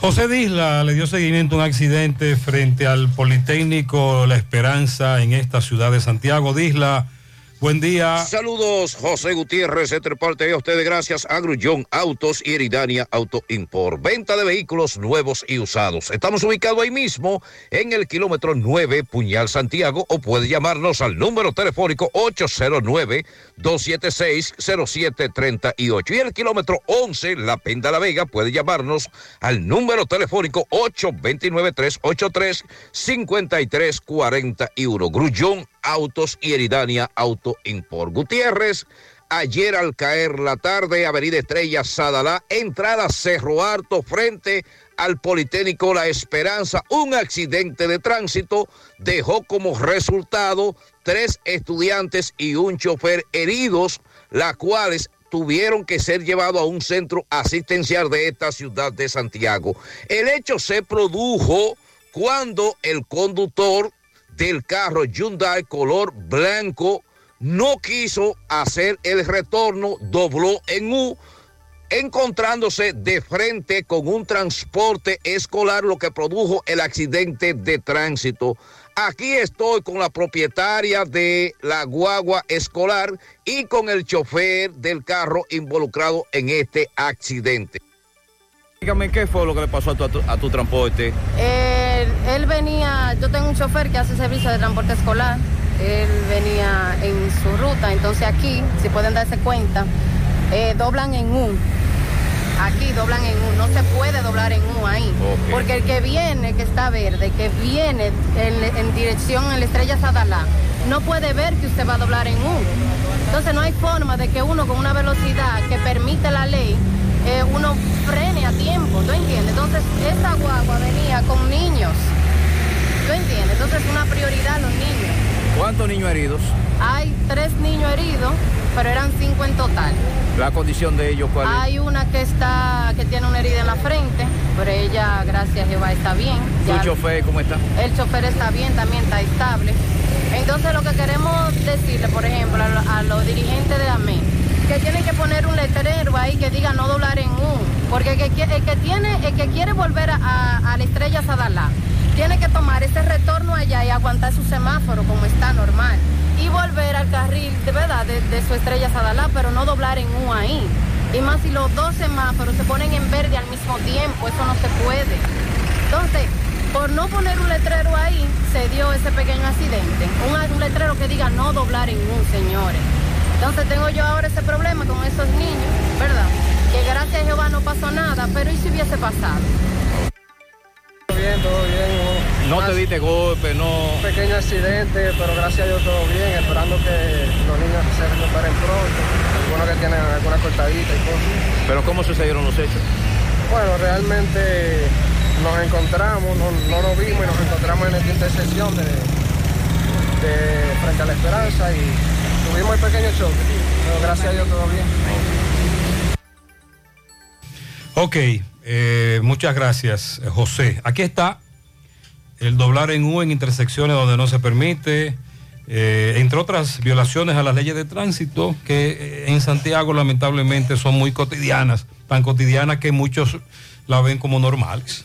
José Disla le dio seguimiento a un accidente frente al Politécnico La Esperanza en esta ciudad de Santiago. Disla, buen día. Saludos, José Gutiérrez, entre parte a ustedes gracias a Grullón Autos y Eridania Auto Import. Venta de vehículos nuevos y usados. Estamos ubicados ahí mismo en el kilómetro 9, Puñal Santiago, o puede llamarnos al número telefónico 809-276-0738. Y el kilómetro 11, La Penda La Vega, puede llamarnos al número telefónico 829-383-5341. Grullón Autos y Eridania Auto Import. Gutiérrez, ayer al caer la tarde, Avenida Estrella Sadalá, entrada Cerro Harto, frente al Politécnico La Esperanza, un accidente de tránsito dejó como resultado tres estudiantes y un chofer heridos, las cuales tuvieron que ser llevados a un centro asistencial de esta ciudad de Santiago. El hecho se produjo cuando el conductor del carro Hyundai color blanco no quiso hacer el retorno, dobló en U, encontrándose de frente con un transporte escolar, lo que produjo el accidente de tránsito. Aquí estoy con la propietaria de la guagua escolar y con el chofer del carro involucrado en este accidente. Dígame qué fue lo que le pasó a tu, a tu- a tu transporte. Él, él venía, yo tengo un chofer que hace servicio de transporte escolar. Él venía en su ruta, entonces aquí, si pueden darse cuenta, eh, doblan en U. Aquí doblan en U, no se puede doblar en U ahí. Porque el que viene, que está verde, que viene en, en dirección a la estrella Sadalá, no puede ver que usted va a doblar en U. Entonces no hay forma de que uno con una velocidad que permite la ley, eh, uno frene a tiempo, ¿tú entiendes? Entonces esa guagua venía con niños, ¿tú entiendes? Entonces es una prioridad los niños. ¿Cuántos niños heridos? Hay tres niños heridos, pero eran cinco en total. La condición de ellos, ¿cuál es? Hay una que está, que tiene una herida en la frente, pero ella, gracias a Jehová, está bien. ¿Tu Ya- chofer cómo está? el chofer está bien, también está estable. Entonces lo que queremos decirle, por ejemplo, a, lo- a los dirigentes de AME, que tienen que poner un letrero ahí que diga no doblar en U, porque el que, el que tiene, el que quiere volver a, a- la estrella Sadalá, tiene que tomar ese retorno allá y aguantar su semáforo como está normal. Y volver al carril, de verdad, de, de su estrella Sadalá, pero no doblar en U ahí. Y más si los dos semáforos se ponen en verde al mismo tiempo, eso no se puede. Entonces, por no poner un letrero ahí, se dio ese pequeño accidente. Un, un letrero que diga no doblar en un, señores. Entonces tengo yo ahora ese problema con esos niños, ¿verdad? Que gracias a Jehová no pasó nada, pero ¿y si hubiese pasado? bien, todo bien. No te diste golpe, no. Un pequeño accidente, pero gracias a Dios todo bien, esperando que los niños se recuperen pronto. Algunos que tienen alguna cortadita y cosas. Pero ¿cómo sucedieron los hechos? Bueno, realmente nos encontramos, no, no nos vimos y nos encontramos en esta intersección de, de frente a la esperanza y tuvimos el pequeño choque. Pero gracias a Dios todo bien. Ok, eh, muchas gracias, eh, José. Aquí está el doblar en U en intersecciones donde no se permite, eh, entre otras violaciones a las leyes de tránsito que en Santiago lamentablemente son muy cotidianas, tan cotidianas que muchos la ven como normales.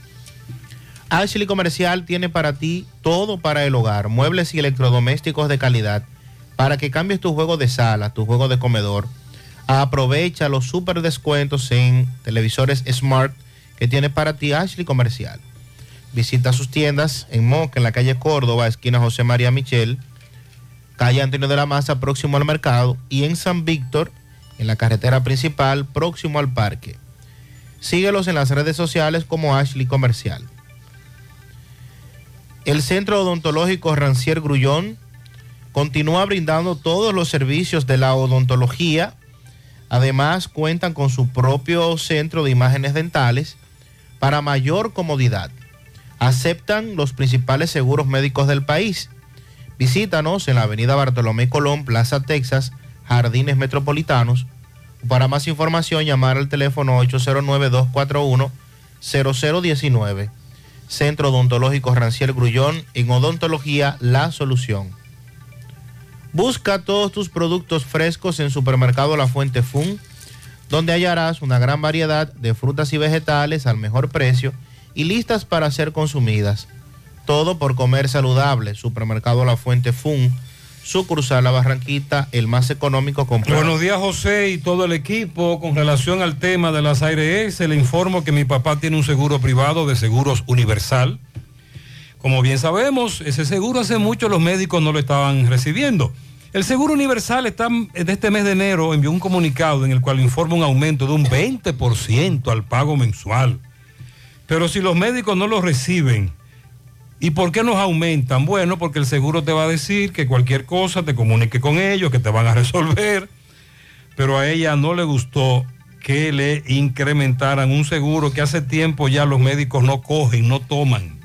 Ashley Comercial tiene para ti todo para el hogar, muebles y electrodomésticos de calidad, para que cambies tu juego de sala, tu juego de comedor. Aprovecha los super descuentos en televisores Smart que tiene para ti Ashley Comercial. Visita sus tiendas en Moca, en la calle Córdoba, esquina José María Michel, calle Antonio de la Maza, próximo al mercado, y en San Víctor, en la carretera principal, próximo al parque. Síguelos en las redes sociales como Ashley Comercial. El Centro Odontológico Rancier Grullón continúa brindando todos los servicios de la odontología. Además, cuentan con su propio centro de imágenes dentales para mayor comodidad. Aceptan los principales seguros médicos del país. Visítanos en la avenida Bartolomé Colón, Plaza Texas, Jardines Metropolitanos. Para más información, llamar al teléfono 809-241-0019. Centro Odontológico Rancier Grullón, en Odontología La Solución. Busca todos tus productos frescos en Supermercado La Fuente Fun, donde hallarás una gran variedad de frutas y vegetales al mejor precio y listas para ser consumidas. Todo por comer saludable. Supermercado La Fuente Fun, sucursal La Barranquita, el más económico comprar. Buenos días José y todo el equipo. Con relación al tema de las ARS, le informo que mi papá tiene un seguro privado de seguros universal. Como bien sabemos, ese seguro hace mucho los médicos no lo estaban recibiendo. El Seguro Universal está, de este mes de enero envió un comunicado en el cual informa un aumento de un 20% al pago mensual. Pero si los médicos no lo reciben, ¿y por qué nos aumentan? Bueno, porque el seguro te va a decir que cualquier cosa te comunique con ellos, que te van a resolver. Pero a ella no le gustó que le incrementaran un seguro que hace tiempo ya los médicos no cogen, no toman.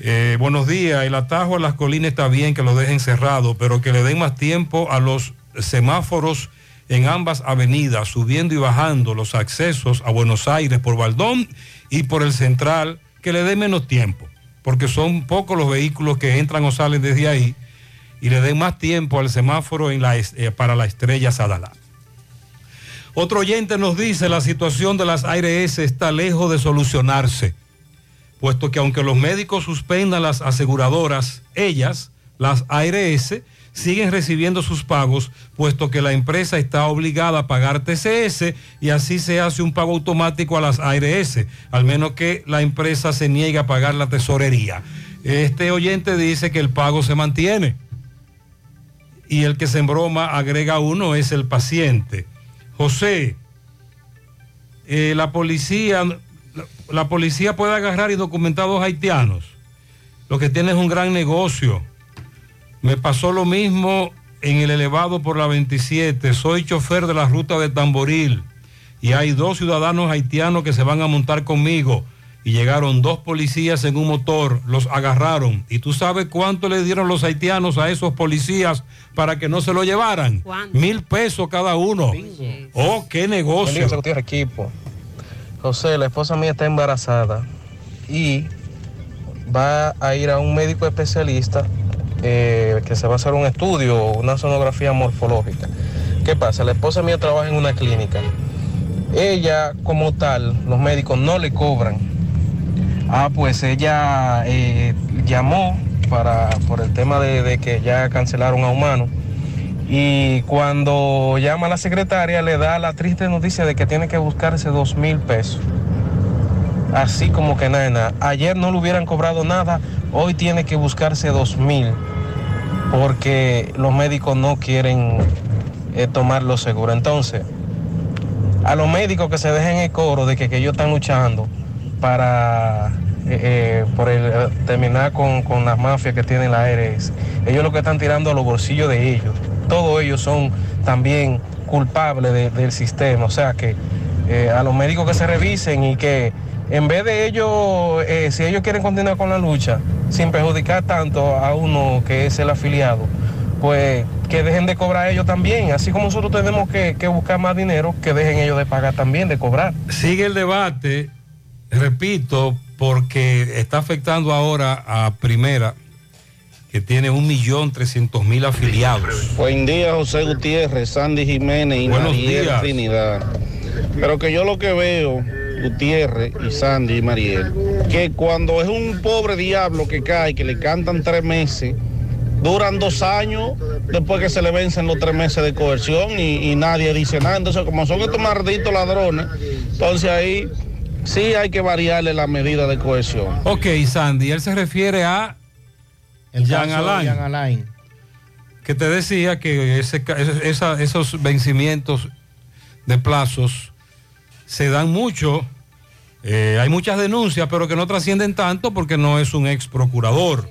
Eh, buenos días, el atajo a las colinas está bien que lo dejen cerrado, pero que le den más tiempo a los semáforos en ambas avenidas, subiendo y bajando los accesos a Buenos Aires por Baldón y por el Central, que le den menos tiempo, porque son pocos los vehículos que entran o salen desde ahí, y le den más tiempo al semáforo eh, para la estrella Sadalá. Otro oyente nos dice, la situación de las ARS está lejos de solucionarse, puesto que aunque los médicos suspendan las aseguradoras, ellas, las ARS, siguen recibiendo sus pagos, puesto que la empresa está obligada a pagar TCS y así se hace un pago automático a las ARS, al menos que la empresa se niegue a pagar la tesorería. Este oyente dice que el pago se mantiene y el que se embroma agrega uno es el paciente. José, eh, la policía, la, policía puede agarrar indocumentados haitianos. Lo que tiene es un gran negocio. Me pasó lo mismo en el elevado por la 27. Soy chofer de la ruta de Tamboril y hay dos ciudadanos haitianos que se van a montar conmigo. Y llegaron dos policías en un motor, los agarraron. ¿Y tú sabes cuánto le dieron los haitianos a esos policías para que no se lo llevaran? Mil pesos cada uno. Oh, qué negocio. Equipo. José, la esposa mía está embarazada y va a ir a un médico especialista eh, que se va a hacer un estudio, una sonografía morfológica. ¿Qué pasa? La esposa mía trabaja en una clínica. Ella, como tal, los médicos no le cobran. Ah, pues ella eh, llamó para, por el tema de, de que ya cancelaron a Humano. Y cuando llama a la secretaria le da la triste noticia de que tiene que buscarse dos mil pesos. Así como que nada. Ayer no le hubieran cobrado nada, hoy tiene que buscarse dos mil. Porque los médicos no quieren eh, tomarlo seguro. Entonces, a los médicos que se dejen el coro de que, que ellos están luchando para eh, eh, por el, eh, terminar con, con las mafias que tienen la ARS. Ellos lo que están tirando a los bolsillos de ellos. Todos ellos son también culpables de- del sistema. O sea que a los médicos que se revisen y que en vez de ellos, eh, si ellos quieren continuar con la lucha, sin perjudicar tanto a uno que es el afiliado, pues que dejen de cobrar ellos también. Así como nosotros tenemos que, que buscar más dinero, que dejen ellos de pagar también, de cobrar. Sigue el debate, repito, porque está afectando ahora a Primera, que tiene un millón trescientos mil afiliados. Buen día, José Gutiérrez, Sandy Jiménez y Buenos Mariel días. Trinidad. Pero que yo lo que veo, Gutiérrez y Sandy y Mariel, que cuando es un pobre diablo que cae, que le cantan tres meses, duran dos años después que se le vencen los tres meses de coerción y, y nadie dice nada. Entonces, como son estos malditos ladrones, entonces ahí sí hay que variarle la medida de coerción. Ok, Sandy, él se refiere a El Jean Alain, Jean Alain. que te decía que ese- esa- esos vencimientos de plazos se dan mucho. eh, hay muchas denuncias, pero que no trascienden tanto porque no es un ex procurador.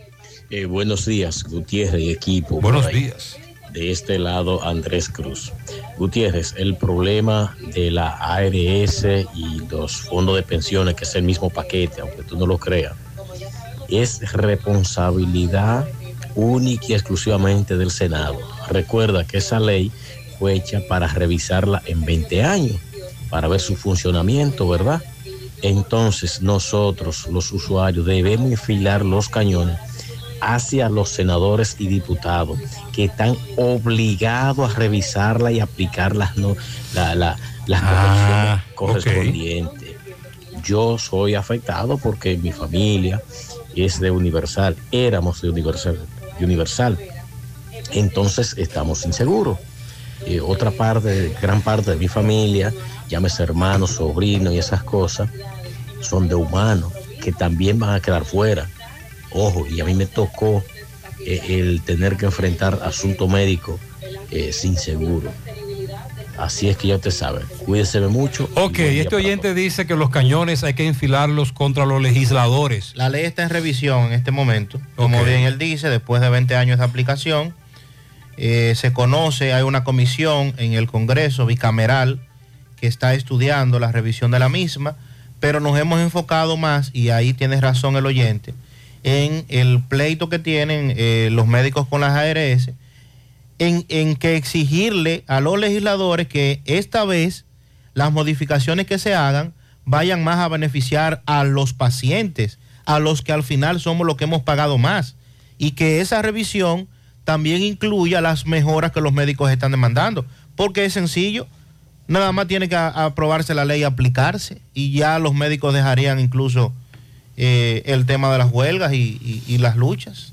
Eh, buenos días, Gutiérrez y equipo. Buenos días. De este lado, Andrés Cruz. Gutiérrez, el problema de la ARS y los fondos de pensiones, que es el mismo paquete, aunque tú no lo creas, es responsabilidad única y exclusivamente del Senado. Recuerda que esa ley fue hecha para revisarla en 20 años, para ver su funcionamiento, ¿verdad? Entonces nosotros, los usuarios, debemos enfilar los cañones hacia los senadores y diputados que están obligados a revisarla y aplicar las, no, la- la- las Ah, correspondientes. Yo soy afectado porque mi familia es de Universal, éramos de Universal, de Universal. Entonces estamos inseguros. Eh, otra parte, gran parte de mi familia, llámese hermanos, sobrinos y esas cosas, son de humanos que también van a quedar fuera. Ojo, y a mí me tocó eh, el tener que enfrentar asunto médico eh, sin seguro. Así es que ya te sabe, cuídese mucho. Ok, este oyente dice que los cañones hay que enfilarlos contra los legisladores. La ley está en revisión en este momento. Como bien él dice, después de 20 años de aplicación, eh, se conoce, hay una comisión en el Congreso bicameral que está estudiando la revisión de la misma, pero nos hemos enfocado más, y ahí tiene razón el oyente, en el pleito que tienen eh, los médicos con las ARS, en, en que exigirle a los legisladores que esta vez las modificaciones que se hagan vayan más a beneficiar a los pacientes, a los que al final somos los que hemos pagado más, y que esa revisión también incluya las mejoras que los médicos están demandando, porque es sencillo, nada más tiene que aprobarse la ley y aplicarse, y ya los médicos dejarían incluso eh, el tema de las huelgas y las luchas.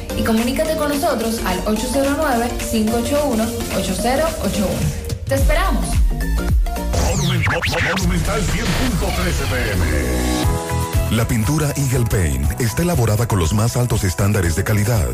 y comunícate con nosotros al 809-581-8081. ¡Te esperamos! Monumental 100.13 pm. La pintura Eagle Paint está elaborada con los más altos estándares de calidad.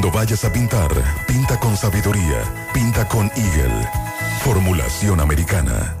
vayas a pintar, pinta con sabiduría, pinta con Eagle. Formulación americana.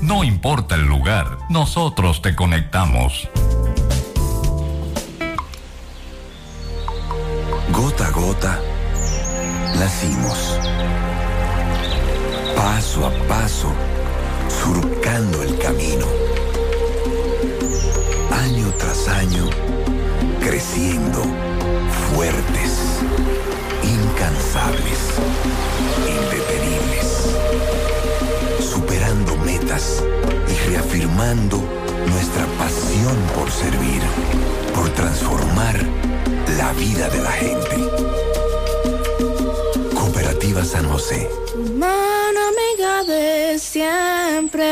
No importa el lugar, nosotros te conectamos. Gota a gota nacimos. Paso a paso, surcando el camino. Año tras año, creciendo, fuertes, incansables, y reafirmando nuestra pasión por servir, por transformar la vida de la gente. Cooperativa San José. Mano amiga de siempre.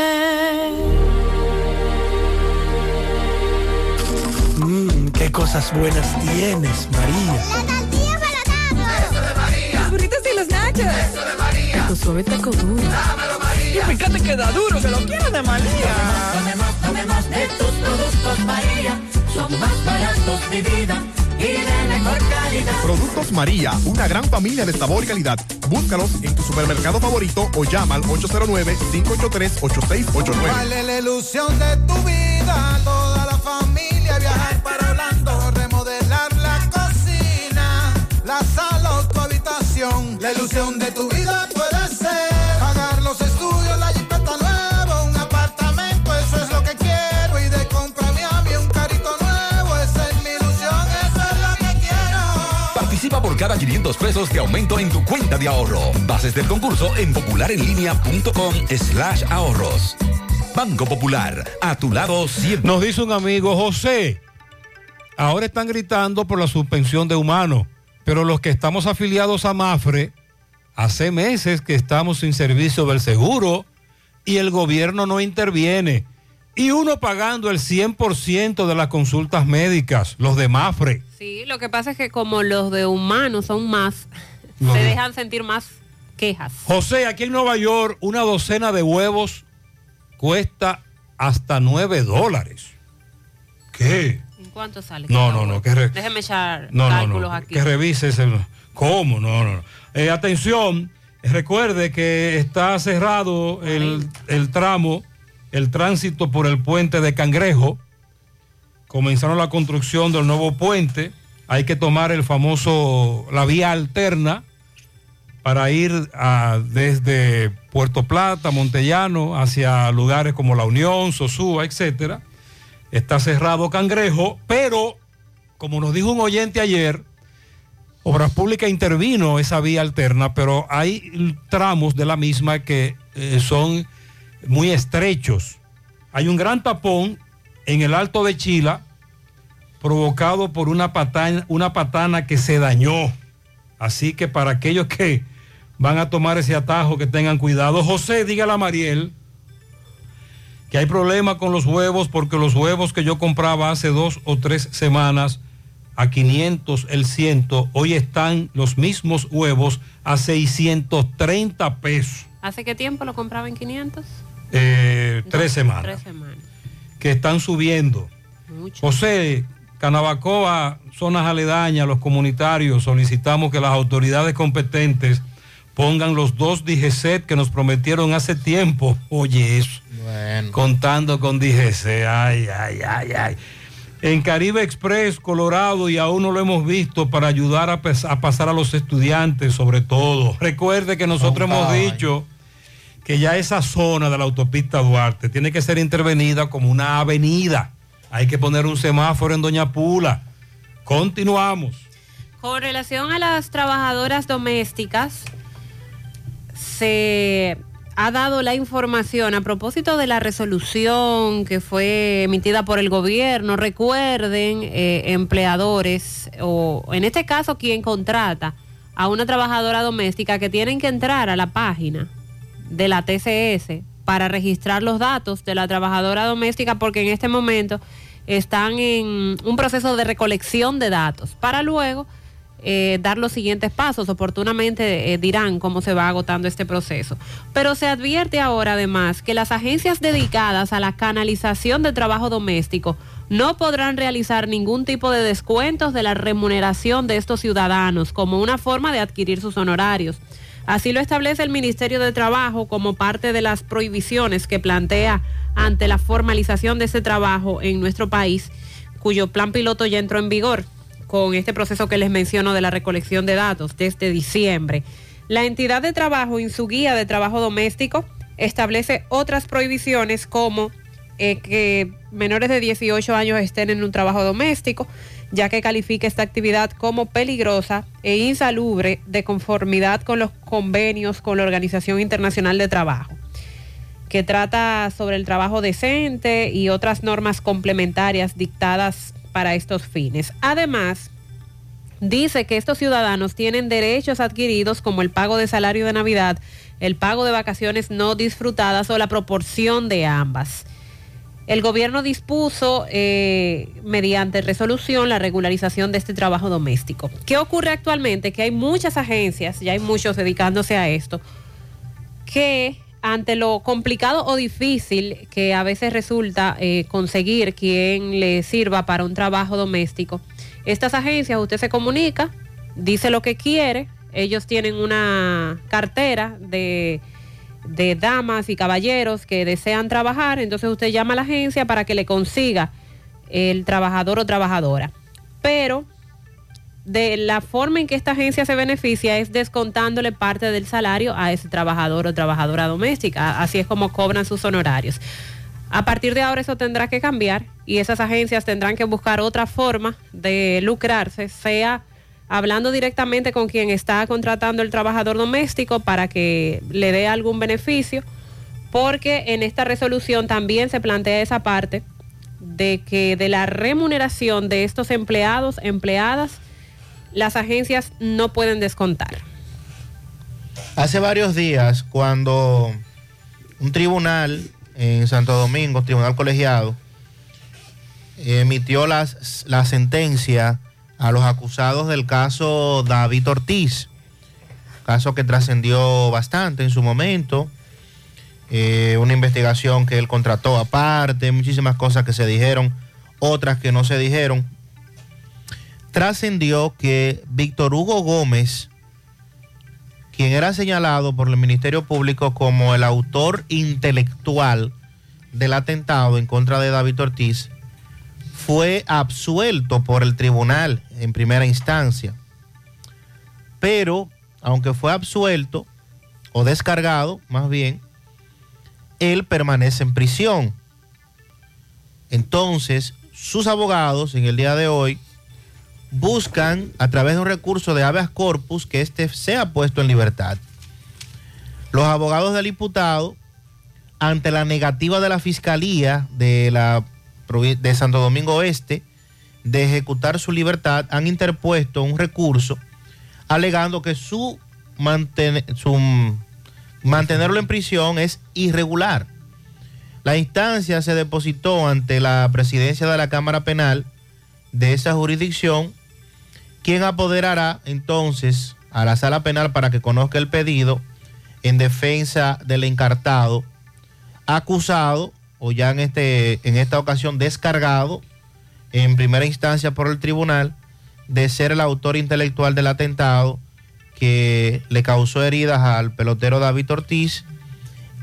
Mmm, qué cosas buenas tienes, María. La tortilla para Eso de María. Los burritos y los nachos. Eso de María. Tu suave taco duro. Dámelo. Y fíjate que da duro, que lo quiero de María. Tomemos, tomemos de tus productos, María. Son más baratos de vida y de mejor calidad. Productos María, una gran familia de sabor y calidad. Búscalos en tu supermercado favorito o llama al 809-583-8689. Dale la ilusión de tu vida, toda la familia viajar para Orlando, remodelar la cocina, la sala o tu habitación. La ilusión de tu vida puede ser cada 500 pesos de aumento en tu cuenta de ahorro. Bases del concurso en popularenlinea.com slash ahorros. Banco Popular, a tu lado siempre. Nos dice un amigo, José, ahora están gritando por la suspensión de humanos, pero los que estamos afiliados a Mafre, hace meses que estamos sin servicio del seguro y el gobierno no interviene. Y uno pagando el 100% de las consultas médicas, los de Mafre. Sí, lo que pasa es que como los de humanos son más, se de- dejan sentir más quejas. José, aquí en Nueva York, una docena de huevos cuesta hasta 9 dólares. ¿Qué? ¿En cuánto sale? No, no, no, que re- Déjeme echar No, cálculos no. aquí. Que revises el. ¿Cómo? No, no, no. Eh, atención, recuerde que está cerrado el, el tramo, el tránsito por el puente de Cangrejo. Comenzaron la construcción del nuevo puente. Hay que tomar el famoso, la vía alterna para ir a- desde Puerto Plata, Montellano, hacia lugares como La Unión, Sosúa, etcétera. Está cerrado Cangrejo, pero como nos dijo un oyente ayer, Obras Públicas intervino esa vía alterna, pero hay tramos de la misma que eh, son muy estrechos. Hay un gran tapón en el Alto de Chila provocado por una patana, una patana que se dañó. Así que para aquellos que van a tomar ese atajo, que tengan cuidado. José, dígale a Mariel que hay problema con los huevos porque los huevos que yo compraba hace dos o tres semanas a 500 el ciento, hoy están los mismos huevos a 630 pesos. ¿Hace qué tiempo lo compraba en 500? Eh, tres semanas Tres semanas. Que están subiendo. Mucho. José, Canabacoa, zonas aledañas, los comunitarios, solicitamos que las autoridades competentes pongan los dos DGCET que nos prometieron hace tiempo. Oye, eso. Contando con DGC. Ay, ay, ay, ay. En Caribe Express, Colorado, y aún no lo hemos visto para ayudar a, pasar a los estudiantes, sobre todo. Recuerde que nosotros hemos Ay. dicho que ya esa zona de la autopista Duarte tiene que ser intervenida como una avenida. Hay que poner un semáforo en Doña Pula. Continuamos. Con relación a las trabajadoras domésticas, se ha dado la información a propósito de la resolución que fue emitida por el gobierno. Recuerden, eh, empleadores, o en este caso quien contrata a una trabajadora doméstica que tienen que entrar a la página de la TCS para registrar los datos de la trabajadora doméstica porque en este momento están en un proceso de recolección de datos para luego eh, dar los siguientes pasos. Oportunamente eh, dirán cómo se va agotando este proceso. Pero se advierte ahora además que las agencias dedicadas a la canalización de trabajo doméstico no podrán realizar ningún tipo de descuentos de la remuneración de estos ciudadanos como una forma de adquirir sus honorarios. Así lo establece el Ministerio de Trabajo como parte de las prohibiciones que plantea ante la formalización de ese trabajo en nuestro país, cuyo plan piloto ya entró en vigor. con este proceso que les menciono de la recolección de datos desde diciembre. La entidad de trabajo en su guía de trabajo doméstico establece otras prohibiciones como eh, que menores de 18 años estén en un trabajo doméstico, ya que califica esta actividad como peligrosa e insalubre de conformidad con los convenios con la Organización Internacional de Trabajo, que trata sobre el trabajo decente y otras normas complementarias dictadas para estos fines. Además, dice que estos ciudadanos tienen derechos adquiridos como el pago de salario de Navidad, el pago de vacaciones no disfrutadas o la proporción de ambas. El gobierno dispuso eh, mediante resolución la regularización de este trabajo doméstico. ¿Qué ocurre actualmente? Que hay muchas agencias, ya hay muchos dedicándose a esto, que ante lo complicado o difícil que a veces resulta eh, conseguir quien le sirva para un trabajo doméstico, estas agencias usted se comunica, dice lo que quiere, ellos tienen una cartera de de damas y caballeros que desean trabajar, entonces usted llama a la agencia para que le consiga el trabajador o trabajadora. Pero de la forma en que esta agencia se beneficia es descontándole parte del salario a ese trabajador o trabajadora doméstica. Así es como cobran sus honorarios. A partir de ahora eso tendrá que cambiar y esas agencias tendrán que buscar otra forma de lucrarse, sea hablando directamente con quien está contratando el trabajador doméstico para que le dé algún beneficio, porque en esta resolución también se plantea esa parte de que de la remuneración de estos empleados, empleadas, las agencias no pueden descontar. Hace varios días, cuando un tribunal en Santo Domingo, tribunal colegiado, emitió las, la sentencia a los acusados del caso David Ortiz, caso que trascendió bastante en su momento, eh, una investigación que él contrató aparte, muchísimas cosas que se dijeron, otras que no se dijeron. Trascendió que Víctor Hugo Gómez, quien era señalado por el Ministerio Público como el autor intelectual del atentado en contra de David Ortiz, fue absuelto por el tribunal en primera instancia. Pero, aunque fue absuelto o descargado, más bien, él permanece en prisión. Entonces, sus abogados en el día de hoy buscan a través de un recurso de habeas corpus que éste sea puesto en libertad. Los abogados del imputado, ante la negativa de la fiscalía de la de Santo Domingo Oeste de ejecutar su libertad han interpuesto un recurso alegando que su, su mantenerlo en prisión es irregular. La instancia se depositó ante la presidencia de la Cámara Penal de esa jurisdicción, quien apoderará entonces a la sala penal para que conozca el pedido en defensa del encartado acusado o ya en, este, en esta ocasión descargado en primera instancia por el tribunal de ser el autor intelectual del atentado que le causó heridas al pelotero David Ortiz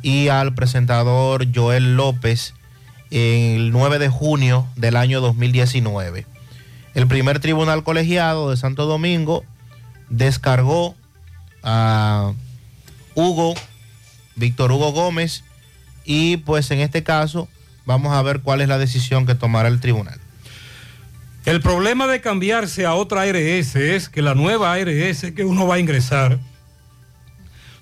y al presentador Joel López el 9 de junio del año 2019. El primer tribunal colegiado de Santo Domingo descargó a Hugo, Víctor Hugo Gómez, y pues en este caso vamos a ver cuál es la decisión que tomará el tribunal. El problema de cambiarse a otra ARS es que la nueva ARS que uno va a ingresar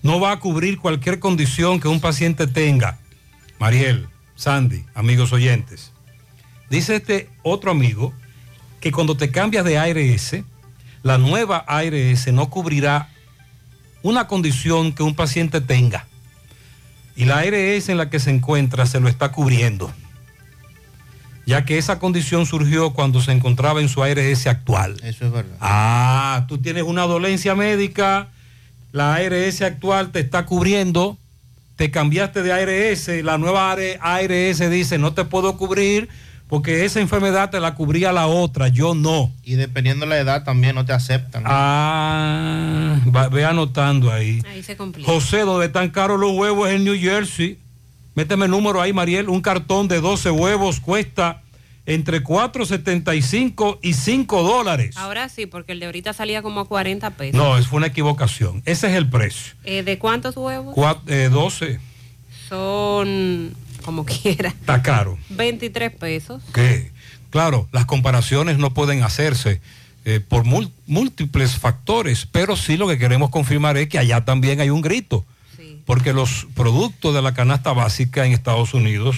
no va a cubrir cualquier condición que un paciente tenga. Mariel, Sandy, amigos oyentes. Dice este otro amigo que cuando te cambias de ARS, la nueva ARS no cubrirá una condición que un paciente tenga y la ARS en la que se encuentra se lo está cubriendo, ya que esa condición surgió cuando se encontraba en su ARS actual. Eso es verdad. Ah, tú tienes una dolencia médica, la ARS actual te está cubriendo, te cambiaste de ARS, la nueva ARS dice no te puedo cubrir porque esa enfermedad te la cubría la otra, yo no. Y dependiendo de la edad también no te aceptan. Ah, ve anotando ahí. Ahí se complica. José, donde están caros los huevos en New Jersey. Méteme el número ahí, Mariel. Un cartón de 12 huevos cuesta entre 4.75 y 5 dólares. Ahora sí, porque el de ahorita salía como a 40 pesos. No, es una equivocación. Ese es el precio. Eh, ¿De cuántos huevos? Cuat- eh, 12, Son, como quiera, está caro. 23 pesos. que, claro, las comparaciones no pueden hacerse eh, por múltiples factores, pero sí lo que queremos confirmar es que allá también hay un grito, porque los productos de la canasta básica en Estados Unidos,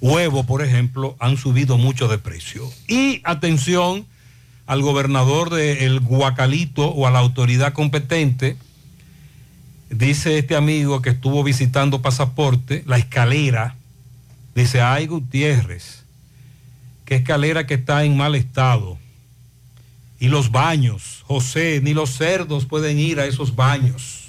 huevo, por ejemplo, han subido mucho de precio. Y atención al gobernador del Guacalito o a la autoridad competente, dice este amigo que estuvo visitando pasaporte, la escalera, dice, ay Gutiérrez, qué escalera que está en mal estado. Y los baños, José, ni los cerdos pueden ir a esos baños.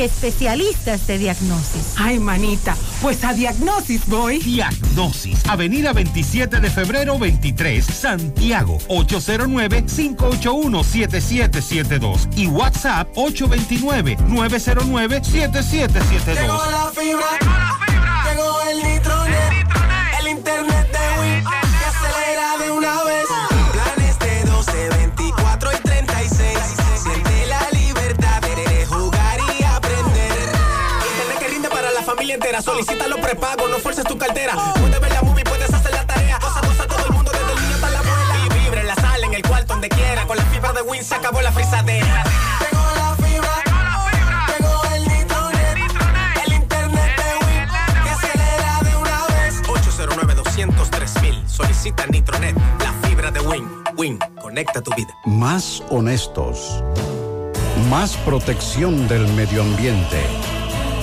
especialistas de diagnosis. Ay, manita, pues a Diagnosis voy. Diagnosis, Avenida 27 de febrero 23, Santiago, 809-581-7772 y WhatsApp 829-909-7772. Llegó la fibra, llegó el nitronet, el internet de Win que acelera de una vez. Solicita los prepagos, no fuerces tu cartera. Puedes ver la movie, puedes hacer la tarea. Cosa, cosa, todo el mundo desde el niño hasta la abuela. Y vibre en la sala, en el cuarto, donde quiera. Con la fibra de Win se acabó la frisadera. Llegó la fibra, llegó el nitronet, el internet de Win que acelera de una vez. 809-203 Solicita Nitronet, la fibra de Win. Win, conecta tu vida. Más honestos. Más protección del medio ambiente.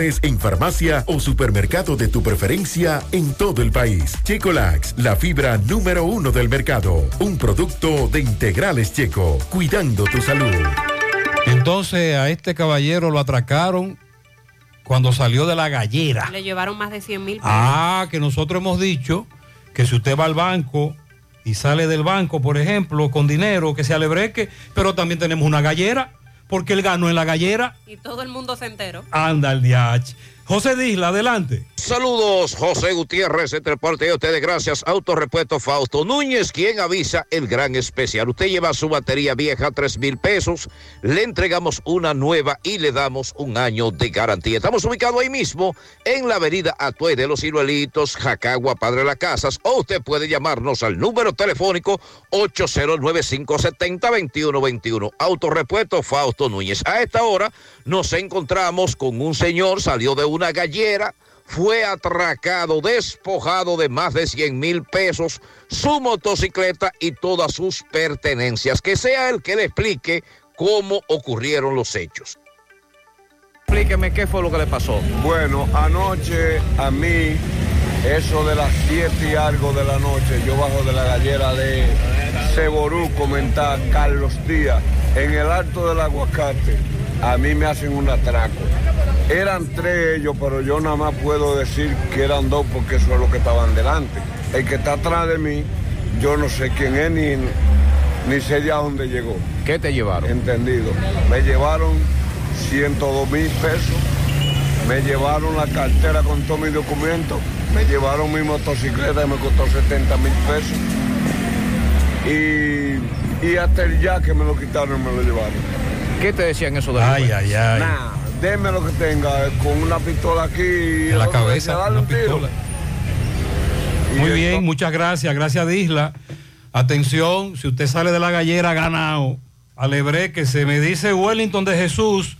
en farmacia o supermercado de tu preferencia en todo el país. Checolax, la fibra número uno del mercado. Un producto de integrales checo, cuidando tu salud. Entonces a este caballero lo atracaron cuando salió de la gallera. Le llevaron más de 100 mil pesos. Ah, que nosotros hemos dicho que si usted va al banco y sale del banco, por ejemplo, con dinero, que se alebreque, pero también tenemos una gallera, porque él ganó en la gallera. Y todo el mundo se enteró. Anda el DH. José Disla, adelante. Saludos, José Gutiérrez, entre parte de ustedes, gracias. Autorepuesto Fausto Núñez, quien avisa el gran especial. Usted lleva su batería vieja, tres mil pesos, le entregamos una nueva y le damos un año de garantía. Estamos ubicados ahí mismo, en la avenida Atuey de los Ciruelitos, Jacagua, Padre Las Casas, o usted puede llamarnos al número telefónico 809-570-2121. Autorepuesto Fausto Núñez. A esta hora nos encontramos con un señor, salió de una gallera, fue atracado, despojado de más de 100 mil pesos, su motocicleta y todas sus pertenencias. Que sea el que le explique cómo ocurrieron los hechos. Explíqueme qué fue lo que le pasó. Bueno, anoche a mí, eso de las 7 y algo de la noche, yo bajo de la gallera de Ceború, comentar Carlos Díaz, en el alto del aguacate, a mí me hacen un atraco. Eran tres ellos, pero yo nada más puedo decir que eran dos porque eso es lo que estaban delante. El que está atrás de mí, yo no sé quién es ni, ni sé ya dónde llegó. ¿Qué te llevaron? Entendido. Me llevaron 102 mil pesos, me llevaron la cartera con todos mis documentos, me llevaron mi motocicleta que me costó 70 mil pesos y, y hasta el ya que me lo quitaron me lo llevaron. ¿Qué te decían eso de Ay, ay, ay. Nah, deme lo que tenga, eh, con una pistola aquí En la cabeza, un tiro. Muy bien, muchas gracias. Gracias, Disla. Atención, si usted sale de la gallera ganado, alebré que se me dice Wellington de Jesús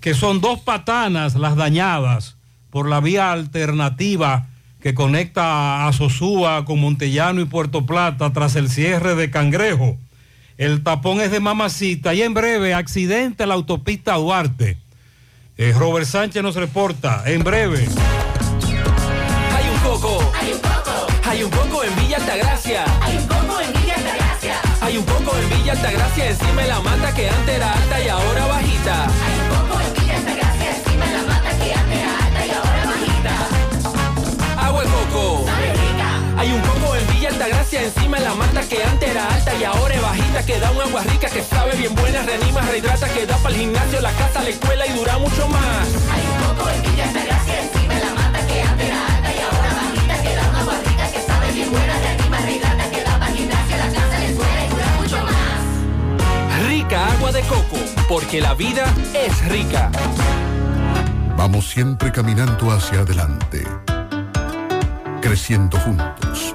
que son dos patanas las dañadas por la vía alternativa que conecta a Sosúa con Montellano y Puerto Plata tras el cierre de Cangrejo. El tapón es de Mamacita y en breve accidente en la autopista Duarte. Eh, Robert Sánchez nos reporta en breve. Hay un coco. Hay un coco. Hay un coco en Villa Altagracia. Hay un coco en Villa Altagracia. Hay un coco en Villa Altagracia encima de la mata que antes era alta y ahora bajita. Hay un coco en Villa Altagracia encima de la mata que antes era alta y ahora bajita. Agua de coco. Hay un coco en Villa Altagracia encima de la mata que antes era alta y ahora es bajita que da un agua rica que sabe bien buena, reanima, rehidrata, que da para el gimnasio, la casa, la escuela y dura mucho más. Hay un coco en Villa Altagracia encima de la mata que antes era alta y ahora bajita que da un agua rica que sabe bien buena, reanima, rehidrata, que da para el gimnasio, la casa, la escuela y dura mucho más. Rica agua de coco, porque la vida es rica. Vamos siempre caminando hacia adelante, creciendo juntos,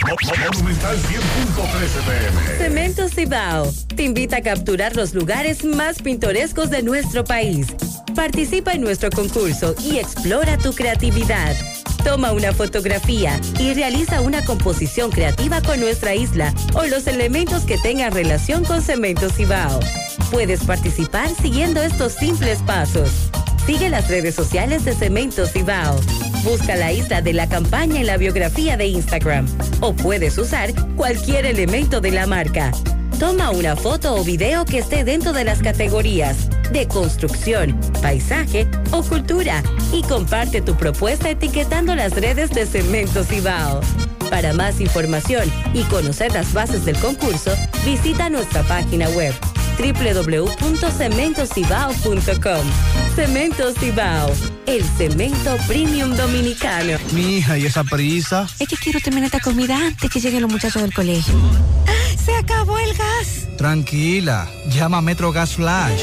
Monumental 100.13 pm. Cemento Cibao te invita a capturar los lugares más pintorescos de nuestro país. Participa en nuestro concurso y explora tu creatividad. Toma una fotografía y realiza una composición creativa con nuestra isla o los elementos que tengan relación con Cemento Cibao. Puedes participar siguiendo estos simples pasos. Sigue las redes sociales de Cemento Cibao. Busca la isla de la campaña en la biografía de Instagram. O puedes usar cualquier elemento de la marca. Toma una foto o video que esté dentro de las categorías de construcción, paisaje o cultura y comparte tu propuesta etiquetando las redes de Cemento Cibao. Para más información y conocer las bases del concurso, visita nuestra página web www.cementocibao.com. Cemento Cibao, el cemento premium dominicano. Mi hija, ¿y esa prisa? Es que quiero terminar esta comida antes que lleguen los muchachos del colegio. ¡Se acabó el gas! Tranquila, llama a Metro Gas Flash.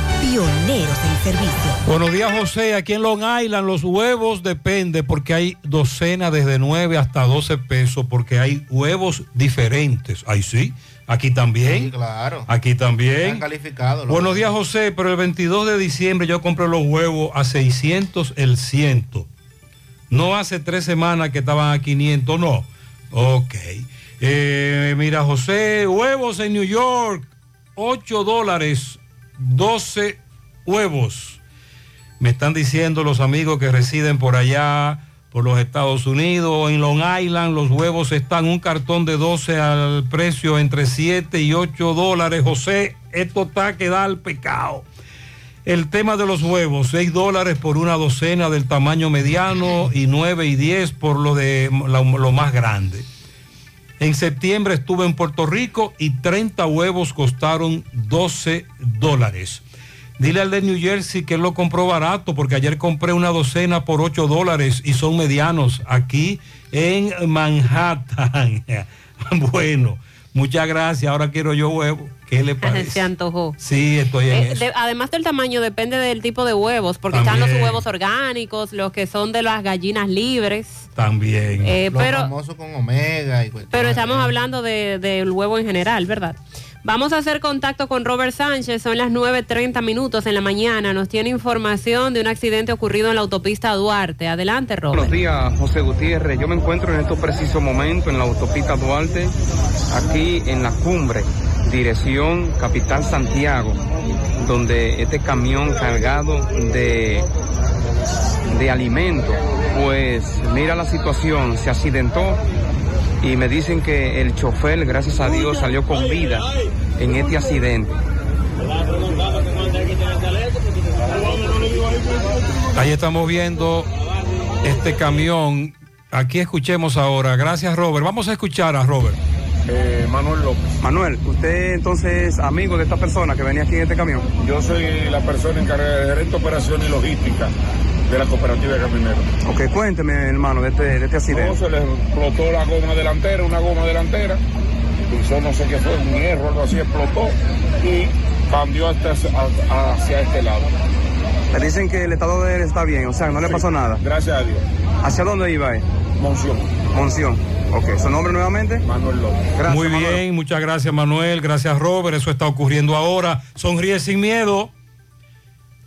pioneros en servicio. Buenos días, José. Aquí en Long Island los huevos depende porque hay docenas desde 9 hasta 12 pesos porque hay huevos diferentes. Ahí sí. Aquí también. Sí, claro. Aquí también. Están calificados. los Buenos días, José. Pero el 22 de diciembre yo compré los huevos a 600 el ciento. No hace tres semanas que estaban a 500, no. Ok. Eh, mira, José, huevos en New York, 8 dólares, 12 huevos. Me están diciendo los amigos que residen por allá, por los Estados Unidos, en Long Island, los huevos están un cartón de 12 al precio entre 7 y 8 dólares. José, esto está que da al pecado. El tema de los huevos, 6 dólares por una docena del tamaño mediano y 9 y 10 por lo de lo más grande. En septiembre estuve en Puerto Rico y 30 huevos costaron 12 dólares. Dile al de New Jersey que él lo compró barato porque ayer compré una docena por 8 dólares y son medianos aquí en Manhattan. bueno, muchas gracias. Ahora quiero yo huevo. ¿Qué le parece? Se antojó. Sí, estoy en Eh, eso. de- además del tamaño, depende del tipo de huevos, porque están los huevos orgánicos, los que son de las gallinas libres. También. Eh, Los pero- famosos con omega y cuestiones. Pero estamos hablando de- del huevo en general, ¿verdad? Vamos a hacer contacto con Robert Sánchez, son las 9.30 minutos en la mañana. Nos tiene información de un accidente ocurrido en la autopista Duarte. Adelante, Robert. Buenos días, José Gutiérrez. Yo me encuentro en estos precisos momentos en la autopista Duarte, aquí en la cumbre, dirección Capital Santiago, donde este camión cargado de, de alimentos, pues mira la situación, se accidentó y me dicen que el chofer, gracias a Dios, salió con vida en este accidente. Ahí estamos viendo este camión. Aquí escuchemos ahora. Gracias, Robert. Vamos a escuchar a Robert. Manuel López. Manuel, usted entonces es amigo de esta persona que venía aquí en este camión. Yo soy la persona encargada de gerente de operación y logística de la cooperativa de camioneros. Ok, cuénteme, hermano, de este, de este No, accidente. se le explotó la goma delantera, una goma delantera, pisó no sé qué fue, un hierro, algo así, explotó y cambió hasta, a- hacia este lado. Me dicen que el estado de él está bien, o sea, no le Sí, pasó nada. Gracias a Dios. ¿Hacia dónde iba él? Monción. Monción. Ok, ¿su nombre nuevamente? Manuel López. Muy bien, muchas gracias, Manuel. Gracias, Robert. Eso está ocurriendo ahora. Sonríe sin miedo.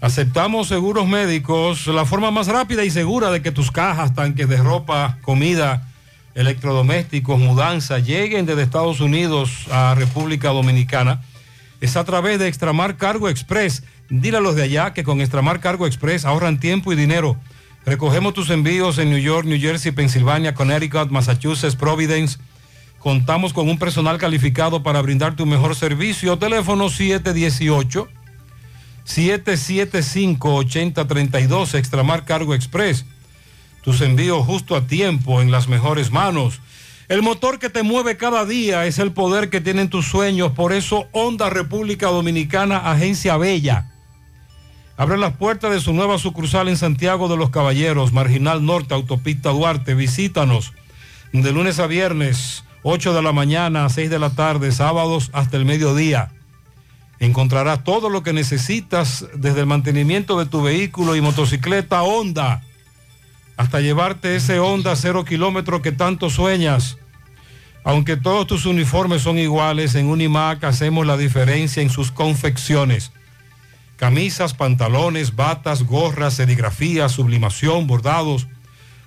Aceptamos seguros médicos, la forma más rápida y segura de que tus cajas, tanques de ropa, comida, electrodomésticos, mudanza lleguen desde Estados Unidos a República Dominicana es a través de Extramar Cargo Express. Dile a los de allá que con Extramar Cargo Express ahorran tiempo y dinero. Recogemos tus envíos en New York, New Jersey, Pensilvania, Connecticut, Massachusetts, Providence. Contamos con un personal calificado para brindarte un mejor servicio. Teléfono 718 775-8032, Extramar Cargo Express. Tus envíos justo a tiempo, en las mejores manos. El motor que te mueve cada día es el poder que tienen tus sueños. Por eso, Honda República Dominicana, Agencia Bella. Abre las puertas de su nueva sucursal en Santiago de los Caballeros, Marginal Norte, Autopista Duarte. Visítanos de lunes a viernes, 8 de la mañana a 6 de la tarde, sábados hasta el mediodía. Encontrarás todo lo que necesitas desde el mantenimiento de tu vehículo y motocicleta Honda hasta llevarte ese Honda cero kilómetro que tanto sueñas. Aunque todos tus uniformes son iguales, en Unimac hacemos la diferencia en sus confecciones. Camisas, pantalones, batas, gorras, serigrafía, sublimación, bordados,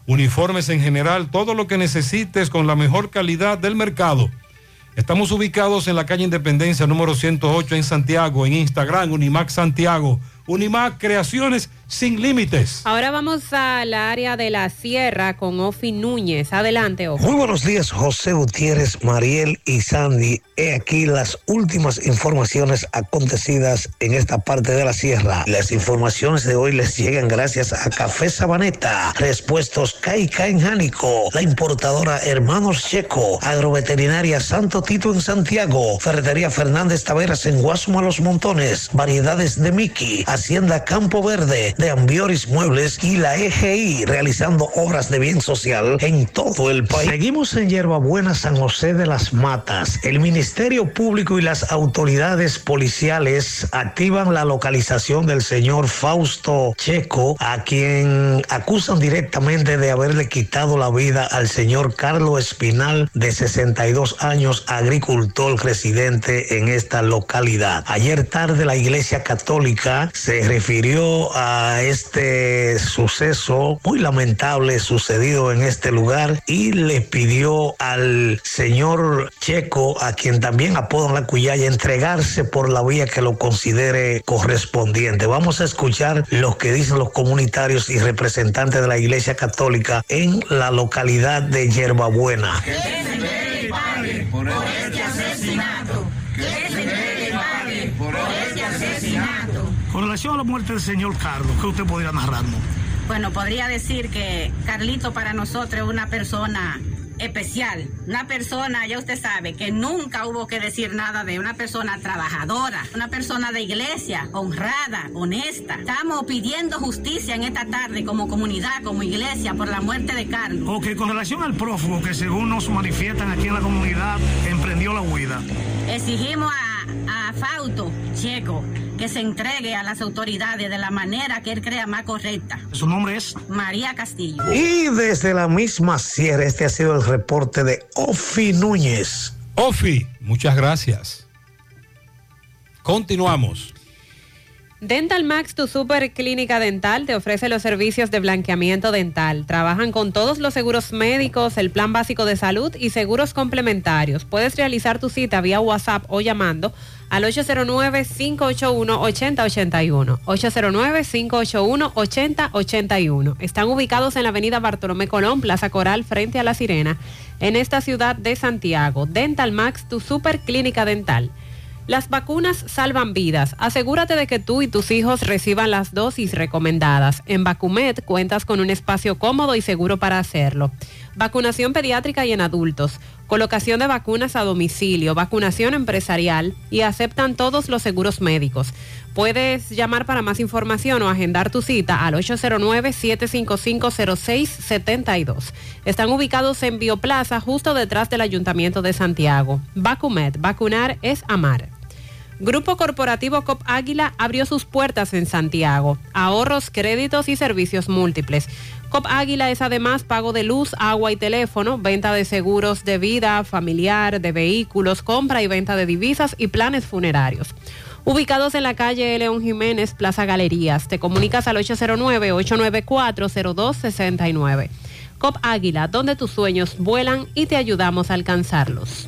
uniformes en general, todo lo que necesites con la mejor calidad del mercado. Estamos ubicados en la calle Independencia número 108 en Santiago, en Instagram, Unimac Santiago. Unimac Creaciones sin límites. Ahora vamos al área de la sierra con Ofi Núñez. Adelante, Ofi. Muy buenos días, José Gutiérrez, Mariel y Sandy. He aquí las últimas informaciones acontecidas en esta parte de la sierra. Las informaciones de hoy les llegan gracias a Café Sabaneta, Respuestos Caica en Jánico, la importadora Hermanos Checo, Agroveterinaria Santo Tito en Santiago, Ferretería Fernández Taveras en Guasuma Los Montones, Variedades de Miki, Hacienda Campo Verde, de Ambioris Muebles y la EGI realizando obras de bien social en todo el país. Seguimos en Hierbabuena, San José de las Matas. El Ministerio Público y las autoridades policiales activan la localización del señor Fausto Checo, a quien acusan directamente de haberle quitado la vida al señor Carlos Espinal, de 62 años, agricultor residente en esta localidad. Ayer tarde la Iglesia Católica se refirió a a este suceso muy lamentable sucedido en este lugar y le pidió al señor Checo, a quien también apodan la Cuyaya, entregarse por la vía que lo considere correspondiente. Vamos a escuchar lo que dicen los comunitarios y representantes de la Iglesia Católica en la localidad de Yerbabuena. por relación a la muerte del señor Carlos, ¿qué usted podría narrarnos? Bueno, podría decir que Carlito para nosotros es una persona especial, una persona, ya usted sabe, que nunca hubo que decir nada de una persona trabajadora, una persona de iglesia, honrada, honesta. Estamos pidiendo justicia en esta tarde como comunidad, como iglesia, por la muerte de Carlos. Ok, con relación al prófugo que según nos manifiestan aquí en la comunidad, emprendió la huida. Exigimos a, a Fausto Checo que se entregue a las autoridades de la manera que él crea más correcta. ¿Su nombre es? María Castillo. Y desde la misma sierra, este ha sido el reporte de Ofi Núñez. Ofi, muchas gracias. Continuamos. Dental Max, tu super clínica dental, te ofrece los servicios de blanqueamiento dental. Trabajan con todos los seguros médicos, el plan básico de salud y seguros complementarios. Puedes realizar tu cita vía WhatsApp o llamando al 809-581-8081. 809-581-8081. Están ubicados en la avenida Bartolomé Colón, Plaza Coral, frente a La Sirena, en esta ciudad de Santiago. Dental Max, tu super clínica dental. Las vacunas salvan vidas. Asegúrate de que tú y tus hijos reciban las dosis recomendadas. En Vacumet cuentas con un espacio cómodo y seguro para hacerlo. Vacunación pediátrica y en adultos. Colocación de vacunas a domicilio, vacunación empresarial y aceptan todos los seguros médicos. Puedes llamar para más información o agendar tu cita al 809-755-0672. Están ubicados en Bioplaza, justo detrás del Ayuntamiento de Santiago. Vacumet, vacunar es amar. Grupo Corporativo COP Águila abrió sus puertas en Santiago. Ahorros, créditos y servicios múltiples. COP Águila es además pago de luz, agua y teléfono, venta de seguros de vida, familiar, de vehículos, compra y venta de divisas y planes funerarios. Ubicados en la calle León Jiménez, Plaza Galerías. Te comunicas al 809-894-0269. COP Águila, donde tus sueños vuelan y te ayudamos a alcanzarlos.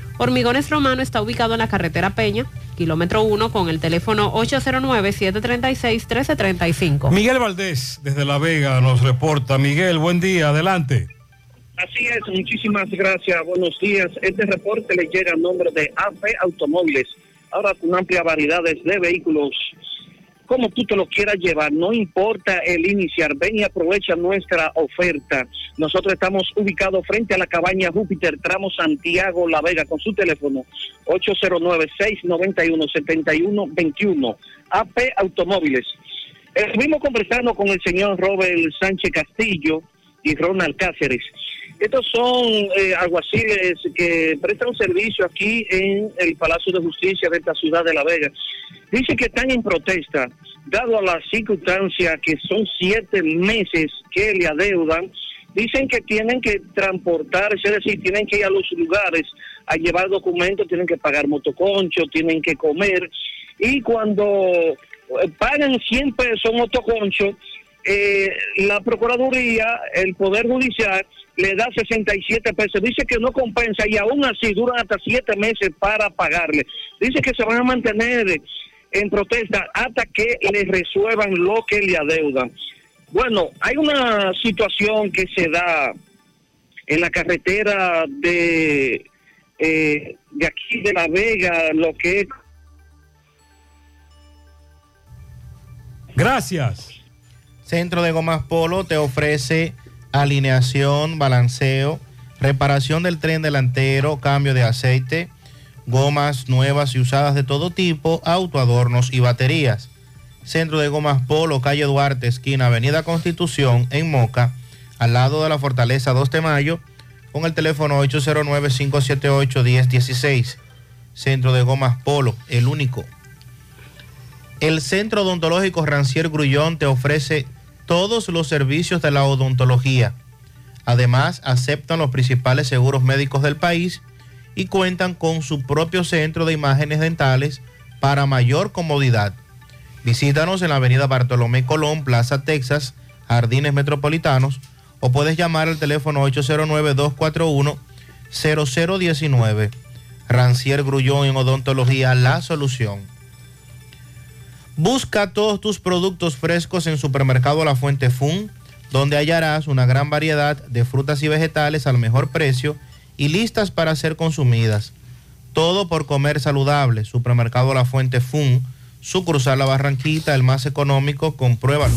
Hormigones Romano está ubicado en la carretera Peña, kilómetro 1, con el teléfono 809-736-1335. Miguel Valdés, desde La Vega, nos reporta. Miguel, buen día, adelante. Así es, muchísimas gracias, buenos días. Este reporte le llega a nombre de AP Automóviles, ahora con amplia variedad de vehículos como tú te lo quieras llevar, no importa el iniciar, ven y aprovecha nuestra oferta. Nosotros estamos ubicados frente a la cabaña Júpiter, tramo Santiago La Vega, con su teléfono 809-691-7121, AP Automóviles. Estuvimos conversando con el señor Robert Sánchez Castillo y Ronald Cáceres. Estos son eh, alguaciles que prestan servicio aquí en el Palacio de Justicia de esta ciudad de La Vega. Dicen que están en protesta, dado a las circunstancias que son siete meses que le adeudan. Dicen que tienen que transportarse, es decir, tienen que ir a los lugares a llevar documentos, tienen que pagar motoconcho, tienen que comer. Y cuando eh, pagan 100 pesos motoconcho, eh, la Procuraduría, el Poder Judicial, le da 67 pesos. Dice que no compensa y aún así duran hasta siete meses para pagarle. Dice que se van a mantener en protesta hasta que les resuelvan lo que le adeudan. Bueno, hay una situación que se da en la carretera de eh, de aquí de La Vega, lo que es Gracias. Centro de Gomas Polo te ofrece alineación, balanceo, reparación del tren delantero, cambio de aceite, gomas nuevas y usadas de todo tipo, autoadornos y baterías. Centro de Gomas Polo, calle Duarte, esquina Avenida Constitución, en Moca, al lado de la Fortaleza 2 de Mayo, con el teléfono 809-578-1016. Centro de Gomas Polo, el único. El Centro Odontológico Rancier Grullón te ofrece todos los servicios de la odontología. Además, aceptan los principales seguros médicos del país y cuentan con su propio centro de imágenes dentales para mayor comodidad. Visítanos en la avenida Bartolomé Colón, Plaza Texas, Jardines Metropolitanos, o puedes llamar al teléfono 809-241-0019. Rancier Grullón en Odontología, la solución. Busca todos tus productos frescos en Supermercado La Fuente Fun, donde hallarás una gran variedad de frutas y vegetales al mejor precio y listas para ser consumidas. Todo por comer saludable. Supermercado La Fuente Fun, sucursal La Barranquita, el más económico, compruébalo.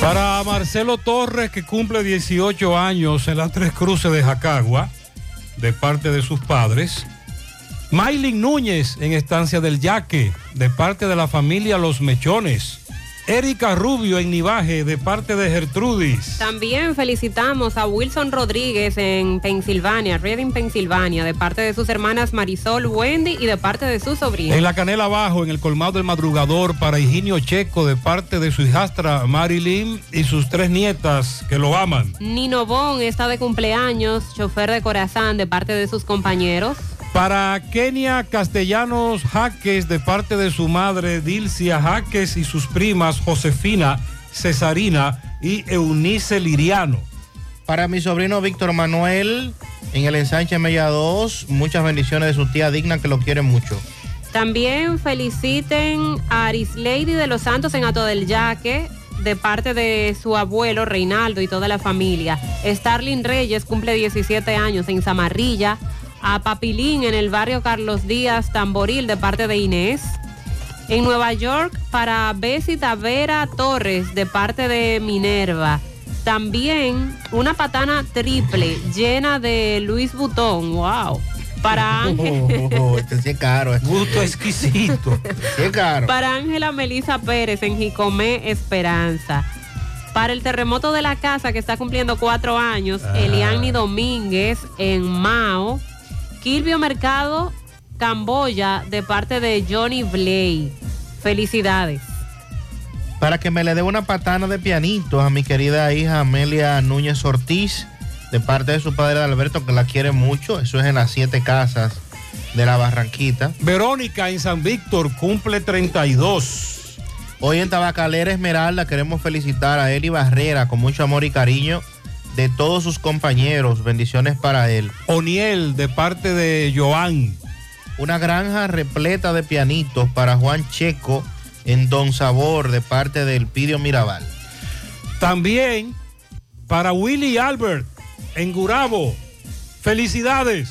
Para Marcelo Torres, que cumple 18 años en las Tres Cruces de Jacagua, de parte de sus padres. Maylin Núñez en Estancia del Yaque, de parte de la familia Los Mechones. Erika Rubio en Nivaje, de parte de Gertrudis. También felicitamos a Wilson Rodríguez en Pensilvania, Reading, Pensilvania, de parte de sus hermanas Marisol, Wendy y de parte de su sobrina. En la Canela Abajo, en el colmado del madrugador, para Higinio Checo, de parte de su hijastra Marilyn y sus tres nietas que lo aman. Nino Bon está de cumpleaños, chofer de corazón, de parte de sus compañeros. Para Kenia Castellanos Jaques, de parte de su madre Dilcia Jaques y sus primas Josefina, Cesarina y Eunice Liriano. Para mi sobrino Víctor Manuel, en el ensanche Mella 2, muchas bendiciones de su tía Digna que lo quiere mucho. También feliciten a Arisleidy de los Santos en Ato del Yaque, de parte de su abuelo Reinaldo y toda la familia. Starling Reyes cumple 17 años en Zamarrilla. A Papilín en el barrio Carlos Díaz Tamboril de parte de Inés. En Nueva York para Bessie Tavera Torres de parte de Minerva. También una patana triple llena de Luis Butón. ¡Wow! Para Ángel. Oh, este sí es caro. Gusto exquisito. Sí es caro. Para Ángela Melisa Pérez en Jicomé Esperanza. Para el terremoto de la casa que está cumpliendo cuatro años, Ah. Eliani Domínguez en Mao. Kilvio Mercado, Camboya, de parte de Johnny Blay. Felicidades. Para que me le dé una patana de pianito a mi querida hija Amelia Núñez Ortiz, de parte de su padre Alberto, que la quiere mucho. Eso es en las siete casas de la Barranquita. Verónica en San Víctor cumple 32. Hoy en Tabacalera Esmeralda queremos felicitar a Eli Barrera con mucho amor y cariño de todos sus compañeros. Bendiciones para él. Oniel de parte de Joan. Una granja repleta de pianitos para Juan Checo en Don Sabor de parte del Pidio Mirabal. También para Willy Albert en Gurabo. Felicidades.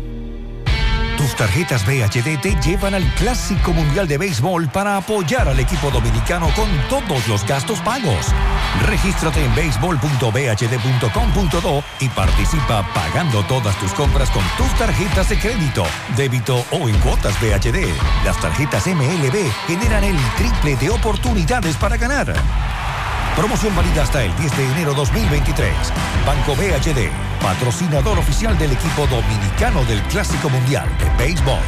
Tus tarjetas BHD te llevan al Clásico Mundial de Béisbol para apoyar al equipo dominicano con todos los gastos pagos. Regístrate en béisbol.bhd.com.do y participa pagando todas tus compras con tus tarjetas de crédito, débito o en cuotas BHD. Las tarjetas MLB generan el triple de oportunidades para ganar. Promoción válida hasta el 10 de enero 2023. Banco BHD, patrocinador oficial del equipo dominicano del Clásico Mundial de Béisbol.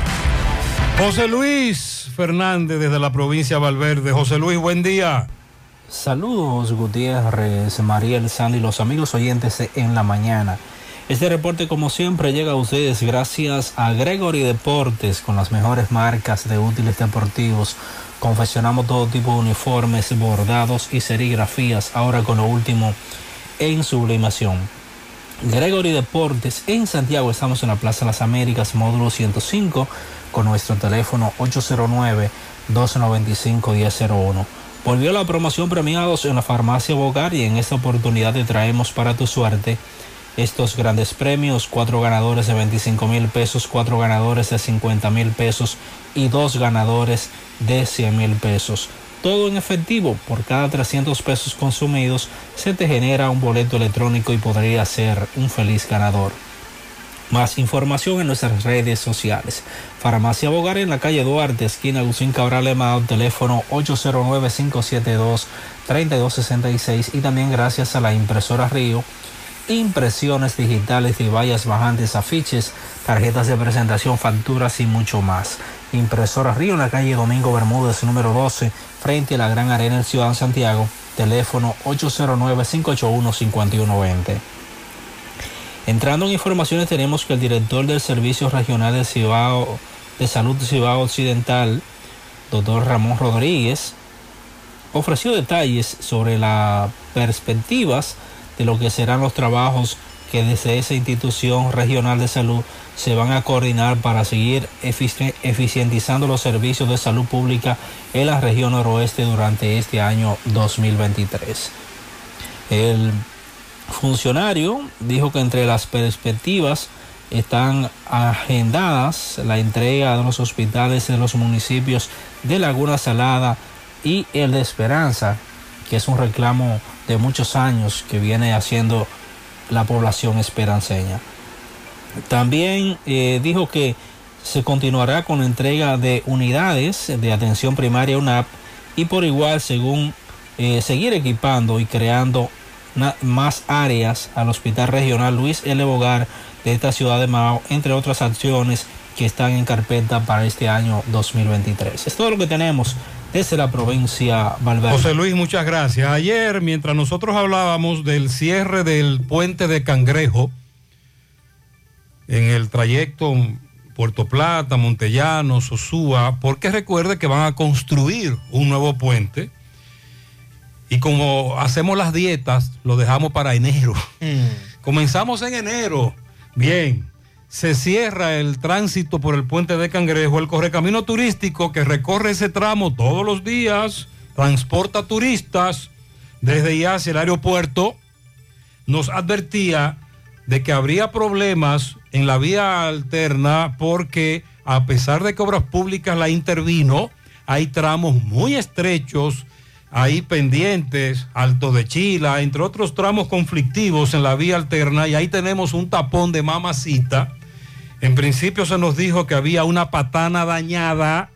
José Luis Fernández desde la provincia de Valverde. José Luis, buen día. Saludos Gutiérrez, Mariel Sandy, los amigos oyentes en la mañana. Este reporte como siempre llega a ustedes gracias a Gregory Deportes con las mejores marcas de útiles deportivos. Confeccionamos todo tipo de uniformes, bordados y serigrafías, ahora con lo último en sublimación. Gregory Deportes en Santiago, estamos en la Plaza Las Américas, módulo 105, con nuestro teléfono 809-295-1001. Volvió la promoción premiados en la farmacia Bogar y en esta oportunidad te traemos para tu suerte estos grandes premios, cuatro ganadores de 25 mil pesos, cuatro ganadores de 50 mil pesos y dos ganadores de 100 mil pesos. Todo en efectivo, por cada 300 pesos consumidos se te genera un boleto electrónico y podría ser un feliz ganador. Más información en nuestras redes sociales. Farmacia Bogar en la calle Duarte, esquina Agustín Cabral Emao, teléfono 809-572-3266 y también gracias a la impresora Río impresiones digitales de vallas bajantes, afiches, tarjetas de presentación, facturas y mucho más. Impresora Río en la calle Domingo Bermúdez, número 12, frente a la Gran Arena en Ciudad Santiago, teléfono 809-581-5120. Entrando en informaciones tenemos que el director del Servicio Regional de Salud de Cibao Occidental, doctor Ramón Rodríguez, ofreció detalles sobre las perspectivas de lo que serán los trabajos que desde esa institución regional de salud se van a coordinar para seguir eficientizando los servicios de salud pública en la región noroeste durante este año 2023. El funcionario dijo que entre las perspectivas están agendadas la entrega de los hospitales en los municipios de Laguna Salada y el de Esperanza, que es un reclamo de muchos años que viene haciendo la población esperanceña. También eh, dijo que se continuará con la entrega de unidades de atención primaria UNAP y por igual según eh, seguir equipando y creando más áreas al Hospital Regional Luis L. Bogar de esta ciudad de Mao, entre otras acciones que están en carpeta para este año 2023. Es todo lo que tenemos desde la provincia Valverde. José Luis, muchas gracias. Ayer, mientras nosotros hablábamos del cierre del puente de Cangrejo, en el trayecto Puerto Plata, Montellano, Sosúa, porque recuerde que van a construir un nuevo puente. Y como hacemos las dietas, lo dejamos para enero. Comenzamos en enero. Bien, se cierra el tránsito por el puente de Cangrejo, el correcamino turístico que recorre ese tramo todos los días, transporta turistas desde y hacia el aeropuerto, nos advertía de que habría problemas en la vía alterna porque a pesar de que Obras Públicas la intervino, hay tramos muy estrechos, ahí pendientes, Alto de Chila, entre otros tramos conflictivos en la vía alterna y ahí tenemos un tapón de mamacita. En principio se nos dijo que había una patana dañada,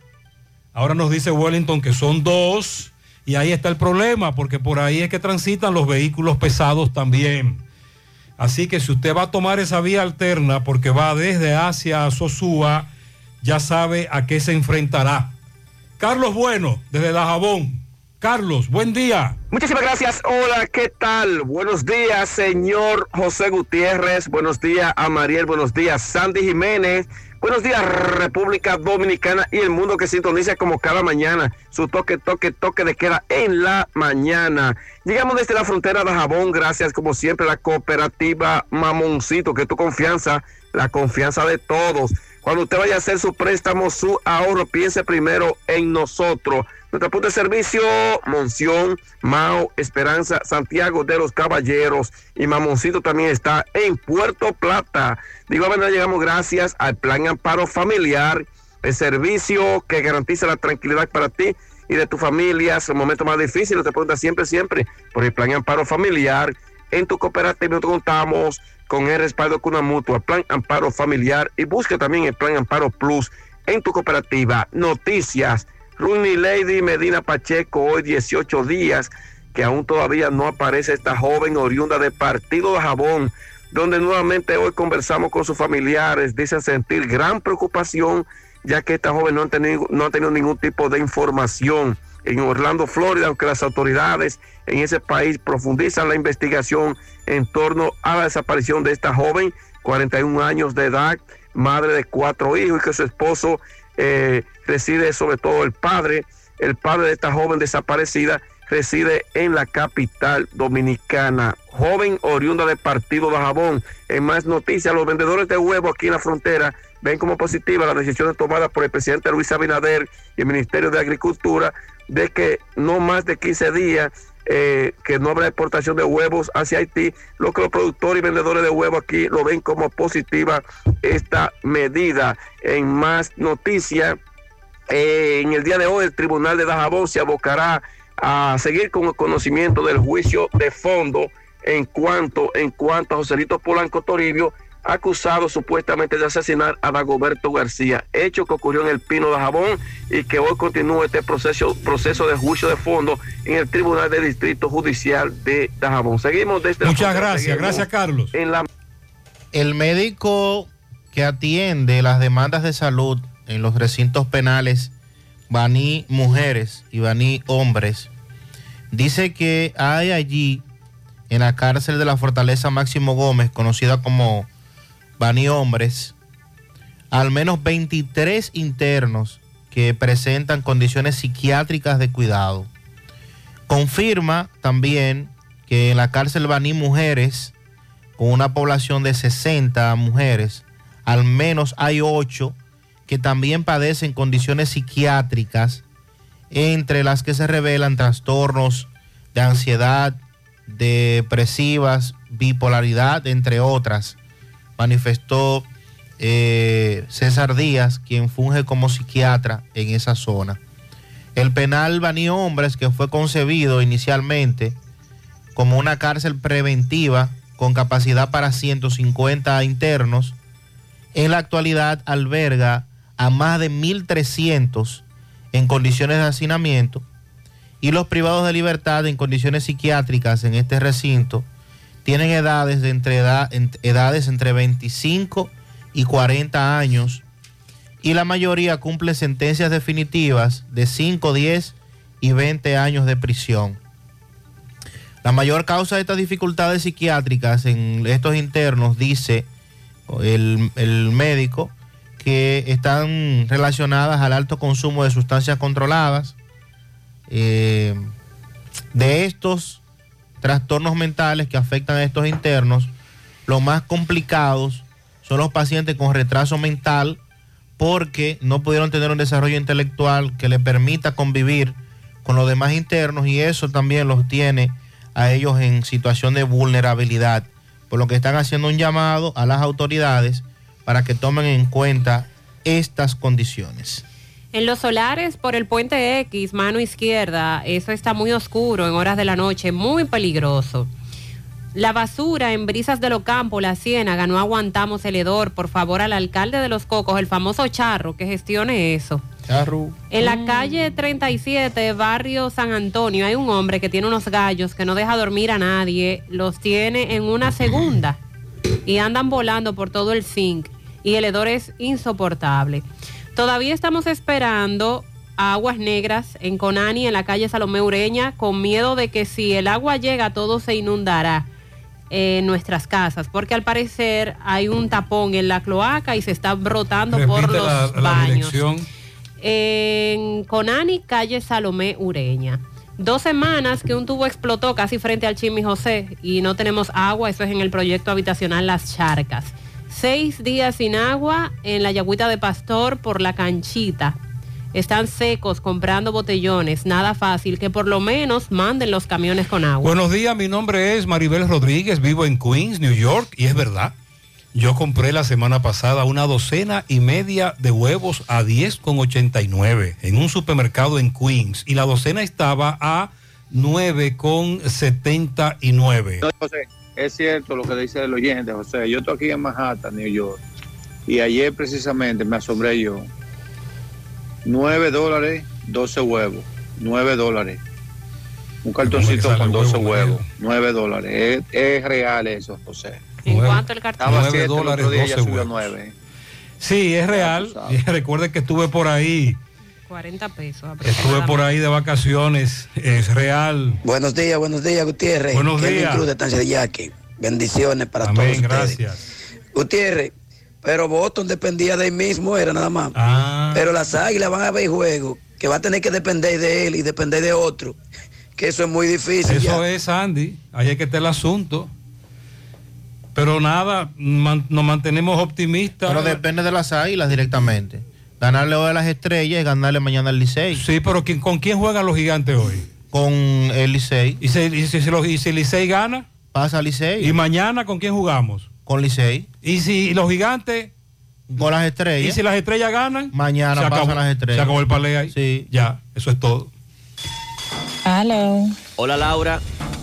ahora nos dice Wellington que son dos y ahí está el problema porque por ahí es que transitan los vehículos pesados también. Así que si usted va a tomar esa vía alterna porque va desde Asia a Sosúa, ya sabe a qué se enfrentará. Carlos Bueno, desde Dajabón. Carlos, buen día. Muchísimas gracias. Hola, ¿qué tal? Buenos días, señor José Gutiérrez. Buenos días a Mariel. Buenos días, Sandy Jiménez. Buenos días, República Dominicana y el mundo que sintoniza como cada mañana. Su toque, toque, toque de queda en la mañana. Llegamos desde la frontera de Jabón. Gracias, como siempre, a la cooperativa Mamoncito, que tu confianza, la confianza de todos. Cuando usted vaya a hacer su préstamo, su ahorro, piense primero en nosotros. Nuestra punto de servicio, Monción, Mao, Esperanza, Santiago de los Caballeros y Mamoncito también está en Puerto Plata. De igual manera llegamos gracias al Plan Amparo Familiar, el servicio que garantiza la tranquilidad para ti y de tu familia. Es el momento más difícil, te pregunta siempre, siempre por el Plan Amparo Familiar. En tu cooperativa nosotros contamos con el respaldo con una mutua, Plan Amparo Familiar y busca también el Plan Amparo Plus en tu cooperativa. Noticias Rooney Lady Medina Pacheco, hoy 18 días, que aún todavía no aparece esta joven oriunda de Partido de Jabón, donde nuevamente hoy conversamos con sus familiares, dicen sentir gran preocupación ya que esta joven no ha tenido, no ha tenido ningún tipo de información. En Orlando, Florida, aunque las autoridades en ese país profundizan la investigación en torno a la desaparición de esta joven, 41 años de edad, madre de cuatro hijos y que su esposo eh, reside sobre todo el padre, el padre de esta joven desaparecida reside en la capital dominicana. Joven oriunda de Partido de Jabón. En más noticias, los vendedores de huevos aquí en la frontera ven como positiva las decisiones tomadas por el presidente Luis Abinader y el Ministerio de Agricultura de que no más de 15 días eh, que no habrá exportación de huevos hacia Haití, lo que los productores y vendedores de huevos aquí lo ven como positiva esta medida. En más noticias, eh, en el día de hoy el Tribunal de Dajabón se abocará a seguir con el conocimiento del juicio de fondo en cuanto, en cuanto a Joselito Polanco Toribio, acusado supuestamente de asesinar a Dagoberto García, hecho que ocurrió en el Pino de Jabón y que hoy continúa este proceso, proceso de juicio de fondo en el Tribunal de Distrito Judicial de Dajabón. Seguimos desde la Muchas gracias, gracias Carlos. En la El médico que atiende las demandas de salud en los recintos penales Baní Mujeres y Baní Hombres dice que hay allí en la cárcel de la Fortaleza Máximo Gómez, conocida como Hombres, al menos 23 internos que presentan condiciones psiquiátricas de cuidado. Confirma también que en la cárcel Baní Mujeres, con una población de 60 mujeres, al menos hay 8 que también padecen condiciones psiquiátricas, entre las que se revelan trastornos de ansiedad, depresivas, bipolaridad, entre otras, manifestó eh, César Díaz, quien funge como psiquiatra en esa zona. El penal Baní Hombres, que fue concebido inicialmente como una cárcel preventiva con capacidad para 150 internos, en la actualidad alberga a más de 1.300 en condiciones de hacinamiento y los privados de libertad en condiciones psiquiátricas en este recinto tienen edades, de entre edad- en- edades entre 25 y 40 años y la mayoría cumple sentencias definitivas de 5, 10 y 20 años de prisión. La mayor causa de estas dificultades psiquiátricas en estos internos, dice el, el médico, que están relacionadas al alto consumo de sustancias controladas. Eh, de estos trastornos mentales que afectan a estos internos, los más complicados son los pacientes con retraso mental porque no pudieron tener un desarrollo intelectual que le permita convivir con los demás internos y eso también los tiene a ellos en situación de vulnerabilidad, por lo que están haciendo un llamado a las autoridades para que tomen en cuenta estas condiciones. En los solares, por el puente X, mano izquierda, eso está muy oscuro en horas de la noche, muy peligroso. La basura en Brisas de los Campos, la Ciénaga, no aguantamos el hedor. Por favor, al alcalde de Los Cocos, el famoso Charro, que gestione eso. Charro. En la calle 37, barrio San Antonio, hay un hombre que tiene unos gallos que no deja dormir a nadie, los tiene en una segunda y andan volando por todo el zinc y el hedor es insoportable. Todavía estamos esperando a aguas negras en Conani, en la calle Salomé Ureña, con miedo de que si el agua llega todo se inundará en nuestras casas, porque al parecer hay un tapón en la cloaca y se está brotando por los la, la baños dirección. en Conani, calle Salomé Ureña. Dos semanas que un tubo explotó casi frente al Chimi José y no tenemos agua, eso es en el proyecto habitacional Las Charcas. Seis días sin agua en la Yagüita de Pastor por la canchita. Están secos comprando botellones, nada fácil, que por lo menos manden los camiones con agua. Buenos días, mi nombre es Maribel Rodríguez, vivo en Queens, New York, y es verdad. Yo compré la semana pasada una docena y media de huevos a 10,89 en un supermercado en Queens y la docena estaba a 9,79. José, es cierto lo que dice el oyente, José. Yo estoy aquí en Manhattan, New York. Y ayer precisamente me asombré yo. 9 dólares, 12 huevos. 9 dólares. Un cartoncito con 12 huevo, huevos. 9 dólares. Es, es real eso, José. ¿En cuánto el cartón? Estaba a 9 7, el dólares, otro día ya 12 subió a huevos. 9. Sí, es real. Y recuerde que estuve por ahí, 40 pesos. estuve por ahí de vacaciones. Es real. Buenos días, buenos días, Gutiérrez. Buenos Kevin días. Cruz de Estancia de Yaque. Bendiciones para Amén, todos ustedes. gracias. Gutiérrez, pero Boston dependía de él mismo, era nada más. Ah. Pero las águilas van a ver juego que va a tener que depender de él y depender de otro. Que eso es muy difícil. Eso ya. es, Andy. Ahí es que está el asunto. Pero nada, man- nos mantenemos optimistas. Pero depende de las águilas directamente. Ganarle hoy a las estrellas y ganarle mañana al Licey. Sí, pero ¿quién- ¿con quién juegan los gigantes hoy? Con el Licey. ¿Y si, y si- si los- y si Licey gana? Pasa Licey. ¿Y mañana con quién jugamos? Con Licey. ¿Y si los gigantes? Con las estrellas. ¿Y si las estrellas ganan? Mañana Se pasan acabó- las estrellas. Se acabó el palé ahí. Sí. Ya, eso es todo. Hello. Hola Laura,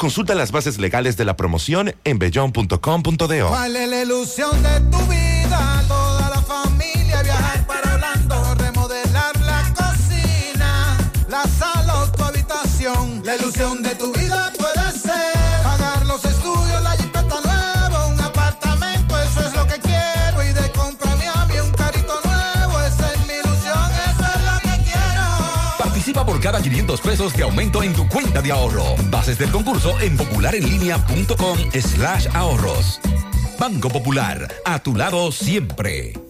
Consulta las bases legales de la promoción en bellón.com.do. ¿Cuál es la ilusión de tu vida? Toda la familia viajar para Orlando, remodelar la cocina, la sala o tu habitación. La ilusión de tu vida Por cada 500 pesos de aumento en tu cuenta de ahorro. Bases del concurso en popularenlinea.com slash ahorros. Banco Popular, a tu lado siempre.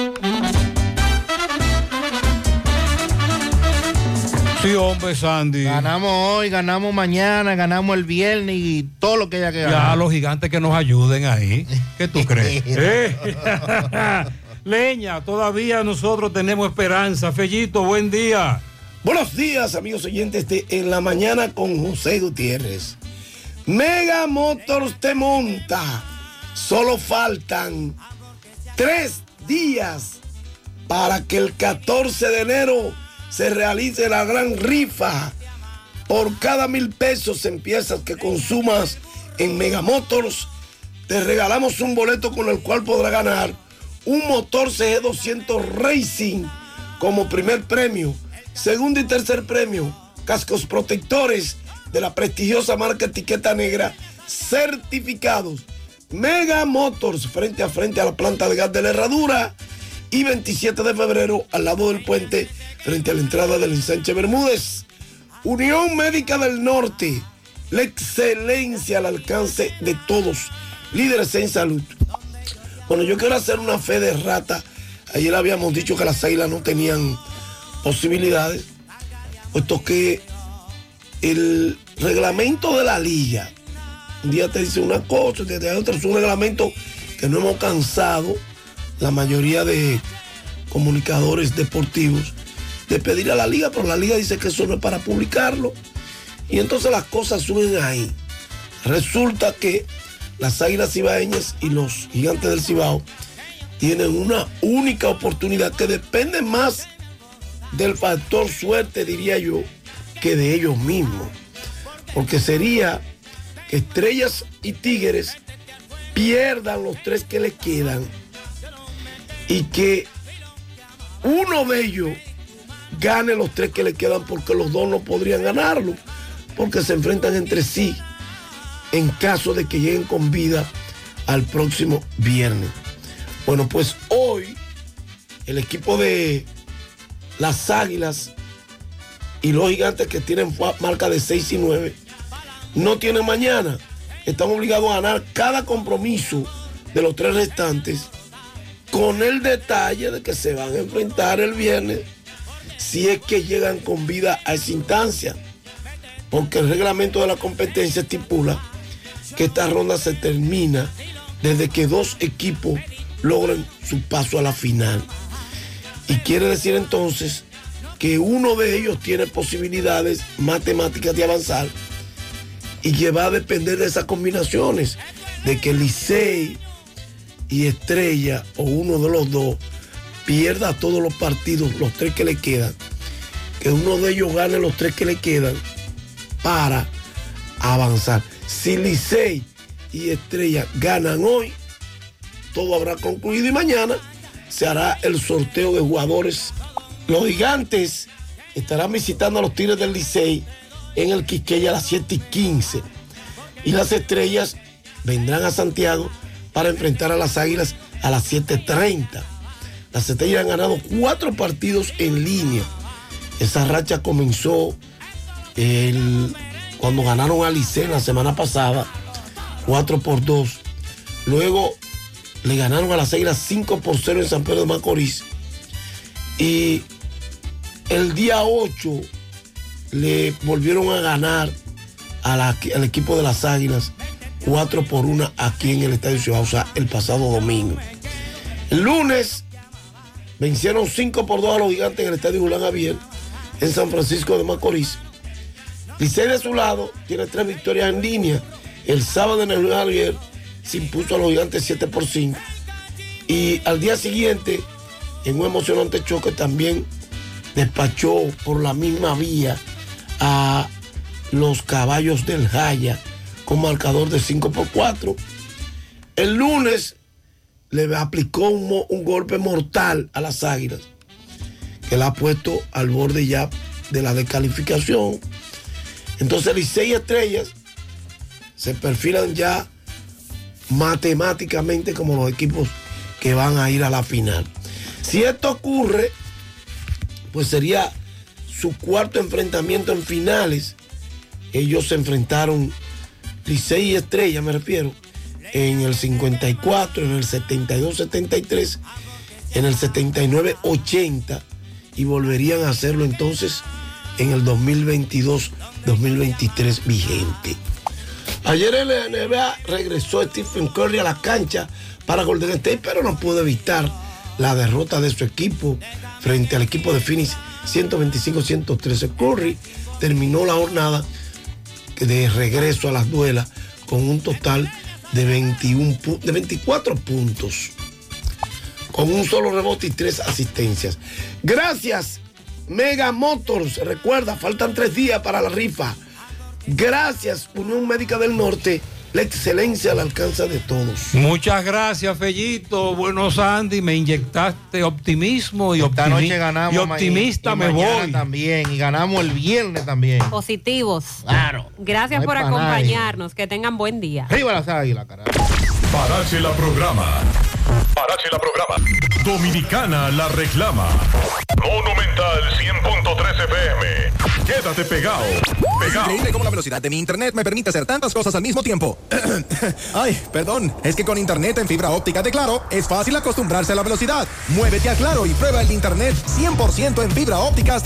Sí, hombre, Sandy. Ganamos hoy, ganamos mañana, ganamos el viernes y todo lo que haya que Ya ganar. los gigantes que nos ayuden ahí. ¿Qué tú crees? ¿Eh? Leña, todavía nosotros tenemos esperanza. Fellito, buen día. Buenos días, amigos oyentes de En la Mañana con José Gutiérrez. Mega Motors te monta. Solo faltan tres días para que el 14 de enero se realice la gran rifa. Por cada mil pesos en piezas que consumas en Mega Motors, te regalamos un boleto con el cual podrá ganar un motor CG200 Racing como primer premio. Segundo y tercer premio, cascos protectores de la prestigiosa marca Etiqueta Negra certificados. Mega Motors frente a frente a la planta de gas de la Herradura y 27 de febrero al lado del puente frente a la entrada del ensanche Bermúdez. Unión Médica del Norte, la excelencia al alcance de todos, líderes en salud. Bueno, yo quiero hacer una fe de rata. Ayer habíamos dicho que las águilas no tenían posibilidades, puesto que el reglamento de la liga, un día te dice una cosa, te dice otra, es un reglamento que no hemos cansado, la mayoría de comunicadores deportivos, de pedir a la liga, pero la liga dice que eso no es para publicarlo. Y entonces las cosas suben ahí. Resulta que las águilas cibaeñas y los gigantes del Cibao tienen una única oportunidad que depende más del factor suerte, diría yo, que de ellos mismos. Porque sería que Estrellas y Tigres pierdan los tres que le quedan y que uno de ellos gane los tres que le quedan porque los dos no podrían ganarlo, porque se enfrentan entre sí en caso de que lleguen con vida al próximo viernes. Bueno, pues hoy el equipo de las Águilas y los gigantes que tienen marca de 6 y 9 no tienen mañana. Están obligados a ganar cada compromiso de los tres restantes con el detalle de que se van a enfrentar el viernes si es que llegan con vida a esa instancia. Porque el reglamento de la competencia estipula que esta ronda se termina desde que dos equipos logren su paso a la final. Y quiere decir entonces que uno de ellos tiene posibilidades matemáticas de avanzar y que va a depender de esas combinaciones, de que Licey y Estrella o uno de los dos pierda todos los partidos, los tres que le quedan, que uno de ellos gane los tres que le quedan para avanzar. Si Licey y Estrella ganan hoy, todo habrá concluido y mañana se hará el sorteo de jugadores. Los gigantes estarán visitando a los Tigres del Licey en el Quisqueya a las 7 y 15. Y las estrellas vendrán a Santiago para enfrentar a las águilas a las 7.30. Las estrellas han ganado cuatro partidos en línea. Esa racha comenzó el- cuando ganaron a Licey la semana pasada, 4 por 2. Luego le ganaron a las águilas 5 por 0 en San Pedro de Macorís. Y el día 8 le volvieron a ganar al equipo de las Águilas 4 por 1 aquí en el Estadio Ciudad, o sea, el pasado domingo. El lunes vencieron 5 por 2 a los gigantes en el Estadio Julián Javier en San Francisco de Macorís. Licey de su lado tiene tres victorias en línea. El sábado en el Julián Javier se impuso a los gigantes 7 por 5. Y al día siguiente, en un emocionante choque, también despachó por la misma vía a los caballos del Jaya con marcador de 5 por 4. El lunes le aplicó un, golpe mortal a las águilas, que la ha puesto al borde ya de la descalificación. Entonces, Licey Estrellas se perfilan ya matemáticamente como los equipos que van a ir a la final. Si esto ocurre, pues sería su cuarto enfrentamiento en finales. Ellos se enfrentaron, Licey Estrella me refiero, en el 54, en el 72-73, en el 79-80 y volverían a hacerlo entonces en el 2022-2023 vigente. Ayer en la NBA regresó Stephen Curry a la cancha para Golden State, pero no pudo evitar la derrota de su equipo frente al equipo de Phoenix 125-113. Curry terminó la jornada de regreso a las duelas con un total de, 21 pu- de 24 puntos, con un solo rebote y tres asistencias. Gracias, Mega Motors. Recuerda, faltan tres días para la rifa. Gracias, Unión Médica del Norte, la excelencia al alcance de todos. Muchas gracias, Fellito. Bueno, Sandy, me inyectaste optimismo y, Esta optimi- noche ganamos. y optimista y me voy. también. Y ganamos el viernes también. Positivos. Claro. Gracias No por nadie. acompañarnos. Que tengan buen día. Arriba las águilas, carajo. Parache la programa. Parache la programa. Dominicana la reclama. Monumental 100.13 FM. Quédate pegado. Pegado. increíble cómo la velocidad de mi internet me permite hacer tantas cosas al mismo tiempo. Ay, perdón. Es que con internet en fibra óptica de Claro es fácil acostumbrarse a la velocidad. Muévete a Claro y prueba el internet 100% en fibra óptica hasta